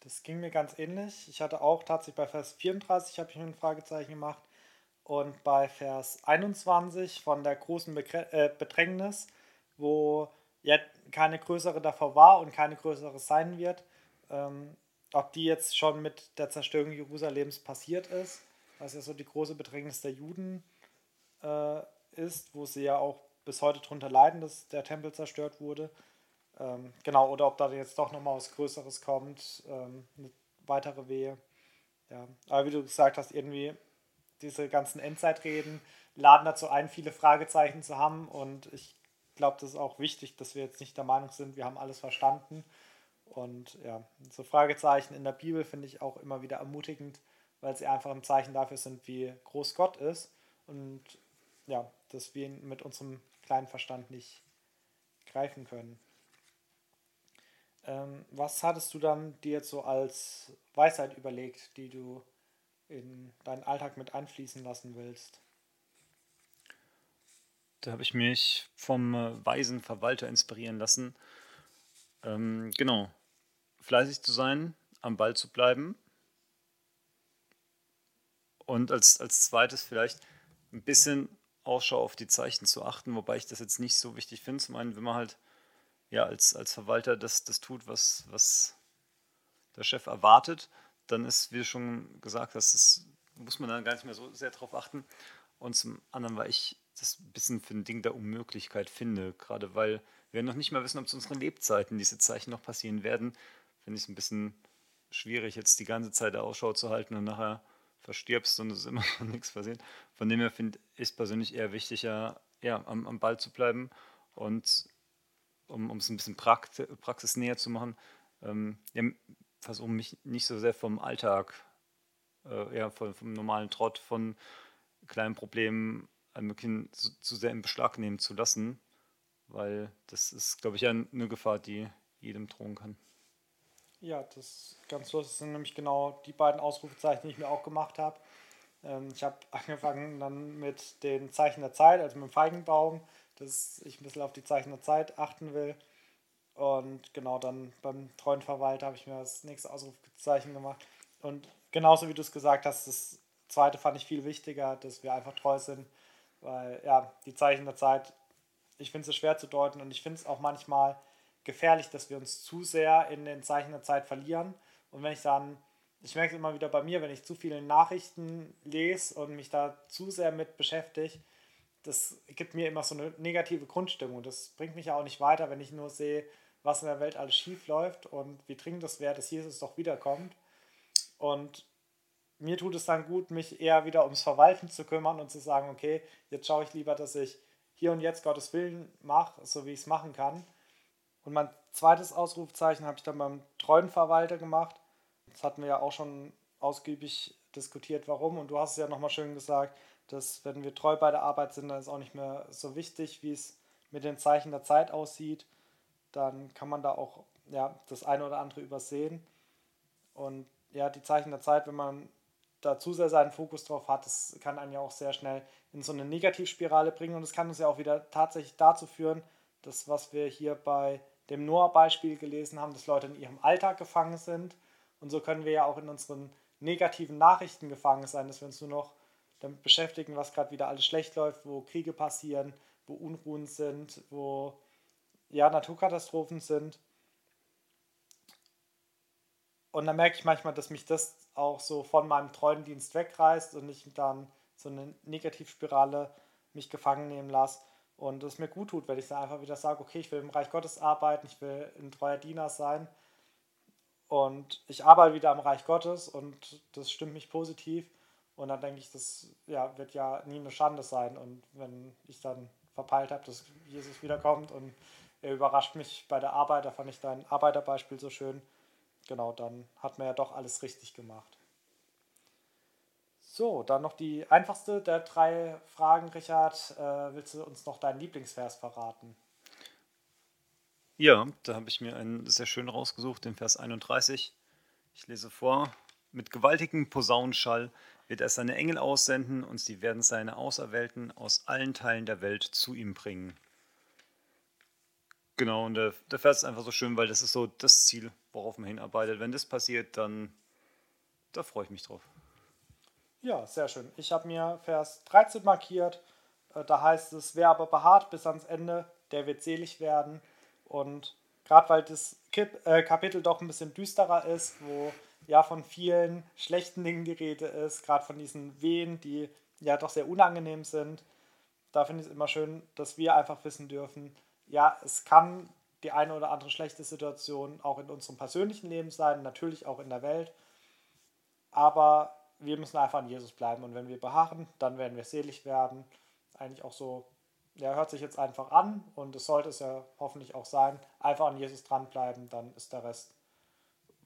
Das ging mir ganz ähnlich. Ich hatte auch tatsächlich bei Vers 34 habe ich mir ein Fragezeichen gemacht und bei Vers 21 von der großen äh, Bedrängnis, wo ja keine größere davor war und keine größere sein wird, ähm, ob die jetzt schon mit der Zerstörung Jerusalems passiert ist, was ja so die große Bedrängnis der Juden äh, ist, wo sie ja auch bis heute darunter leiden, dass der Tempel zerstört wurde. Ähm, genau, oder ob da jetzt doch nochmal was Größeres kommt, ähm, eine weitere Wehe. Ja, aber wie du gesagt hast, irgendwie diese ganzen Endzeitreden laden dazu ein, viele Fragezeichen zu haben. Und ich glaube, das ist auch wichtig, dass wir jetzt nicht der Meinung sind, wir haben alles verstanden. Und ja, so Fragezeichen in der Bibel finde ich auch immer wieder ermutigend, weil sie einfach ein Zeichen dafür sind, wie groß Gott ist. Und ja, dass wir ihn mit unserem kleinen Verstand nicht greifen können. Ähm, was hattest du dann dir jetzt so als Weisheit überlegt, die du in deinen Alltag mit einfließen lassen willst? Da habe ich mich vom äh, weisen Verwalter inspirieren lassen. Ähm, genau. Fleißig zu sein, am Ball zu bleiben. Und als, als zweites vielleicht ein bisschen Ausschau auf die Zeichen zu achten, wobei ich das jetzt nicht so wichtig finde. Zum einen, wenn man halt ja als, als Verwalter das, das tut, was, was der Chef erwartet, dann ist, wie schon gesagt hast, das muss man dann gar nicht mehr so sehr drauf achten. Und zum anderen, weil ich das ein bisschen für ein Ding der Unmöglichkeit finde, gerade weil wir noch nicht mal wissen, ob zu unseren Lebzeiten diese Zeichen noch passieren werden, finde ich es ein bisschen schwierig, jetzt die ganze Zeit Ausschau zu halten und nachher verstirbst und es ist [laughs] immer noch nichts passiert. Von dem her finde ich persönlich eher wichtiger, ja, am, am Ball zu bleiben und um es ein bisschen Praxis, praxisnäher zu machen, ähm, ja, versuche mich nicht so sehr vom Alltag, äh, ja, vom, vom, normalen Trott, von kleinen Problemen ein zu, zu sehr in Beschlag nehmen zu lassen, weil das ist, glaube ich, eine Gefahr, die jedem drohen kann. Ja, das ist ganz lustig. Sind nämlich genau die beiden Ausrufezeichen, die ich mir auch gemacht habe. Ähm, ich habe [laughs] angefangen dann mit den Zeichen der Zeit, also mit dem Feigenbaum, dass ich ein bisschen auf die Zeichen der Zeit achten will. Und genau dann beim treuen Verwalter habe ich mir das nächste Ausrufezeichen gemacht. Und genauso wie du es gesagt hast, das zweite fand ich viel wichtiger, dass wir einfach treu sind. Weil ja, die Zeichen der Zeit, ich finde es schwer zu deuten und ich finde es auch manchmal gefährlich, dass wir uns zu sehr in den Zeichen der Zeit verlieren. Und wenn ich dann, ich merke es immer wieder bei mir, wenn ich zu viele Nachrichten lese und mich da zu sehr mit beschäftige, das gibt mir immer so eine negative Grundstimmung. Das bringt mich ja auch nicht weiter, wenn ich nur sehe, was in der Welt alles schief läuft und wie dringend es wäre, dass Jesus doch wiederkommt. Und mir tut es dann gut, mich eher wieder ums Verwalten zu kümmern und zu sagen, okay, jetzt schaue ich lieber, dass ich hier und jetzt Gottes Willen mache, so wie ich es machen kann und mein zweites Ausrufzeichen habe ich dann beim treuen Verwalter gemacht. Das hatten wir ja auch schon ausgiebig diskutiert, warum. Und du hast es ja nochmal schön gesagt, dass wenn wir treu bei der Arbeit sind, dann ist auch nicht mehr so wichtig, wie es mit den Zeichen der Zeit aussieht. Dann kann man da auch ja, das eine oder andere übersehen. Und ja, die Zeichen der Zeit, wenn man da zu sehr seinen Fokus drauf hat, das kann einen ja auch sehr schnell in so eine Negativspirale bringen. Und es kann uns ja auch wieder tatsächlich dazu führen, dass was wir hier bei dem Noah-Beispiel gelesen haben, dass Leute in ihrem Alltag gefangen sind. Und so können wir ja auch in unseren negativen Nachrichten gefangen sein, dass wir uns nur noch damit beschäftigen, was gerade wieder alles schlecht läuft, wo Kriege passieren, wo Unruhen sind, wo ja, Naturkatastrophen sind. Und dann merke ich manchmal, dass mich das auch so von meinem treuen Dienst wegreißt und ich dann so eine Negativspirale mich gefangen nehmen lasse und es mir gut tut, wenn ich dann einfach wieder sage, okay, ich will im Reich Gottes arbeiten, ich will ein treuer Diener sein und ich arbeite wieder am Reich Gottes und das stimmt mich positiv und dann denke ich, das ja, wird ja nie eine Schande sein und wenn ich dann verpeilt habe, dass Jesus wiederkommt und er überrascht mich bei der Arbeit, da fand ich dein Arbeiterbeispiel so schön, genau, dann hat man ja doch alles richtig gemacht. So, dann noch die einfachste der drei Fragen, Richard. Äh, willst du uns noch deinen Lieblingsvers verraten? Ja, da habe ich mir einen sehr schön rausgesucht, den Vers 31. Ich lese vor: Mit gewaltigem Posaunenschall wird er seine Engel aussenden und sie werden seine Auserwählten aus allen Teilen der Welt zu ihm bringen. Genau, und der, der Vers ist einfach so schön, weil das ist so das Ziel, worauf man hinarbeitet. Wenn das passiert, dann da freue ich mich drauf. Ja, sehr schön. Ich habe mir Vers 13 markiert. Äh, da heißt es, wer aber beharrt bis ans Ende, der wird selig werden. Und gerade weil das äh, Kapitel doch ein bisschen düsterer ist, wo ja von vielen schlechten Dingen die Rede ist, gerade von diesen Wehen, die ja doch sehr unangenehm sind, da finde ich es immer schön, dass wir einfach wissen dürfen, ja, es kann die eine oder andere schlechte Situation auch in unserem persönlichen Leben sein, natürlich auch in der Welt, aber wir müssen einfach an Jesus bleiben und wenn wir beharren, dann werden wir selig werden. Eigentlich auch so, ja, hört sich jetzt einfach an und es sollte es ja hoffentlich auch sein. Einfach an Jesus dranbleiben, dann ist der Rest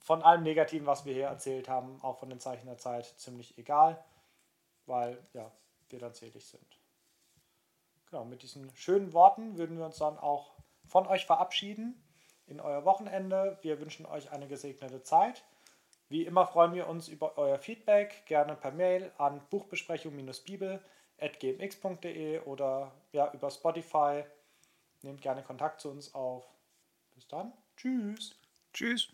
von allem Negativen, was wir hier erzählt haben, auch von den Zeichen der Zeit, ziemlich egal, weil ja, wir dann selig sind. Genau, mit diesen schönen Worten würden wir uns dann auch von euch verabschieden in euer Wochenende. Wir wünschen euch eine gesegnete Zeit. Wie immer freuen wir uns über euer Feedback, gerne per Mail an buchbesprechung-bibel.gmx.de oder ja, über Spotify. Nehmt gerne Kontakt zu uns auf. Bis dann. Tschüss. Tschüss.